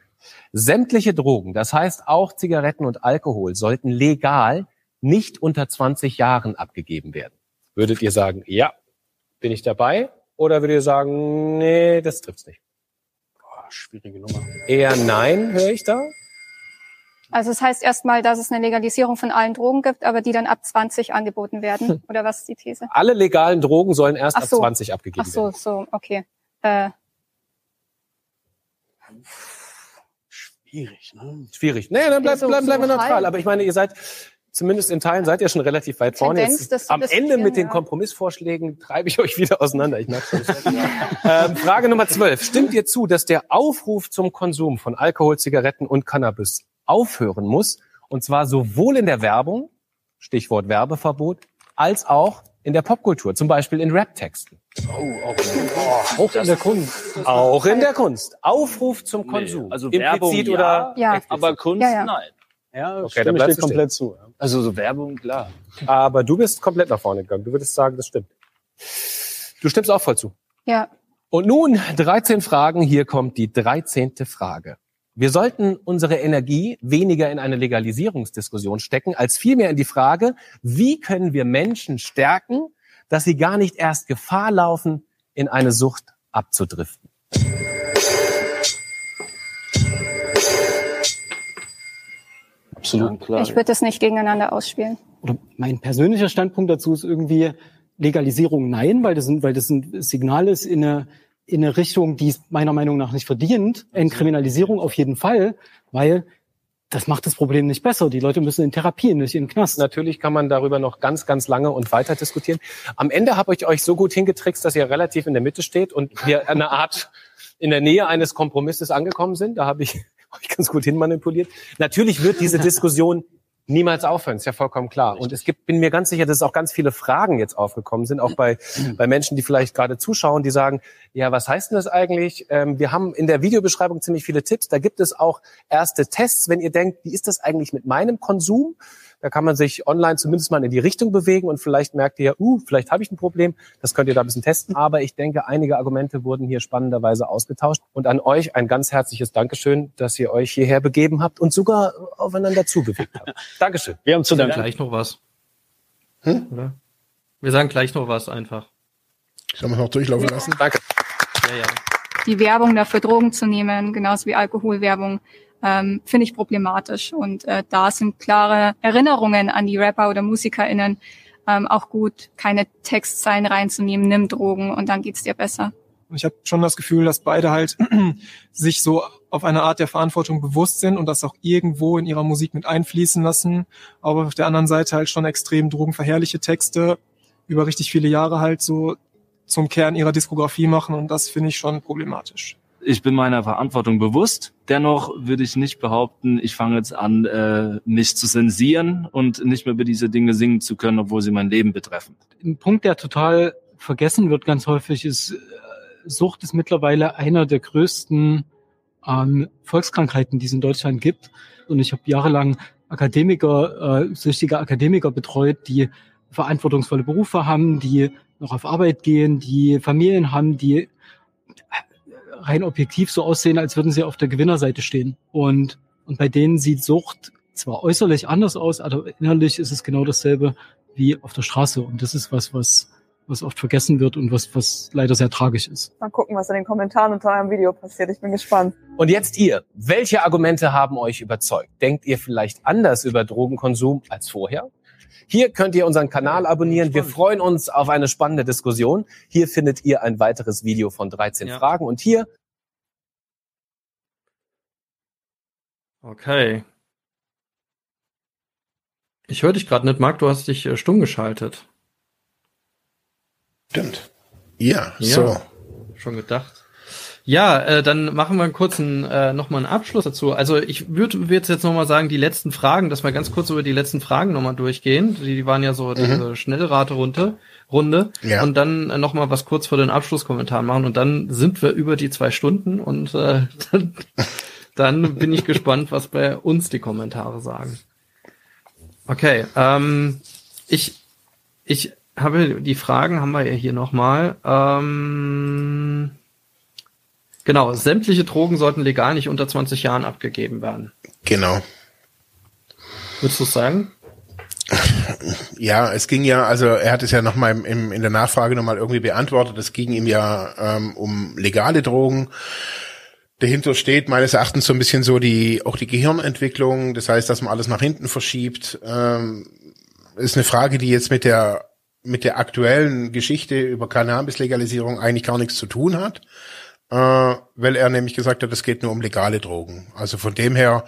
Sämtliche Drogen, das heißt auch Zigaretten und Alkohol, sollten legal nicht unter 20 Jahren abgegeben werden. Würdet ihr sagen, ja, bin ich dabei? Oder würdet ihr sagen, nee, das trifft's nicht? Boah, schwierige Nummer. Eher nein, höre ich da? Also es das heißt erstmal, dass es eine Legalisierung von allen Drogen gibt, aber die dann ab 20 angeboten werden. Hm. Oder was ist die These? Alle legalen Drogen sollen erst so. ab 20 abgegeben werden. Ach so, so, okay. Äh, Schwierig, ne? Schwierig. Nee, dann bleib, bleib, bleiben wir neutral. Aber ich meine, ihr seid zumindest in Teilen seid ihr schon relativ weit vorne. Tendenz, Jetzt, am Ende mit den Kompromissvorschlägen treibe ich euch wieder auseinander. Ich merke schon. ähm, Frage Nummer 12. Stimmt ihr zu, dass der Aufruf zum Konsum von Alkohol, Zigaretten und Cannabis aufhören muss? Und zwar sowohl in der Werbung, Stichwort Werbeverbot, als auch in der Popkultur, zum Beispiel in Rap-Texten. Oh, auch, oh, auch in der Kunst. Auch in der Kunst. Aufruf zum Konsum. Nee, also Werbung, Implizit oder ja. aber Kunst ja, ja. nein. Ja, okay, dann bleibst du komplett zu. Ja. Also so Werbung, klar. Aber du bist komplett nach vorne gegangen. Du würdest sagen, das stimmt. Du stimmst auch voll zu. Ja. Und nun 13 Fragen. Hier kommt die 13. Frage. Wir sollten unsere Energie weniger in eine Legalisierungsdiskussion stecken, als vielmehr in die Frage, wie können wir Menschen stärken, dass sie gar nicht erst Gefahr laufen, in eine Sucht abzudriften. Absolut. klar. Ich würde das nicht gegeneinander ausspielen. Oder mein persönlicher Standpunkt dazu ist irgendwie Legalisierung nein, weil das, sind, weil das ein Signal ist in eine, in eine Richtung, die es meiner Meinung nach nicht verdient. Entkriminalisierung auf jeden Fall, weil das macht das Problem nicht besser. Die Leute müssen in Therapie, nicht in den Knast. Natürlich kann man darüber noch ganz, ganz lange und weiter diskutieren. Am Ende habe ich euch so gut hingetrickst, dass ihr relativ in der Mitte steht und wir eine Art in der Nähe eines Kompromisses angekommen sind. Da habe ich euch ganz gut hinmanipuliert. Natürlich wird diese Diskussion niemals aufhören, ist ja vollkommen klar. Und es gibt, bin mir ganz sicher, dass auch ganz viele Fragen jetzt aufgekommen sind, auch bei, bei Menschen, die vielleicht gerade zuschauen, die sagen, ja, was heißt denn das eigentlich? Ähm, wir haben in der Videobeschreibung ziemlich viele Tipps. Da gibt es auch erste Tests, wenn ihr denkt, wie ist das eigentlich mit meinem Konsum? Da kann man sich online zumindest mal in die Richtung bewegen und vielleicht merkt ihr, uh, vielleicht habe ich ein Problem. Das könnt ihr da ein bisschen testen. Aber ich denke, einige Argumente wurden hier spannenderweise ausgetauscht. Und an euch ein ganz herzliches Dankeschön, dass ihr euch hierher begeben habt und sogar aufeinander zubewegt habt. Dankeschön. Wir haben zu danken. gleich noch was. Hm? Oder? Wir sagen gleich noch was einfach. Sollen wir noch durchlaufen lassen? Danke. Ja, ja. Die Werbung dafür Drogen zu nehmen, genauso wie Alkoholwerbung, ähm, finde ich problematisch. Und äh, da sind klare Erinnerungen an die Rapper oder MusikerInnen ähm, auch gut, keine Textzeilen reinzunehmen, nimm Drogen und dann geht's dir besser. Ich habe schon das Gefühl, dass beide halt sich so auf eine Art der Verantwortung bewusst sind und das auch irgendwo in ihrer Musik mit einfließen lassen. Aber auf der anderen Seite halt schon extrem drogenverherrliche Texte über richtig viele Jahre halt so zum Kern ihrer Diskografie machen und das finde ich schon problematisch. Ich bin meiner Verantwortung bewusst. Dennoch würde ich nicht behaupten, ich fange jetzt an, äh, mich zu zensieren und nicht mehr über diese Dinge singen zu können, obwohl sie mein Leben betreffen. Ein Punkt, der total vergessen wird ganz häufig, ist, äh, Sucht ist mittlerweile einer der größten ähm, Volkskrankheiten, die es in Deutschland gibt. Und ich habe jahrelang Akademiker, äh, süchtige Akademiker betreut, die verantwortungsvolle Berufe haben, die noch auf Arbeit gehen, die Familien haben, die rein objektiv so aussehen, als würden sie auf der Gewinnerseite stehen. Und, und bei denen sieht Sucht zwar äußerlich anders aus, aber innerlich ist es genau dasselbe wie auf der Straße. Und das ist was, was, was oft vergessen wird und was, was leider sehr tragisch ist. Mal gucken, was in den Kommentaren unter eurem Video passiert. Ich bin gespannt. Und jetzt ihr. Welche Argumente haben euch überzeugt? Denkt ihr vielleicht anders über Drogenkonsum als vorher? Hier könnt ihr unseren Kanal abonnieren. Wir freuen uns auf eine spannende Diskussion. Hier findet ihr ein weiteres Video von 13 ja. Fragen und hier. Okay. Ich höre dich gerade nicht, Marc, du hast dich äh, stumm geschaltet. Stimmt. Ja, ja, so. Schon gedacht. Ja, äh, dann machen wir einen kurzen äh, nochmal einen Abschluss dazu. Also ich würde würd jetzt nochmal sagen, die letzten Fragen, dass wir ganz kurz über die letzten Fragen nochmal durchgehen. Die, die waren ja so mhm. diese Schnellrate-Runde. Runde. Ja. Und dann äh, nochmal was kurz vor den Abschlusskommentaren machen. Und dann sind wir über die zwei Stunden und äh, dann, dann bin ich gespannt, was bei uns die Kommentare sagen. Okay, ähm, ich, ich habe die Fragen haben wir ja hier nochmal. Ähm, Genau, sämtliche Drogen sollten legal nicht unter 20 Jahren abgegeben werden. Genau. Würdest du sagen? Ja, es ging ja, also er hat es ja nochmal im, in der Nachfrage nochmal irgendwie beantwortet. Es ging ihm ja ähm, um legale Drogen. Dahinter steht meines Erachtens so ein bisschen so die auch die Gehirnentwicklung. Das heißt, dass man alles nach hinten verschiebt. Ähm, ist eine Frage, die jetzt mit der mit der aktuellen Geschichte über Cannabis-Legalisierung eigentlich gar nichts zu tun hat äh, weil er nämlich gesagt hat, es geht nur um legale Drogen. Also von dem her,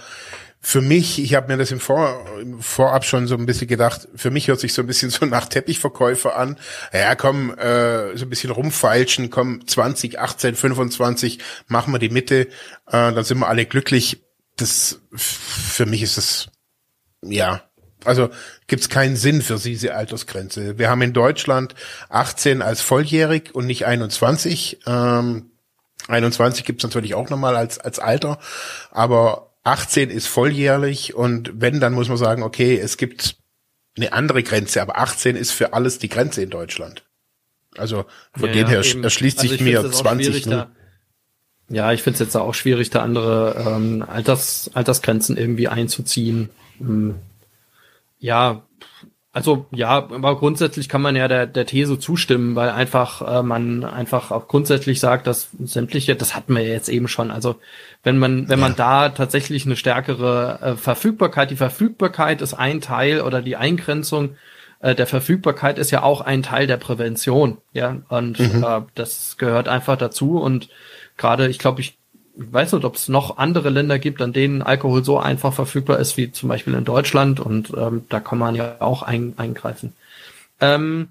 für mich, ich habe mir das im, Vor, im Vorab schon so ein bisschen gedacht, für mich hört sich so ein bisschen so nach Teppichverkäufer an. Ja, komm, äh, so ein bisschen rumfeilschen, komm, 20, 18, 25, machen wir die Mitte, äh, dann sind wir alle glücklich. Das, für mich ist das, ja, also gibt es keinen Sinn für diese Altersgrenze. Wir haben in Deutschland 18 als volljährig und nicht 21. Ähm, 21 gibt's natürlich auch nochmal als, als Alter, aber 18 ist volljährlich und wenn, dann muss man sagen, okay, es gibt eine andere Grenze, aber 18 ist für alles die Grenze in Deutschland. Also von ja, dem her eben. erschließt also sich mir 20. Ne? ja, ich finde es jetzt auch schwierig, da andere ähm, Alters, Altersgrenzen irgendwie einzuziehen. Hm. Ja, also ja, aber grundsätzlich kann man ja der, der These zustimmen, weil einfach äh, man einfach auch grundsätzlich sagt, dass sämtliche, das hatten wir ja jetzt eben schon. Also wenn man wenn man da tatsächlich eine stärkere äh, Verfügbarkeit, die Verfügbarkeit ist ein Teil oder die Eingrenzung äh, der Verfügbarkeit ist ja auch ein Teil der Prävention, ja und mhm. äh, das gehört einfach dazu und gerade ich glaube ich ich weiß nicht, ob es noch andere Länder gibt, an denen Alkohol so einfach verfügbar ist wie zum Beispiel in Deutschland und ähm, da kann man ja auch ein, eingreifen. Ähm,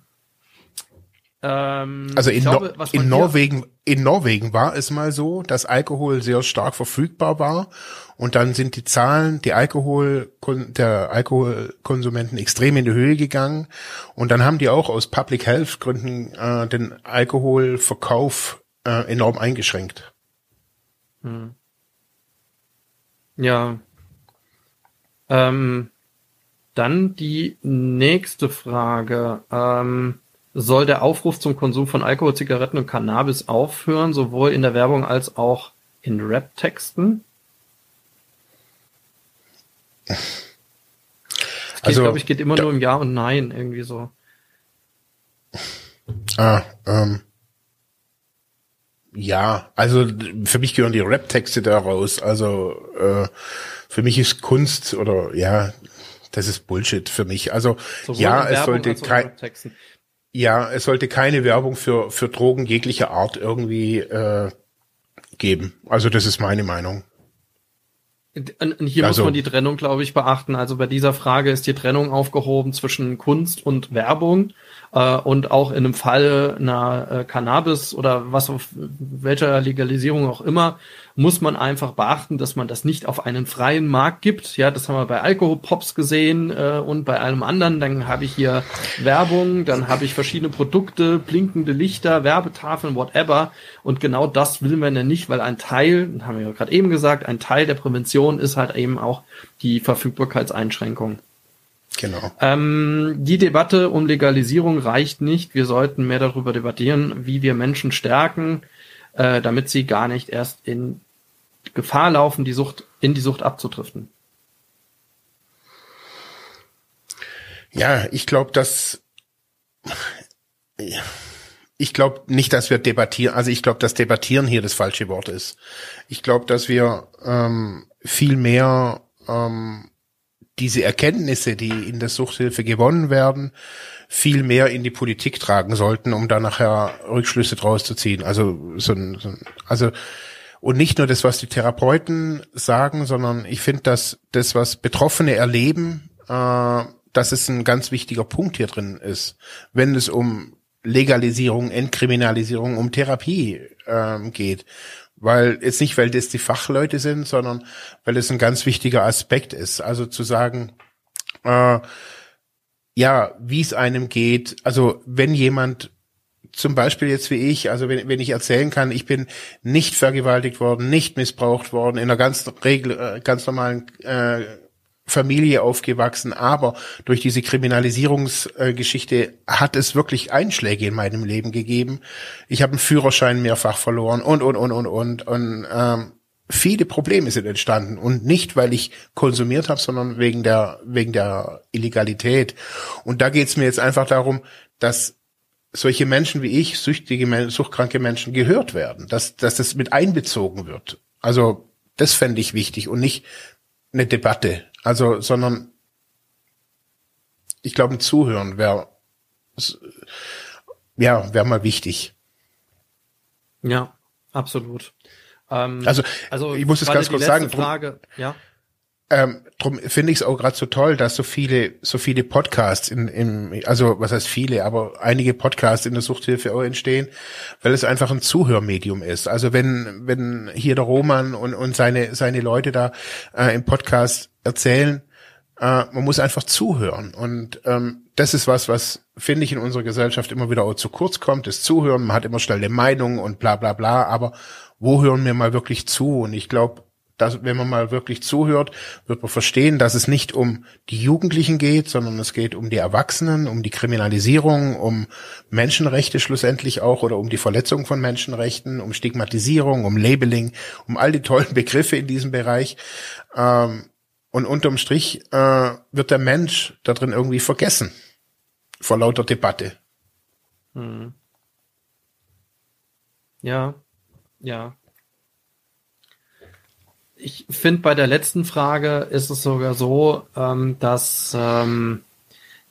ähm, also in, glaube, no in Norwegen, in Norwegen war es mal so, dass Alkohol sehr stark verfügbar war und dann sind die Zahlen, die Alkohol, der Alkoholkonsumenten extrem in die Höhe gegangen und dann haben die auch aus Public Health Gründen äh, den Alkoholverkauf äh, enorm eingeschränkt. Hm. Ja. Ähm, dann die nächste Frage. Ähm, soll der Aufruf zum Konsum von Alkohol, Zigaretten und Cannabis aufhören, sowohl in der Werbung als auch in Rap-Texten? also, glaube ich, geht immer nur im Ja und Nein, irgendwie so. Ah, ähm, ja, also für mich gehören die Rap-Texte da raus. Also äh, für mich ist Kunst oder ja, das ist Bullshit für mich. Also Sowohl ja, es sollte kein Ja, es sollte keine Werbung für, für Drogen jeglicher Art irgendwie äh, geben. Also das ist meine Meinung. Und hier also, muss man die Trennung, glaube ich, beachten. Also bei dieser Frage ist die Trennung aufgehoben zwischen Kunst und Werbung. Äh, und auch in einem Fall einer äh, Cannabis oder was auf welcher Legalisierung auch immer, muss man einfach beachten, dass man das nicht auf einen freien Markt gibt. Ja, das haben wir bei Alkoholpops gesehen äh, und bei allem anderen. Dann habe ich hier Werbung, dann habe ich verschiedene Produkte, blinkende Lichter, Werbetafeln, whatever. Und genau das will man ja nicht, weil ein Teil, haben wir ja gerade eben gesagt, ein Teil der Prävention ist halt eben auch die Verfügbarkeitseinschränkung. Genau. Ähm, die Debatte um Legalisierung reicht nicht. Wir sollten mehr darüber debattieren, wie wir Menschen stärken, äh, damit sie gar nicht erst in Gefahr laufen, die Sucht, in die Sucht abzudriften. Ja, ich glaube, dass ich glaube nicht, dass wir debattieren. Also ich glaube, dass debattieren hier das falsche Wort ist. Ich glaube, dass wir ähm, viel mehr ähm, diese Erkenntnisse, die in der Suchthilfe gewonnen werden, viel mehr in die Politik tragen sollten, um da nachher Rückschlüsse draus zu ziehen. Also so ein, so ein also und nicht nur das, was die Therapeuten sagen, sondern ich finde, dass das, was Betroffene erleben, äh, dass es ein ganz wichtiger Punkt hier drin ist, wenn es um Legalisierung, Entkriminalisierung, um Therapie ähm, geht. Weil jetzt nicht, weil das die Fachleute sind, sondern weil es ein ganz wichtiger Aspekt ist. Also zu sagen, äh, ja, wie es einem geht. Also wenn jemand zum Beispiel jetzt wie ich, also wenn, wenn ich erzählen kann, ich bin nicht vergewaltigt worden, nicht missbraucht worden, in einer ganz regel, äh, ganz normalen äh, Familie aufgewachsen, aber durch diese Kriminalisierungsgeschichte hat es wirklich Einschläge in meinem Leben gegeben. Ich habe einen Führerschein mehrfach verloren und und und und und und ähm, viele Probleme sind entstanden und nicht weil ich konsumiert habe, sondern wegen der wegen der Illegalität. Und da geht es mir jetzt einfach darum, dass solche Menschen wie ich, süchtige, suchtkranke Menschen gehört werden, dass, dass das mit einbezogen wird. Also das fände ich wichtig und nicht eine Debatte. Also, sondern ich glaube, ein Zuhören wäre ja, wäre mal wichtig. Ja, absolut. Ähm, also, also ich muss es ganz kurz sagen. Frage, ja. Ähm, drum finde ich es auch gerade so toll, dass so viele, so viele Podcasts in, im, also was heißt viele, aber einige Podcasts in der Suchthilfe auch entstehen, weil es einfach ein Zuhörmedium ist. Also wenn, wenn hier der Roman und, und seine, seine Leute da äh, im Podcast erzählen, äh, man muss einfach zuhören. Und ähm, das ist was, was, finde ich, in unserer Gesellschaft immer wieder auch zu kurz kommt, das Zuhören. Man hat immer schnell eine Meinung und bla bla bla, aber wo hören wir mal wirklich zu? Und ich glaube, dass, wenn man mal wirklich zuhört, wird man verstehen, dass es nicht um die Jugendlichen geht, sondern es geht um die Erwachsenen, um die Kriminalisierung, um Menschenrechte schlussendlich auch oder um die Verletzung von Menschenrechten, um Stigmatisierung, um Labeling, um all die tollen Begriffe in diesem Bereich. Ähm, und unterm Strich äh, wird der Mensch da drin irgendwie vergessen vor lauter Debatte. Hm. Ja, ja, ich finde, bei der letzten Frage ist es sogar so, ähm, dass ähm,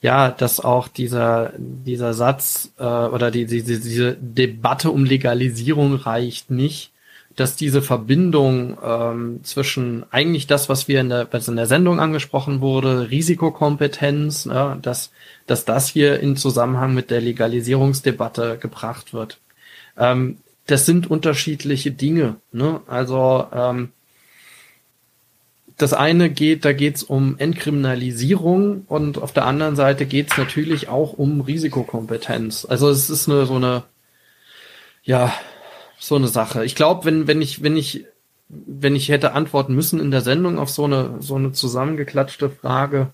ja, dass auch dieser dieser Satz äh, oder die, die, diese Debatte um Legalisierung reicht nicht, dass diese Verbindung ähm, zwischen eigentlich das, was wir in der, was in der Sendung angesprochen wurde, Risikokompetenz, ja, dass, dass das hier in Zusammenhang mit der Legalisierungsdebatte gebracht wird. Ähm, das sind unterschiedliche Dinge. Ne? Also ähm, das eine geht, da geht es um Entkriminalisierung und auf der anderen Seite geht es natürlich auch um Risikokompetenz. Also es ist eine so eine ja so eine Sache. Ich glaube, wenn wenn ich wenn ich wenn ich hätte antworten müssen in der Sendung auf so eine so eine zusammengeklatschte Frage,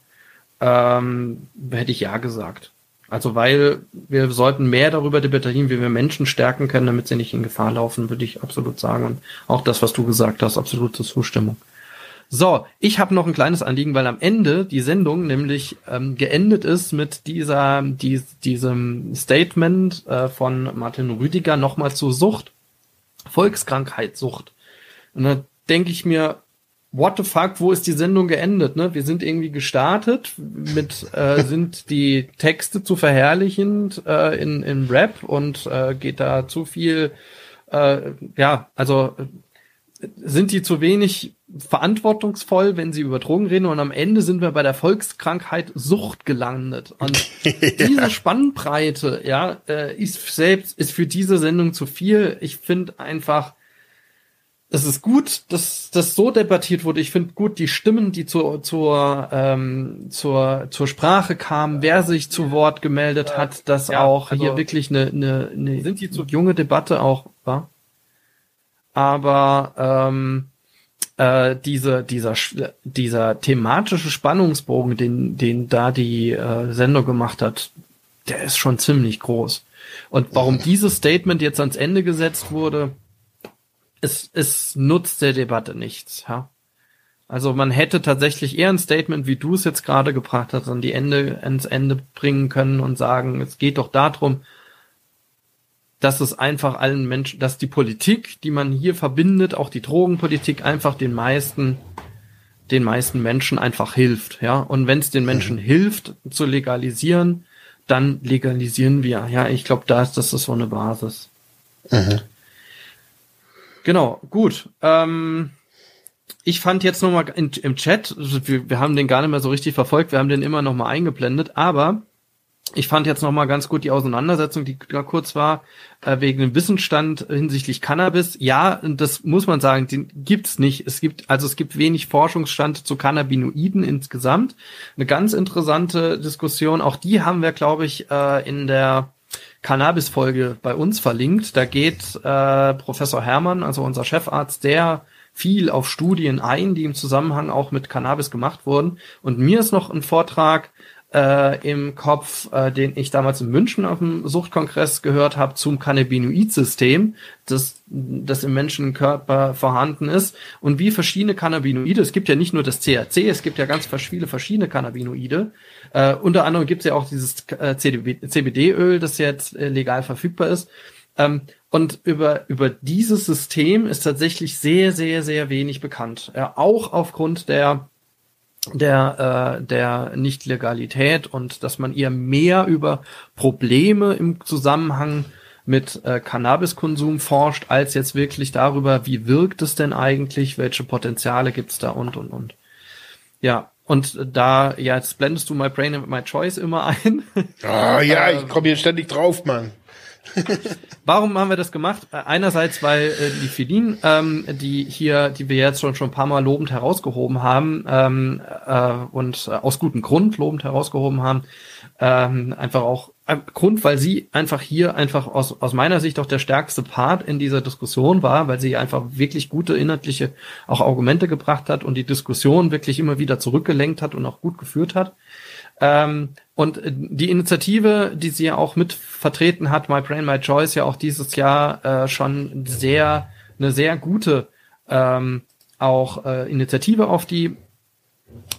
ähm, hätte ich ja gesagt. Also weil wir sollten mehr darüber debattieren, wie wir Menschen stärken können, damit sie nicht in Gefahr laufen, würde ich absolut sagen. Und auch das, was du gesagt hast, absolute Zustimmung. So, ich habe noch ein kleines Anliegen, weil am Ende die Sendung nämlich ähm, geendet ist mit dieser, dies, diesem Statement äh, von Martin Rüdiger nochmal zur Sucht, Volkskrankheit Sucht. Und da denke ich mir, what the fuck, wo ist die Sendung geendet? Ne? Wir sind irgendwie gestartet mit, äh, sind die Texte zu verherrlichend äh, in, in Rap und äh, geht da zu viel, äh, ja, also sind die zu wenig verantwortungsvoll, wenn sie über Drogen reden und am Ende sind wir bei der Volkskrankheit Sucht gelandet. Und diese Spannbreite, ja, äh, ist selbst, ist für diese Sendung zu viel. Ich finde einfach, es ist gut, dass das so debattiert wurde. Ich finde gut die Stimmen, die zur zur ähm, zur zur Sprache kamen, wer sich zu Wort gemeldet hat, dass ja, auch also hier wirklich eine eine, eine sind die zu junge Debatte auch war. Aber ähm, äh, diese dieser dieser thematische Spannungsbogen, den den da die äh, Sendung gemacht hat, der ist schon ziemlich groß. Und warum dieses Statement jetzt ans Ende gesetzt wurde, es, es nutzt der Debatte nichts, ja. Also man hätte tatsächlich eher ein Statement, wie du es jetzt gerade gebracht hast, an die Ende, ans Ende bringen können und sagen, es geht doch darum, dass es einfach allen Menschen, dass die Politik, die man hier verbindet, auch die Drogenpolitik, einfach den meisten, den meisten Menschen einfach hilft, ja. Und wenn es den Menschen mhm. hilft, zu legalisieren, dann legalisieren wir. Ja, ich glaube, da ist das so eine Basis. Mhm. Genau, gut. Ähm, ich fand jetzt nochmal im Chat, wir, wir haben den gar nicht mehr so richtig verfolgt, wir haben den immer nochmal eingeblendet, aber ich fand jetzt nochmal ganz gut die Auseinandersetzung, die da kurz war, äh, wegen dem Wissensstand hinsichtlich Cannabis. Ja, das muss man sagen, den gibt's nicht. Es gibt, also es gibt wenig Forschungsstand zu Cannabinoiden insgesamt. Eine ganz interessante Diskussion, auch die haben wir, glaube ich, äh, in der Cannabis-Folge bei uns verlinkt. Da geht äh, Professor Hermann, also unser Chefarzt, der viel auf Studien ein, die im Zusammenhang auch mit Cannabis gemacht wurden. Und mir ist noch ein Vortrag äh, im Kopf, äh, den ich damals in München auf dem Suchtkongress gehört habe zum Cannabinoid-System, das, das im Menschenkörper vorhanden ist und wie verschiedene Cannabinoide, es gibt ja nicht nur das THC, es gibt ja ganz viele verschiedene Cannabinoide, äh, unter anderem gibt es ja auch dieses äh, CBD-Öl, das jetzt äh, legal verfügbar ist. Ähm, und über, über dieses System ist tatsächlich sehr, sehr, sehr wenig bekannt. Ja, auch aufgrund der, der, äh, der Nicht-Legalität und dass man eher mehr über Probleme im Zusammenhang mit äh, Cannabiskonsum forscht, als jetzt wirklich darüber, wie wirkt es denn eigentlich, welche Potenziale gibt's da und und und. Ja, und da, ja, jetzt blendest du My Brain and My Choice immer ein. Ah, ja, ich komme hier ständig drauf, Mann. Warum haben wir das gemacht? Äh, einerseits, weil äh, die Filin, ähm, die hier, die wir jetzt schon schon ein paar Mal lobend herausgehoben haben ähm, äh, und äh, aus gutem Grund lobend herausgehoben haben, ähm, einfach auch äh, Grund, weil sie einfach hier einfach aus, aus meiner Sicht auch der stärkste Part in dieser Diskussion war, weil sie einfach wirklich gute inhaltliche auch Argumente gebracht hat und die Diskussion wirklich immer wieder zurückgelenkt hat und auch gut geführt hat. Ähm, und äh, die Initiative, die sie ja auch mit vertreten hat, My Brain, My Choice, ja auch dieses Jahr äh, schon sehr, eine sehr gute ähm, auch äh, Initiative auf die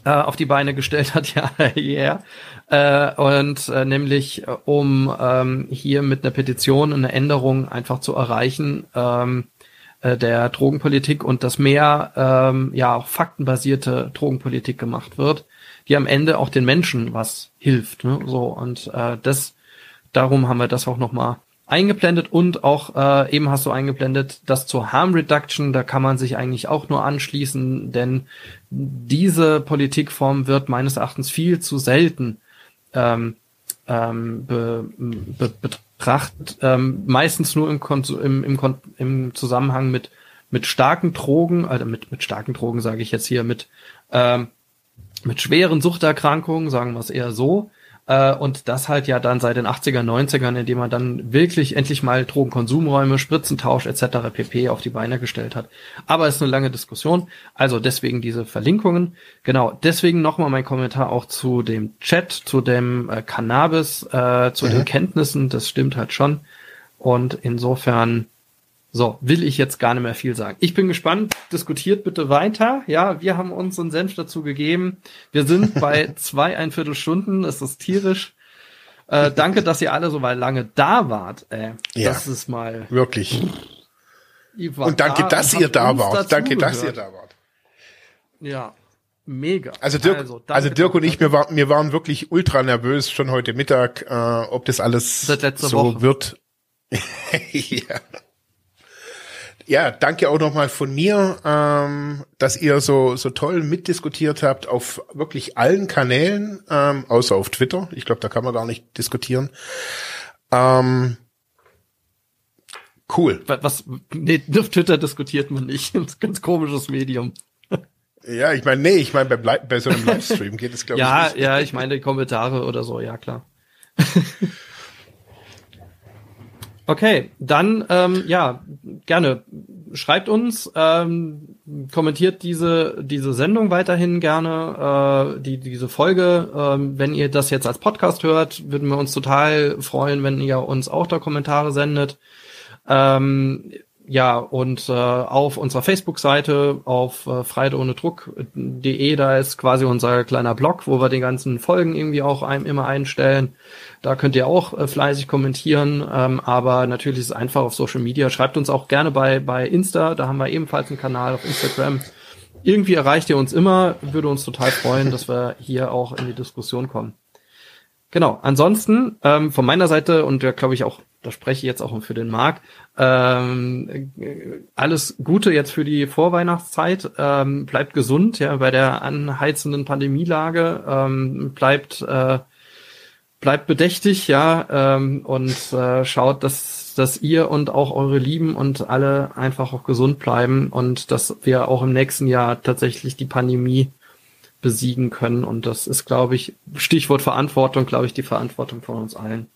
äh, auf die Beine gestellt hat, ja, yeah. äh, und äh, nämlich um ähm, hier mit einer Petition eine Änderung einfach zu erreichen ähm, äh, der Drogenpolitik und dass mehr ähm, ja auch faktenbasierte Drogenpolitik gemacht wird die am Ende auch den Menschen was hilft. Ne? So und äh, das, darum haben wir das auch nochmal eingeblendet und auch äh, eben hast du eingeblendet, das zur Harm Reduction, da kann man sich eigentlich auch nur anschließen, denn diese Politikform wird meines Erachtens viel zu selten ähm, ähm, be, be, betrachtet, ähm, meistens nur im, im, im, im Zusammenhang mit mit starken Drogen, also mit mit starken Drogen sage ich jetzt hier mit ähm, mit schweren Suchterkrankungen, sagen wir es eher so. Äh, und das halt ja dann seit den 80er, 90ern, indem man dann wirklich endlich mal Drogenkonsumräume, Spritzentausch etc. pp. auf die Beine gestellt hat. Aber es ist eine lange Diskussion. Also deswegen diese Verlinkungen. Genau, deswegen nochmal mein Kommentar auch zu dem Chat, zu dem äh, Cannabis, äh, zu mhm. den Kenntnissen. Das stimmt halt schon. Und insofern so, will ich jetzt gar nicht mehr viel sagen. Ich bin gespannt. Diskutiert bitte weiter. Ja, wir haben uns einen Senf dazu gegeben. Wir sind bei zwei, ein Viertelstunden. Es ist tierisch. Äh, danke, dass ihr alle so weit lange da wart. Äh, ja, das ist mal. Wirklich. Und danke, da dass ihr da wart. Danke, dass ihr da wart. Ja, mega. Also Dirk, also, also Dirk und ich, wir, war, wir waren wirklich ultra nervös schon heute Mittag, äh, ob das alles so Woche. wird. ja. Ja, danke auch nochmal von mir, ähm, dass ihr so so toll mitdiskutiert habt auf wirklich allen Kanälen, ähm, außer auf Twitter. Ich glaube, da kann man gar nicht diskutieren. Ähm, cool. Was? Nee, auf Twitter diskutiert man nicht. Das ist ein ganz komisches Medium. Ja, ich meine, nee, ich meine, bei, bei so einem Livestream geht es, glaube ja, ich, nicht. Ja, ja, ich meine Kommentare oder so, ja klar. okay, dann, ähm, ja, gerne. Schreibt uns, ähm, kommentiert diese, diese Sendung weiterhin gerne, äh, die, diese Folge. Ähm, wenn ihr das jetzt als Podcast hört, würden wir uns total freuen, wenn ihr uns auch da Kommentare sendet. Ähm, ja, und äh, auf unserer Facebook-Seite, auf äh, freideohnedruck.de, da ist quasi unser kleiner Blog, wo wir die ganzen Folgen irgendwie auch einem immer einstellen. Da könnt ihr auch äh, fleißig kommentieren, ähm, aber natürlich ist es einfach auf Social Media. Schreibt uns auch gerne bei, bei Insta, da haben wir ebenfalls einen Kanal auf Instagram. Irgendwie erreicht ihr uns immer, würde uns total freuen, dass wir hier auch in die Diskussion kommen. Genau, ansonsten ähm, von meiner Seite und ja, glaube ich auch da spreche ich jetzt auch für den Marc. Ähm, alles Gute jetzt für die Vorweihnachtszeit. Ähm, bleibt gesund, ja, bei der anheizenden Pandemielage. Ähm, bleibt äh, bleibt bedächtig, ja, ähm, und äh, schaut, dass dass ihr und auch eure Lieben und alle einfach auch gesund bleiben und dass wir auch im nächsten Jahr tatsächlich die Pandemie besiegen können. Und das ist, glaube ich, Stichwort Verantwortung, glaube ich, die Verantwortung von uns allen.